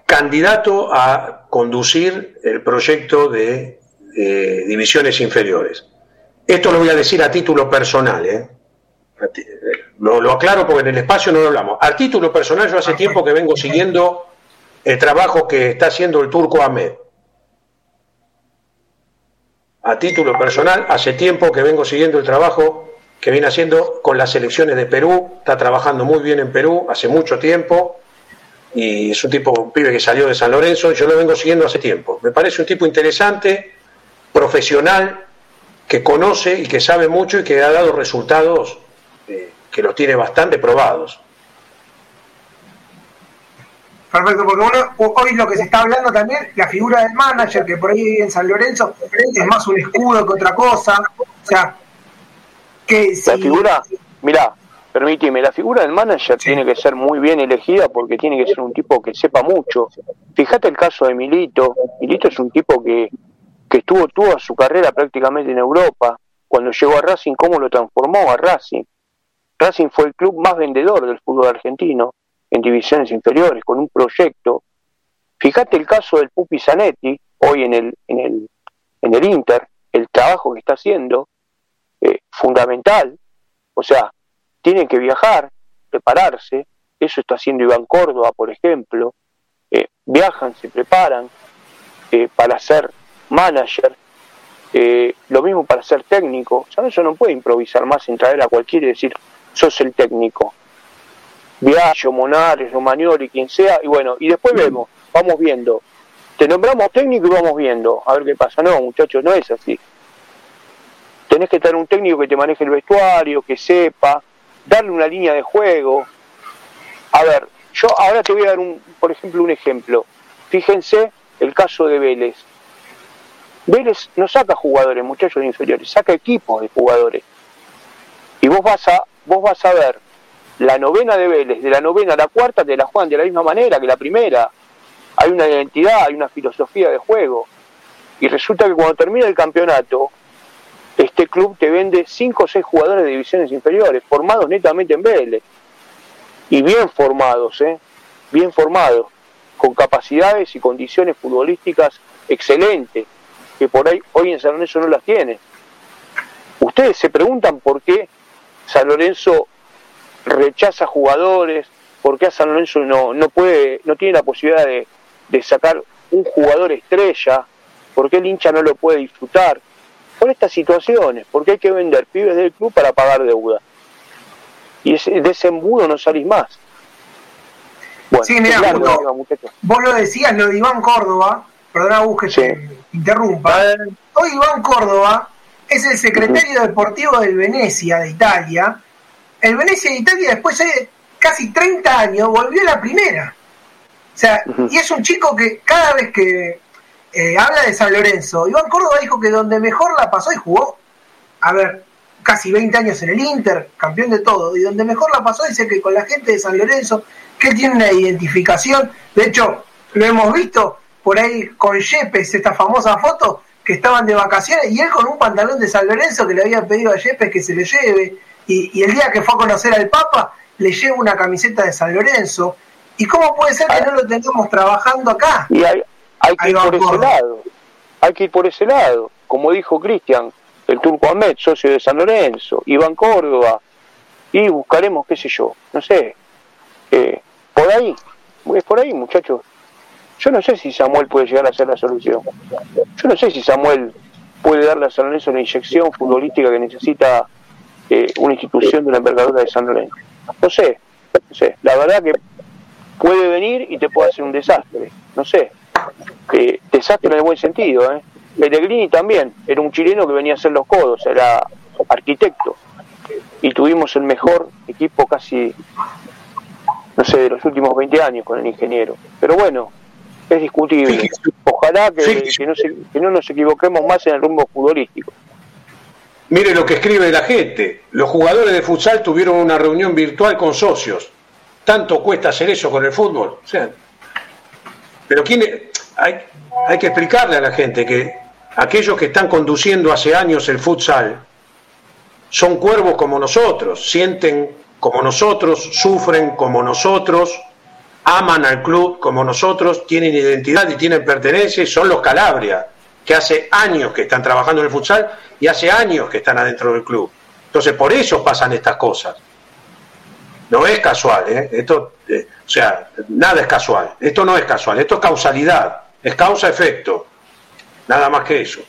candidato a conducir el proyecto de eh, divisiones inferiores. Esto lo voy a decir a título personal, ¿eh? Lo, lo, aclaro porque en el espacio no lo hablamos. A título personal, yo hace tiempo que vengo siguiendo el trabajo que está haciendo el turco Ahmed. A título personal, hace tiempo que vengo siguiendo el trabajo que viene haciendo con las elecciones de Perú, está trabajando muy bien en Perú hace mucho tiempo y es un tipo, pibe que salió de San Lorenzo yo lo vengo siguiendo hace tiempo. Me parece un tipo interesante, profesional, que conoce y que sabe mucho y que ha dado resultados eh, que los tiene bastante probados. Perfecto, porque hoy lo que se está hablando también, la figura del manager, que por ahí en San Lorenzo es más un escudo que otra cosa. O sea, la figura, mira, permíteme, la figura del manager tiene que ser muy bien elegida porque tiene que ser un tipo que sepa mucho. Fíjate el caso de Milito. Milito es un tipo que, que estuvo toda su carrera prácticamente en Europa. Cuando llegó a Racing, ¿cómo lo transformó a Racing? Racing fue el club más vendedor del fútbol argentino en divisiones inferiores, con un proyecto. Fíjate el caso del Pupi Zanetti, hoy en el, en el, en el Inter, el trabajo que está haciendo, eh, fundamental. O sea, tienen que viajar, prepararse. Eso está haciendo Iván Córdoba, por ejemplo. Eh, viajan, se preparan eh, para ser manager. lo mismo para ser técnico. O eso no puede improvisar más en traer a cualquiera y decir, sos el técnico. Viaggio, Monares, Romagnoli, quien sea, y bueno, y después vemos, vamos viendo. Te nombramos técnico y vamos viendo, a ver qué pasa. No, muchachos, no es así tenés que tener un técnico que te maneje el vestuario, que sepa, darle una línea de juego. A ver, yo ahora te voy a dar, un, por ejemplo, un ejemplo. Fíjense el caso de Vélez. Vélez no saca jugadores, muchachos inferiores, saca equipos de jugadores. Y vos vas a, vos vas a ver la novena de Vélez, de la novena a la cuarta te la juegan de la misma manera que la primera. Hay una identidad, hay una filosofía de juego. Y resulta que cuando termina el campeonato, este club te vende 5 o 6 jugadores de divisiones inferiores, formados netamente en Vélez. Y bien formados, ¿eh? Bien formados, con capacidades y condiciones futbolísticas excelentes, que por ahí hoy en San Lorenzo no las tiene. Ustedes se preguntan por qué San Lorenzo rechaza jugadores, por qué a San Lorenzo no, no puede, no tiene la posibilidad de, de sacar un jugador estrella, por qué el hincha no lo puede disfrutar por estas situaciones, porque hay que vender pibes del club para pagar deuda. Y ese, de ese embudo no salís más. sí, mira, vos, lo decías, lo de Iván Córdoba, perdona Gus que te interrumpa. Hoy Iván Córdoba es el secretario deportivo del Venecia de Italia. El Venecia de Italia después de casi 30 años volvió a la primera. O sea, y es un chico que cada vez que eh, habla de San Lorenzo. Iván Córdoba dijo que donde mejor la pasó y jugó, a ver, casi 20 años en el Inter, campeón de todo, y donde mejor la pasó dice que con la gente de San Lorenzo, que tiene una identificación, de hecho, lo hemos visto por ahí con Yepes, esta famosa foto, que estaban de vacaciones, y él con un pantalón de San Lorenzo que le había pedido a Yepes que se le lleve, y, el día que fue a conocer al Papa, le lleva una camiseta de San Lorenzo. ¿Y cómo puede ser que no lo tengamos trabajando acá? Y hay, hay que ir por ese lado, hay que ir por ese lado, como dijo Cristian, el Turco Ahmed, socio de San Lorenzo, Iván Córdoba, y buscaremos, qué sé yo, no sé, eh, por ahí, es por ahí, muchachos. Yo no sé si Samuel puede llegar a ser la solución. Yo no sé si Samuel puede darle a San Lorenzo la inyección futbolística que necesita eh, una institución de la envergadura de San Lorenzo. No sé, no sé. La verdad que puede venir y te puede hacer un desastre. No sé. Eh, desastre en el buen sentido. ¿eh? Pellegrini también era un chileno que venía a hacer los codos, era arquitecto. Y tuvimos el mejor equipo casi no sé, de los últimos 20 años con el ingeniero. Pero bueno, es discutible. Ojalá que, no nos equivoquemos más en el rumbo futbolístico. Mire lo que escribe la gente. Los jugadores de futsal tuvieron una reunión virtual con socios. ¿Tanto cuesta hacer eso con el fútbol? O sea, pero ¿quién hay, hay que explicarle a la gente que aquellos que están conduciendo hace años el futsal son cuervos como nosotros, sienten como nosotros, sufren como nosotros, aman al club como nosotros, tienen identidad y tienen pertenencia y son los Calabria, que hace años que están trabajando en el futsal y hace años que están adentro del club. Entonces, por eso pasan estas cosas. No es casual, ¿eh? Esto, eh, o sea, nada es casual. Esto no es casual, esto es causalidad, es causa-efecto. Nada más que eso.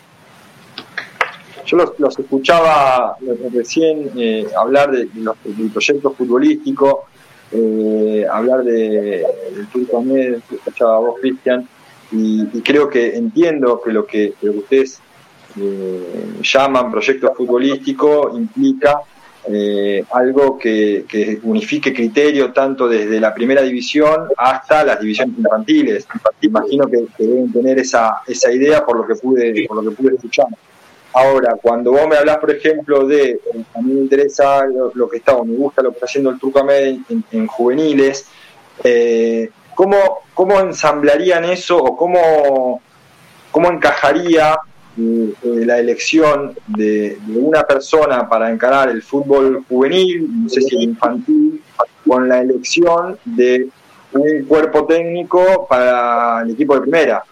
Yo los, escuchaba recién eh, hablar de, los, del proyecto futbolístico, eh, hablar de, del Turco Ahmed, escuchaba a vos, Cristian, y, creo que entiendo que lo que, ustedes eh, llaman proyecto futbolístico implica algo que, unifique criterio tanto desde la primera división hasta las divisiones infantiles. Imagino que, deben tener esa, esa idea por lo que pude, por lo que pude escuchar. Ahora, cuando vos me hablas, por ejemplo, de, a mí me interesa lo, que está, o me gusta lo que está haciendo el Trucamed en, en, juveniles, eh, ¿cómo, ¿cómo, ensamblarían eso o cómo, cómo encajaría eh, eh, la elección de, una persona para encarar el fútbol juvenil, no sé si el infantil, con la elección de un cuerpo técnico para el equipo de primera?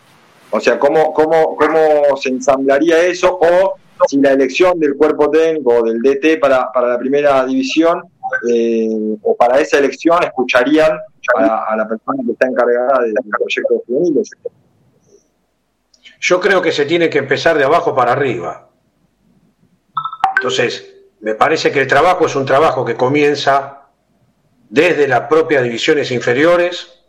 O sea, ¿cómo, cómo, cómo se ensamblaría eso? O si la elección del cuerpo técnico del DT para, la primera división eh, o para esa elección escucharían a, la persona que está encargada del proyecto de juveniles. Yo creo que se tiene que empezar de abajo para arriba. Entonces, me parece que el trabajo es un trabajo que comienza desde las propias divisiones inferiores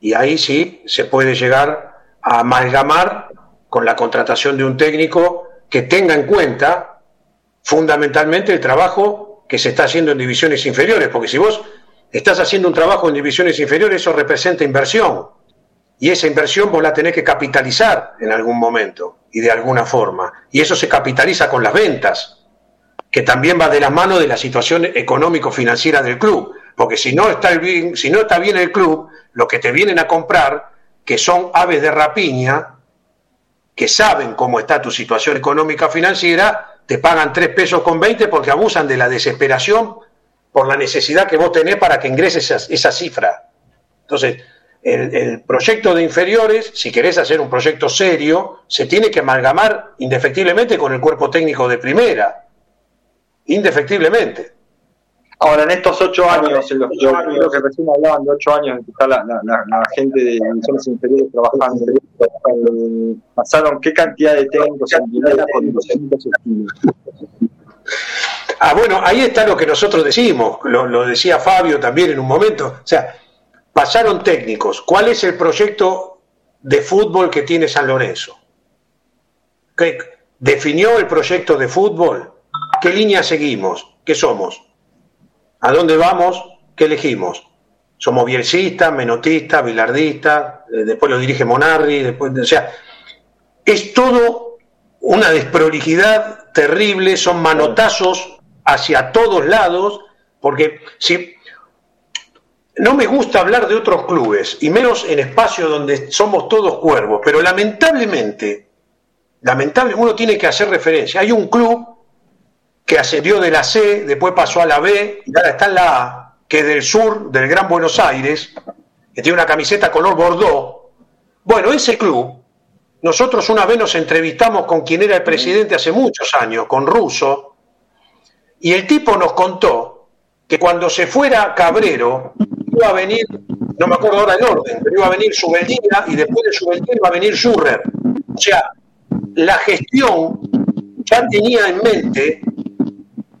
y ahí sí se puede llegar a amalgamar con la contratación de un técnico que tenga en cuenta fundamentalmente el trabajo que se está haciendo en divisiones inferiores, porque si vos estás haciendo un trabajo en divisiones inferiores, eso representa inversión, y esa inversión vos la tenés que capitalizar en algún momento y de alguna forma, y eso se capitaliza con las ventas, que también va de la mano de la situación económico-financiera del club, porque si no está bien, si no está bien el club, lo que te vienen a comprar que son aves de rapiña, que saben cómo está tu situación económica financiera, te pagan 3 pesos con 20 porque abusan de la desesperación por la necesidad que vos tenés para que ingreses esa, cifra. Entonces, el, el, proyecto de inferiores, si querés hacer un proyecto serio, se tiene que amalgamar indefectiblemente con el cuerpo técnico de primera. Indefectiblemente. Ahora, en estos ocho años, en los, yo creo que recién hablaban de ocho años en que está la, gente de divisiones inferiores trabajando, eh, pasaron qué cantidad de técnicos en primera con distintos estilos. Ah, bueno, ahí está lo que nosotros decimos, lo, lo decía Fabio también en un momento. O sea, pasaron técnicos. ¿Cuál es el proyecto de fútbol que tiene San Lorenzo? ¿Qué, ¿Definió el proyecto de fútbol? ¿Qué línea seguimos? ¿Qué somos? ¿A dónde vamos? ¿Qué elegimos? Somos bielcistas, menotistas, bilardistas, eh, después lo dirige Monarri, después, o sea, es todo una desprolijidad terrible, son manotazos hacia todos lados, porque si no me gusta hablar de otros clubes, y menos en espacios donde somos todos cuervos, pero lamentablemente, lamentablemente uno tiene que hacer referencia. Hay un club que ascendió de la C, después pasó a la B, y ahora está en la A, que es del sur del Gran Buenos Aires, que tiene una camiseta color Bordeaux. Bueno, ese club, nosotros una vez nos entrevistamos con quien era el presidente hace muchos años, con Russo, y el tipo nos contó que cuando se fuera Cabrero, iba a venir, no me acuerdo ahora el orden, pero iba a venir Subeldina y después de Subeldina iba a venir Schurrer. O sea, la gestión ya tenía en mente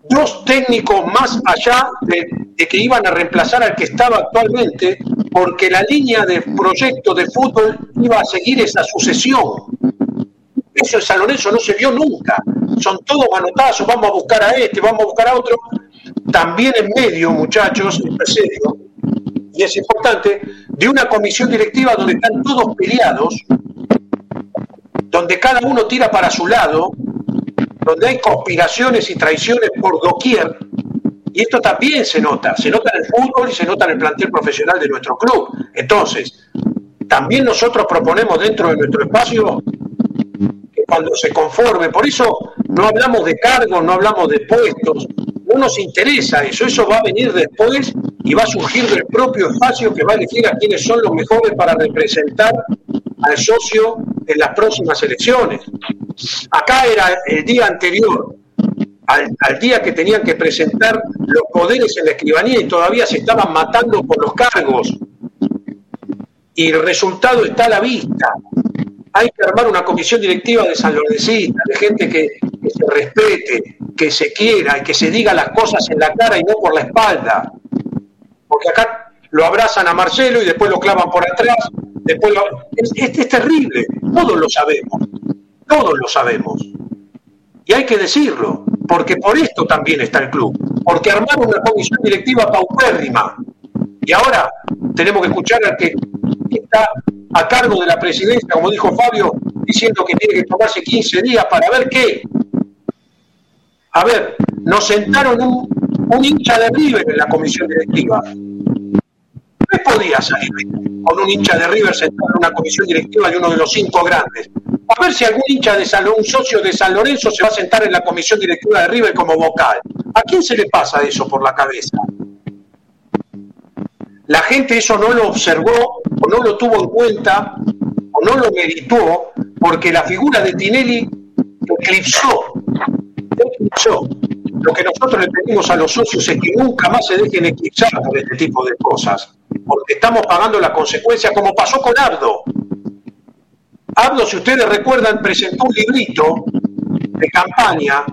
dos técnicos más allá de, que iban a reemplazar al que estaba actualmente, porque la línea de proyecto de fútbol iba a seguir esa sucesión. Eso en San Lorenzo no se vio nunca. Son todos manotazos, vamos a buscar a este, vamos a buscar a otro. También en medio, muchachos, en serio, y es importante, de una comisión directiva donde están todos peleados, donde cada uno tira para su lado, donde hay conspiraciones y traiciones por doquier, y esto también se nota, se nota en el fútbol y se nota en el plantel profesional de nuestro club. Entonces, también nosotros proponemos dentro de nuestro espacio que cuando se conforme, por eso no hablamos de cargos, no hablamos de puestos, no nos interesa eso, eso va a venir después y va a surgir del propio espacio que va a elegir a quienes son los mejores para representar al socio en las próximas elecciones. Acá era el día anterior al, día que tenían que presentar los poderes en la escribanía y todavía se estaban matando por los cargos. Y el resultado está a la vista. Hay que armar una comisión directiva de San Lorencita, de gente que se respete, que se quiera y que se diga las cosas en la cara y no por la espalda. Porque acá lo abrazan a Marcelo y después lo clavan por atrás. Después es, es terrible, todos lo sabemos, todos lo sabemos. Y hay que decirlo, porque por esto también está el club, porque armaron una comisión directiva paupérrima. Y ahora tenemos que escuchar al que está a cargo de la presidencia, como dijo Fabio, diciendo que tiene que tomarse 15 días para ver qué. A ver, nos sentaron un, un hincha de River en la comisión directiva. ¿Qué podía salir con un hincha de River sentado en una comisión directiva de uno de los cinco grandes? A ver si algún hincha de San un socio de San Lorenzo se va a sentar en la comisión directiva de River como vocal. ¿A quién se le pasa eso por la cabeza? La gente eso no lo observó o no lo tuvo en cuenta o no lo meditó porque la figura de Tinelli eclipsó, eclipsó lo que nosotros le pedimos a los socios es que nunca más se dejen eclipsar por este tipo de cosas, porque estamos pagando la consecuencia como pasó con Ardo. Ardo, si ustedes recuerdan, presentó un librito de campaña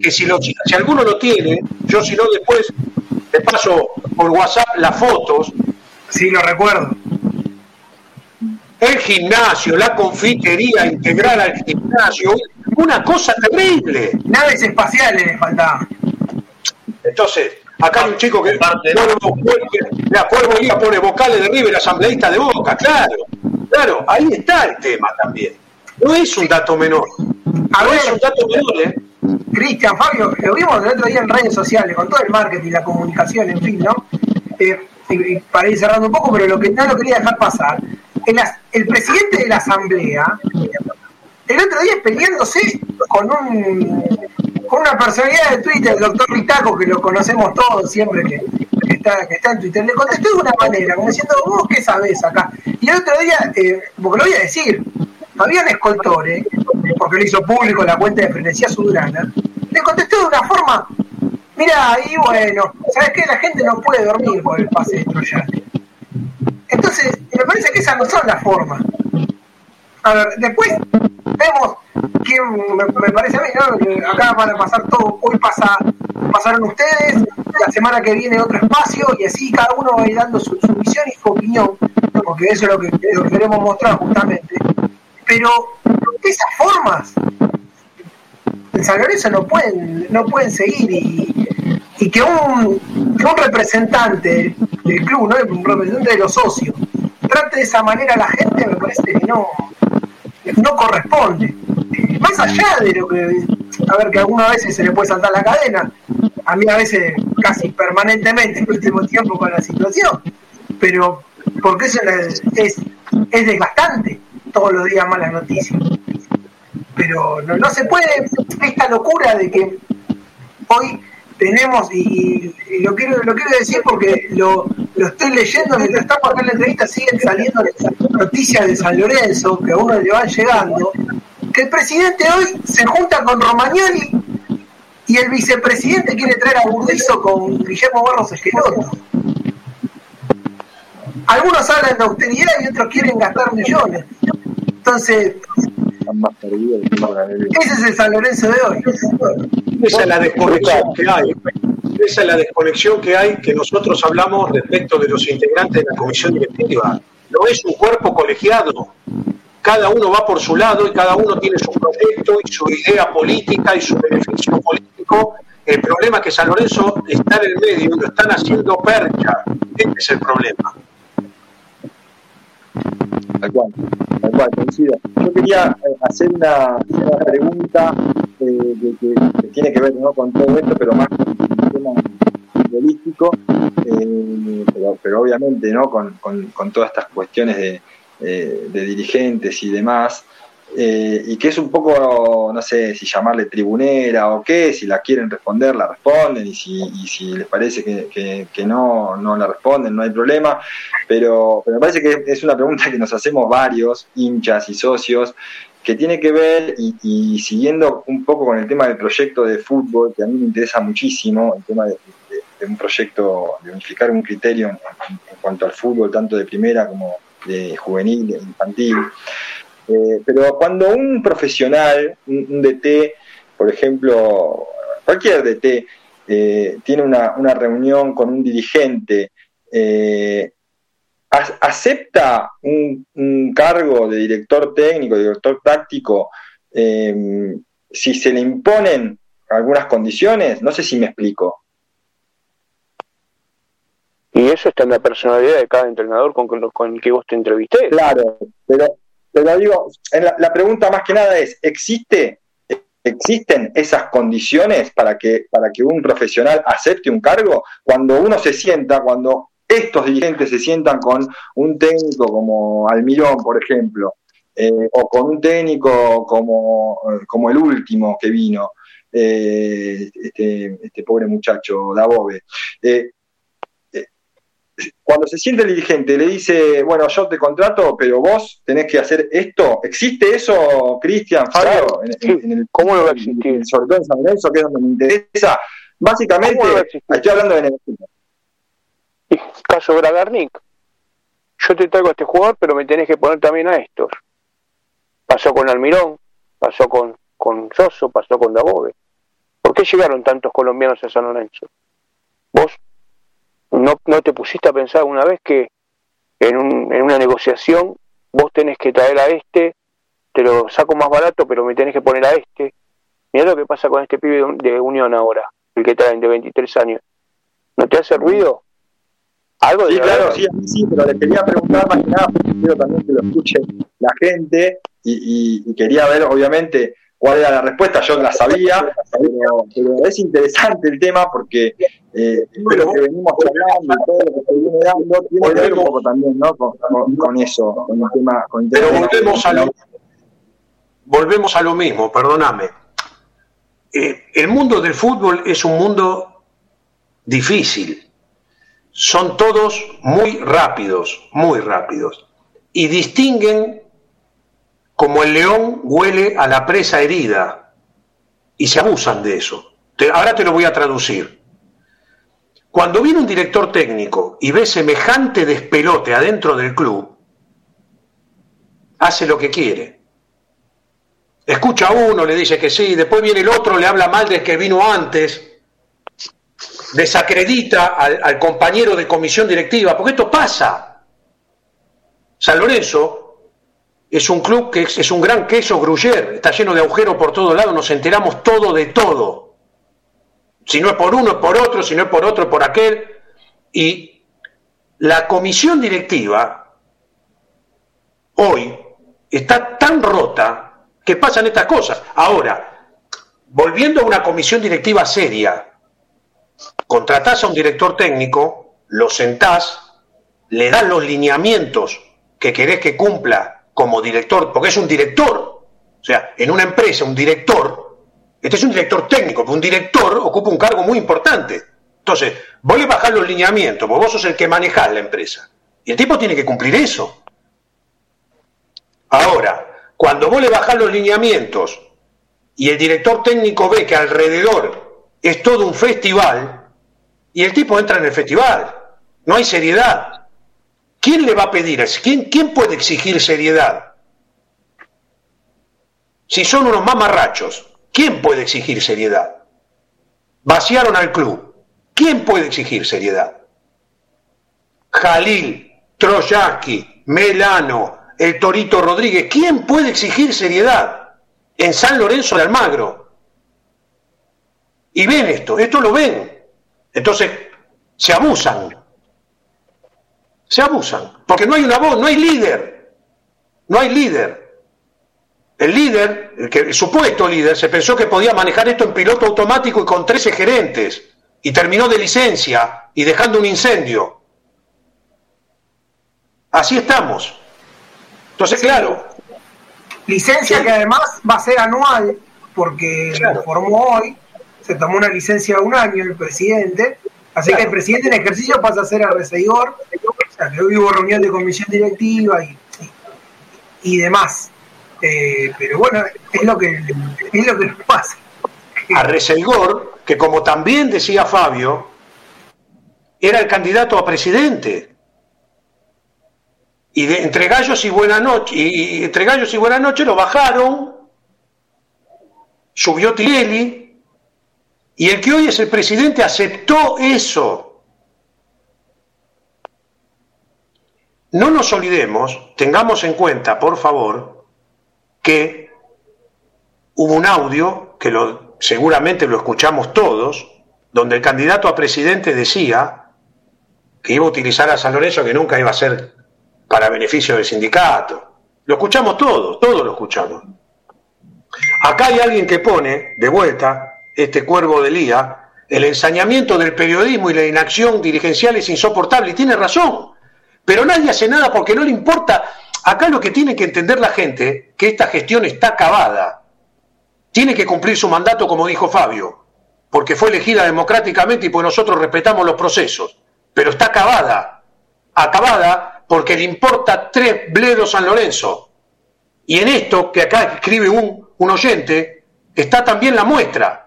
que si, lo, si alguno lo tiene, yo si no después le paso por WhatsApp las fotos. Sí, lo recuerdo. El gimnasio, la confitería integral al gimnasio, una cosa terrible. Naves espaciales le faltaba. Entonces, acá hay un chico que parte, la Cuervo Liga pone vocales de River, asambleísta de Boca, claro, claro, ahí está el tema también. No es un dato menor. A ver, es un dato menor, ¿eh? Cristian, Fabio, lo vimos el otro día en redes sociales, con todo el marketing, la comunicación, en fin, ¿no? Eh, para ir cerrando un poco, pero lo que no lo quería dejar pasar, el, el presidente de la asamblea el otro día peleándose con un con una personalidad de Twitter, el doctor Ritaco, que lo conocemos todos siempre que, está, que está en Twitter, le contestó de una manera, como diciendo, vos qué sabés acá. Y el otro día, eh, porque lo voy a decir, Fabián Escoltore, porque lo hizo público la cuenta de Frenesía Sudurana, le contestó de una forma, mira, y bueno, ¿sabes qué? La gente no puede dormir por el pase de Troyano. Entonces, me parece que esas no son las formas. A ver, después vemos que me, parece a mí, ¿no? acá van a pasar todo, hoy pasa, pasaron ustedes, la semana que viene otro espacio y así cada uno va a ir dando su, visión y su opinión, porque eso es lo que, queremos mostrar justamente. Pero esas formas en San Lorenzo no pueden, no pueden seguir y, y que, un, que un representante del club, ¿no? un representante de los socios, trate de esa manera a la gente, me parece que no, no corresponde. Más allá de lo que, a ver, que algunas veces se le puede saltar la cadena, a mí a veces casi permanentemente en el último tiempo con la situación, pero porque es, es, es desgastante todos los días malas noticias. Pero no, no se puede, esta locura de que hoy tenemos, y, lo, quiero, lo quiero decir porque lo, lo estoy leyendo mientras estamos acá en la entrevista, siguen saliendo noticias de San Lorenzo, que a uno le van llegando, que el presidente hoy se junta con Romagnoli y el vicepresidente quiere traer a Burdizo con Guillermo Barros Esqueloto. Algunos hablan de austeridad y otros quieren gastar millones. Entonces, ese es el San Lorenzo de hoy. Esa es la desconexión que hay. Esa es la desconexión que hay que nosotros hablamos respecto de los integrantes de la comisión directiva. No es un cuerpo colegiado. Cada uno va por su lado y cada uno tiene su proyecto y su idea política y su beneficio político. El problema es que San Lorenzo está en el medio y lo están haciendo percha. Este es el problema. Tal cual, tal cual, coincido. Yo quería eh, hacer una, pregunta eh, que, tiene que ver ¿no? con todo esto, pero más con el tema político, eh, pero, pero, obviamente ¿no? Con, con, con, todas estas cuestiones de, eh, de dirigentes y demás. Eh, y que es un poco, no sé si llamarle tribunera o qué, si la quieren responder, la responden, y si, y si les parece que, que, no, no la responden, no hay problema, pero, pero me parece que es una pregunta que nos hacemos varios hinchas y socios, que tiene que ver, y, y siguiendo un poco con el tema del proyecto de fútbol, que a mí me interesa muchísimo, el tema de, de, de un proyecto, de unificar un criterio en, en, cuanto al fútbol, tanto de primera como de juvenil, infantil. Eh, pero cuando un profesional, un, un, DT, por ejemplo, cualquier DT, eh, tiene una, una, reunión con un dirigente, eh, acepta un, un, cargo de director técnico, director táctico, eh, si se le imponen algunas condiciones, no sé si me explico. Y eso está en la personalidad de cada entrenador con, con el que vos te entrevisté. Claro, pero pero digo, la, pregunta más que nada es, ¿existe, ¿existen esas condiciones para que, para que un profesional acepte un cargo? Cuando uno se sienta, cuando estos dirigentes se sientan con un técnico como Almirón, por ejemplo, eh, o con un técnico como, como el último que vino, eh, este, este, pobre muchacho, Dabove, eh, cuando se siente el dirigente, le dice, bueno, yo te contrato, pero vos tenés que hacer esto. ¿Existe eso, Cristian, Fabio? Claro, en, en, en, el, ¿Cómo lo va a existir? Sobre todo en San Lorenzo, que es donde me interesa. Básicamente, estoy hablando de negocio. Caso Bragarnik. Yo te traigo a este jugador, pero me tenés que poner también a estos. Pasó con Almirón, pasó con, con Soso, pasó con Dabove. ¿Por qué llegaron tantos colombianos a San Lorenzo? Vos ¿No, ¿No te pusiste a pensar una vez que en, un, en una negociación vos tenés que traer a este, te lo saco más barato, pero me tenés que poner a este? Mira lo que pasa con este pibe de Unión ahora, el que traen de 23 años. ¿No te hace ruido? Algo de sí, claro, sí, sí, pero le quería preguntar más que nada, porque quiero también que lo escuche la gente y, y, y quería ver, obviamente, cuál era la respuesta, yo la sabía, pero, pero es interesante el tema porque eh, lo que venimos hablando y todo lo que se viene dando tiene que ver un poco también ¿no? con, con, con eso, con el tema. Con el pero volvemos a, lo, volvemos a lo mismo, perdóname. Eh, el mundo del fútbol es un mundo difícil. Son todos muy rápidos, muy rápidos. Y distinguen como el león huele a la presa herida y se abusan de eso. Ahora te lo voy a traducir. Cuando viene un director técnico y ve semejante despelote adentro del club, hace lo que quiere. Escucha a uno, le dice que sí, después viene el otro, le habla mal del que vino antes, desacredita al compañero de comisión directiva, porque esto pasa. San Lorenzo es un club que es, un gran queso gruyer, está lleno de agujeros por todos lados, nos enteramos todo de todo. Si no es por uno, es por otro, si no es por otro, es por aquel. Y la comisión directiva hoy está tan rota que pasan estas cosas. Ahora, volviendo a una comisión directiva seria, contratás a un director técnico, lo sentás, le das los lineamientos que querés que cumpla como director, porque es un director, o sea, en una empresa un director, este es un director técnico, pero un director ocupa un cargo muy importante. Entonces, vos le bajás los lineamientos, porque vos sos el que manejás la empresa. Y el tipo tiene que cumplir eso. Ahora, cuando vos le bajás los lineamientos y el director técnico ve que alrededor es todo un festival, y el tipo entra en el festival, no hay seriedad. ¿Quién le va a pedir? ¿Quién, quién puede exigir seriedad? Si son unos mamarrachos, ¿quién puede exigir seriedad? Vaciaron al club. ¿Quién puede exigir seriedad? Jalil, Troyaski, Melano, el Torito Rodríguez. ¿Quién puede exigir seriedad en San Lorenzo de Almagro? Y ven esto, esto lo ven. Entonces, se abusan. Se abusan. Porque no hay una voz, no hay líder. No hay líder. El líder, el, que, el supuesto líder, se pensó que podía manejar esto en piloto automático y con 13 gerentes. Y terminó de licencia y dejando un incendio. Así estamos. Entonces, claro. Licencia que además va a ser anual, porque claro. lo formó hoy, se tomó una licencia de un año el presidente, así claro. que el presidente en ejercicio pasa a ser a reseidor, o sea, que hoy hubo reunión de comisión directiva y, y, y demás. Eh, pero bueno, es lo que es lo que nos pasa. A Reseigor, que como también decía Fabio, era el candidato a presidente y de, entre gallos y buena noche y, y, entre gallos y buena noche lo bajaron subió Tirelli y el que hoy es el presidente aceptó eso no nos olvidemos tengamos en cuenta por favor que hubo un audio que lo, seguramente lo escuchamos todos donde el candidato a presidente decía que iba a utilizar a San Lorenzo que nunca iba a ser para beneficio del sindicato. Lo escuchamos todos, todos lo escuchamos. Acá hay alguien que pone, de vuelta, este cuervo del día, el ensañamiento del periodismo y la inacción dirigencial es insoportable, y tiene razón. Pero nadie hace nada porque no le importa. Acá lo que tiene que entender la gente, que esta gestión está acabada. Tiene que cumplir su mandato, como dijo Fabio, porque fue elegida democráticamente y pues nosotros respetamos los procesos. Pero está acabada. Acabada porque le importa tres bledos San Lorenzo. Y en esto que acá escribe un, un oyente, está también la muestra,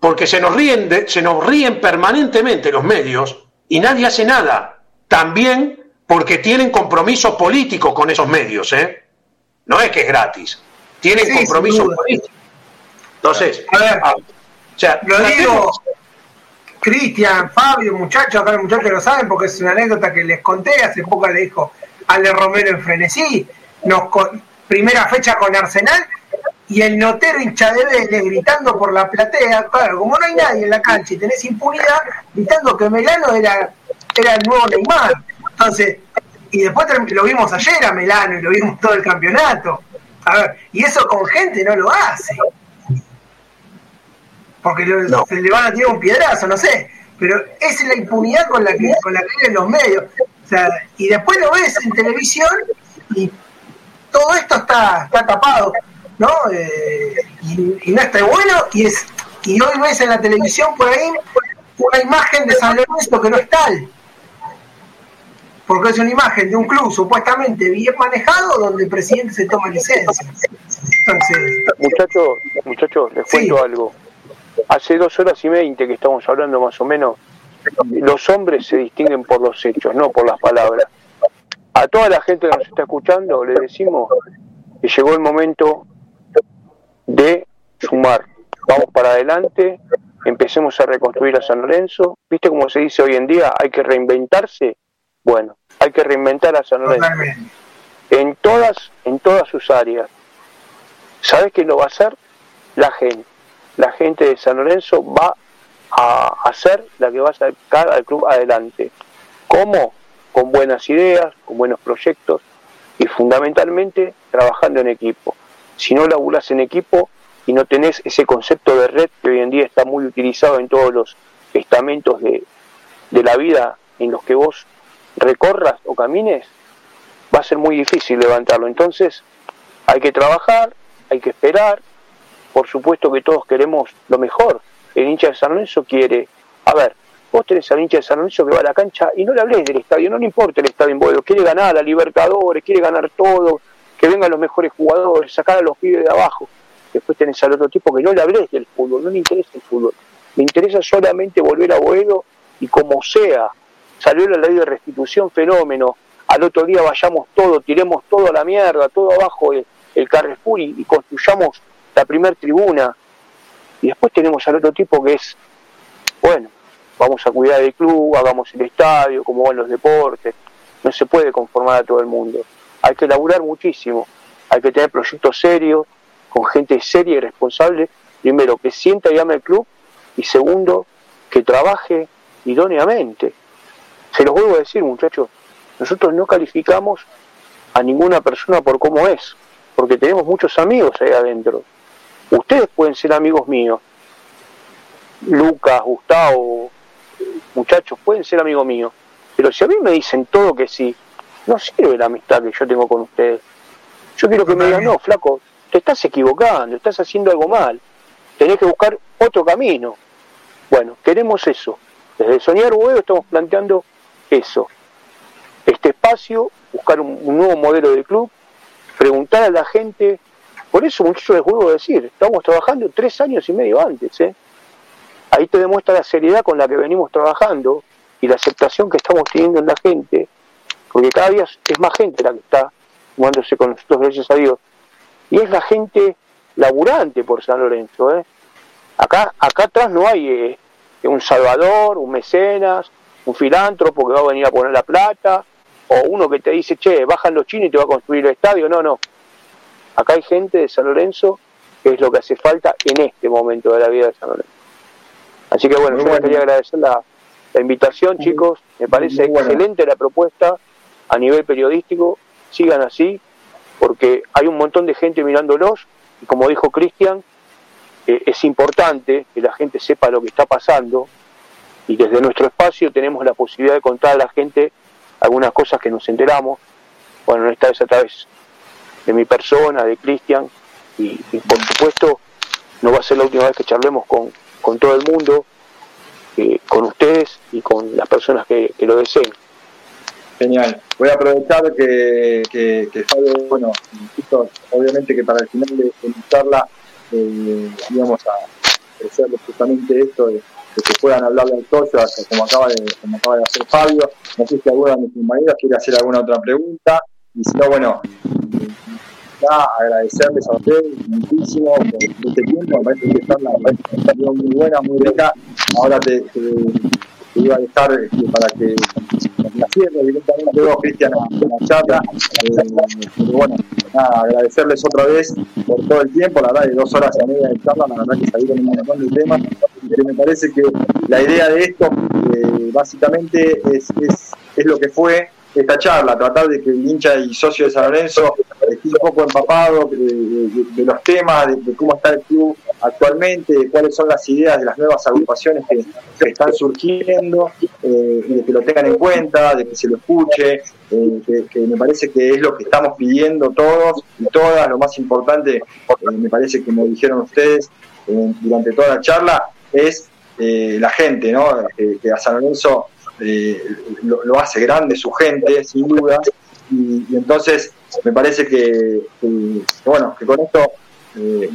porque se nos, ríen de, se nos ríen permanentemente los medios y nadie hace nada. También porque tienen compromiso político con esos medios, ¿eh? No es que es gratis, tienen sí, compromiso político. Entonces, a ver, a, o sea, lo digo, Cristian, Fabio, muchachos, acá los muchachos lo saben porque es una anécdota que les conté, hace poco le dijo Ale Romero en Frenesí, nos con, primera fecha con Arsenal, y el notero hincha de Vélez gritando por la platea, claro, como no hay nadie en la cancha y tenés impunidad, gritando que Melano era, era el nuevo Neymar. Entonces, y después lo vimos ayer a Melano y lo vimos todo el campeonato. A ver, y eso con gente no lo hace porque lo, no. se le van a tirar un piedrazo, no sé, pero es la impunidad con la que con la que viven los medios. O sea, y después lo ves en televisión y todo esto está, está tapado, ¿no? Eh, y, y, no está bueno, y es y hoy ves en la televisión por ahí una imagen de San Lorenzo que no es tal. Porque es una imagen de un club supuestamente bien manejado donde el presidente se toma licencia. Entonces, muchachos, muchachos, les cuento algo hace dos horas y veinte que estamos hablando más o menos, los hombres se distinguen por los hechos, no por las palabras. A toda la gente que nos está escuchando le decimos que llegó el momento de sumar. Vamos para adelante, empecemos a reconstruir a San Lorenzo. ¿Viste cómo se dice hoy en día? Hay que reinventarse. Bueno, hay que reinventar a San Lorenzo. En todas, en todas sus áreas. ¿Sabes quién lo va a hacer? La gente la gente de San Lorenzo va a ser la que va a sacar al club adelante. ¿Cómo? Con buenas ideas, con buenos proyectos y fundamentalmente trabajando en equipo. Si no laburas en equipo y no tenés ese concepto de red que hoy en día está muy utilizado en todos los estamentos de, de la vida en los que vos recorras o camines, va a ser muy difícil levantarlo. Entonces, hay que trabajar, hay que esperar. Por supuesto que todos queremos lo mejor. El hincha de San Lorenzo quiere, a ver, vos tenés al hincha de San Lorenzo que va a la cancha y no le hables del estadio, no le importa el estadio en vuelo, quiere ganar a Libertadores, quiere ganar todo, que vengan los mejores jugadores, sacar a los pibes de abajo. Después tenés al otro tipo que no le hables del fútbol, no le interesa el fútbol. Le interesa solamente volver a Boedo y como sea, salió la ley de restitución, fenómeno, al otro día vayamos todo, tiremos todo a la mierda, todo abajo el, el Carrefour y, construyamos la primer tribuna. Y después tenemos al otro tipo que es, bueno, vamos a cuidar del club, hagamos el estadio, como van los deportes. No se puede conformar a todo el mundo. Hay que laburar muchísimo, hay que tener proyectos serios, con gente seria y responsable, primero que sienta y ame el club y segundo que trabaje idóneamente. Se los vuelvo a decir muchachos, nosotros no calificamos a ninguna persona por cómo es, porque tenemos muchos amigos ahí adentro. Ustedes pueden ser amigos míos, Lucas, Gustavo, muchachos, pueden ser amigos míos, pero si a mí me dicen todo que sí, no sirve la amistad que yo tengo con ustedes. Yo quiero que me digan, no, flaco, te estás equivocando, estás haciendo algo mal, tenés que buscar otro camino. Bueno, queremos eso. Desde Soñar Huevo estamos planteando eso. Este espacio, buscar un, nuevo modelo de club, preguntar a la gente. Por eso, muchachos, les vuelvo a decir, estamos trabajando tres años y medio antes. ¿eh? Ahí te demuestra la seriedad con la que venimos trabajando y la aceptación que estamos teniendo en la gente, porque cada día es más gente la que está tomándose con nosotros, gracias a Dios y es la gente laburante por San Lorenzo. ¿eh? Acá, acá atrás no hay eh, un salvador, un mecenas, un filántropo que va a venir a poner la plata, o uno que te dice, che, bajan los chinos y te va a construir el estadio. No, no. Acá hay gente de San Lorenzo que es lo que hace falta en este momento de la vida de San Lorenzo. Así que bueno, yo quería agradecer la, invitación, chicos. Me parece excelente la propuesta a nivel periodístico. Sigan así porque hay un montón de gente mirándolos y como dijo Cristian, eh, es importante que la gente sepa lo que está pasando y desde nuestro espacio tenemos la posibilidad de contar a la gente algunas cosas que nos enteramos. Bueno, esta vez a través de mi persona, de Cristian, y, por supuesto no va a ser la última vez que charlemos con, con todo el mundo, eh, con ustedes y con las personas que lo deseen. Genial. Voy a aprovechar que, que, Fabio, bueno, obviamente que para el final de, de charla eh, íbamos a ofrecerles justamente esto de, que puedan hablarle al socio, como acaba, de, como acaba de hacer Fabio. No sé si alguno de mis compañeros quiere hacer alguna otra pregunta. Y si no, bueno, ya agradecerles a ustedes muchísimo por este tiempo. Me parece que están la muy buena, muy rica. Ahora te iba a dejar este, para que la cierre directamente luego Cristian la charla. Eh, bueno, agradecerles otra vez por todo el tiempo, la verdad, de dos horas y media de charla, la verdad que salieron un montón de temas. Pero me parece que la idea de esto, eh, básicamente, es, es, es lo que fue esta charla, tratar de que el hincha y socio de San Lorenzo esté un poco empapado de, los temas, de, cómo está el club actualmente, de cuáles son las ideas de las nuevas agrupaciones que, están surgiendo, eh, y de que lo tengan en cuenta, de que se lo escuche, eh, que, me parece que es lo que estamos pidiendo todos y todas, lo más importante, eh, me parece que me dijeron ustedes durante toda la charla, es la gente, ¿no? que a San Lorenzo eh, lo, hace grande su gente, sin duda, y, entonces me parece que, bueno, que con esto eh,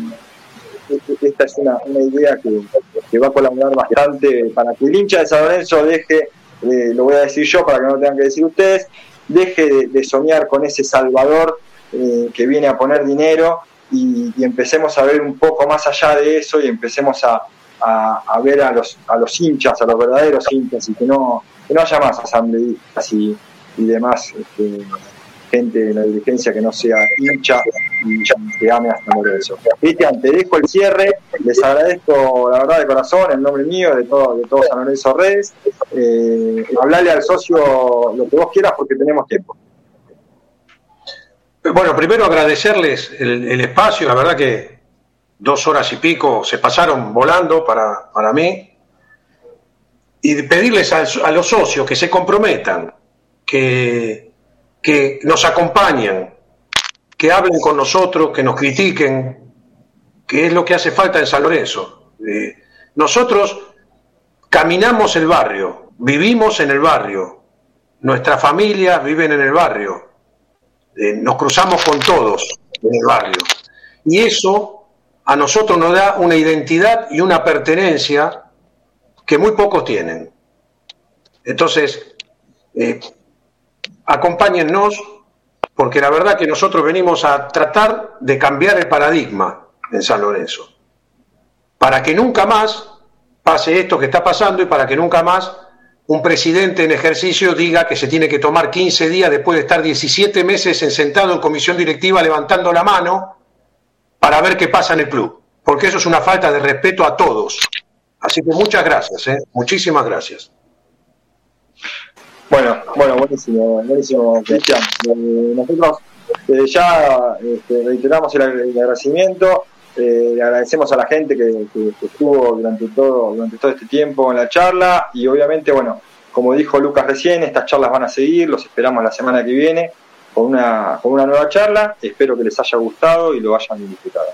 esta es una, idea que, va a colaborar bastante para que el hincha de San Lorenzo deje, eh, lo voy a decir yo para que no lo tengan que decir ustedes, deje de, soñar con ese Salvador que viene a poner dinero y, empecemos a ver un poco más allá de eso y empecemos a, a, ver a los, a los hinchas, a los verdaderos hinchas y que no, que no haya más asambleístas y, y demás este, gente de la dirigencia que no sea hincha y que ame hasta eso. Cristian, te dejo el cierre, les agradezco la verdad de corazón, en nombre mío, de todo, de todos San Lorenzo Redes, eh, hablarle al socio lo que vos quieras porque tenemos tiempo. Bueno, primero agradecerles el, el espacio, la verdad que dos horas y pico se pasaron volando para, para mí y pedirles a, los socios que se comprometan, que, que nos acompañen, que hablen con nosotros, que nos critiquen, que es lo que hace falta en San Lorenzo. Eh, nosotros caminamos el barrio, vivimos en el barrio, nuestras familias viven en el barrio, eh, nos cruzamos con todos en el barrio. Y eso a nosotros nos da una identidad y una pertenencia que muy pocos tienen. Entonces, eh, acompáñennos, porque la verdad que nosotros venimos a tratar de cambiar el paradigma en San Lorenzo, para que nunca más pase esto que está pasando y para que nunca más un presidente en ejercicio diga que se tiene que tomar 15 días después de estar 17 meses sentado en comisión directiva levantando la mano para ver qué pasa en el club, porque eso es una falta de respeto a todos. Así que muchas gracias, ¿eh? muchísimas gracias. Bueno, bueno, buenísimo, buenísimo, Cristian. Eh, nosotros eh, ya este, reiteramos el, agradecimiento, le agradecemos a la gente que, estuvo durante todo, durante todo este tiempo en la charla y obviamente, bueno, como dijo Lucas recién, estas charlas van a seguir, los esperamos la semana que viene con una, con una nueva charla. Espero que les haya gustado y lo hayan disfrutado.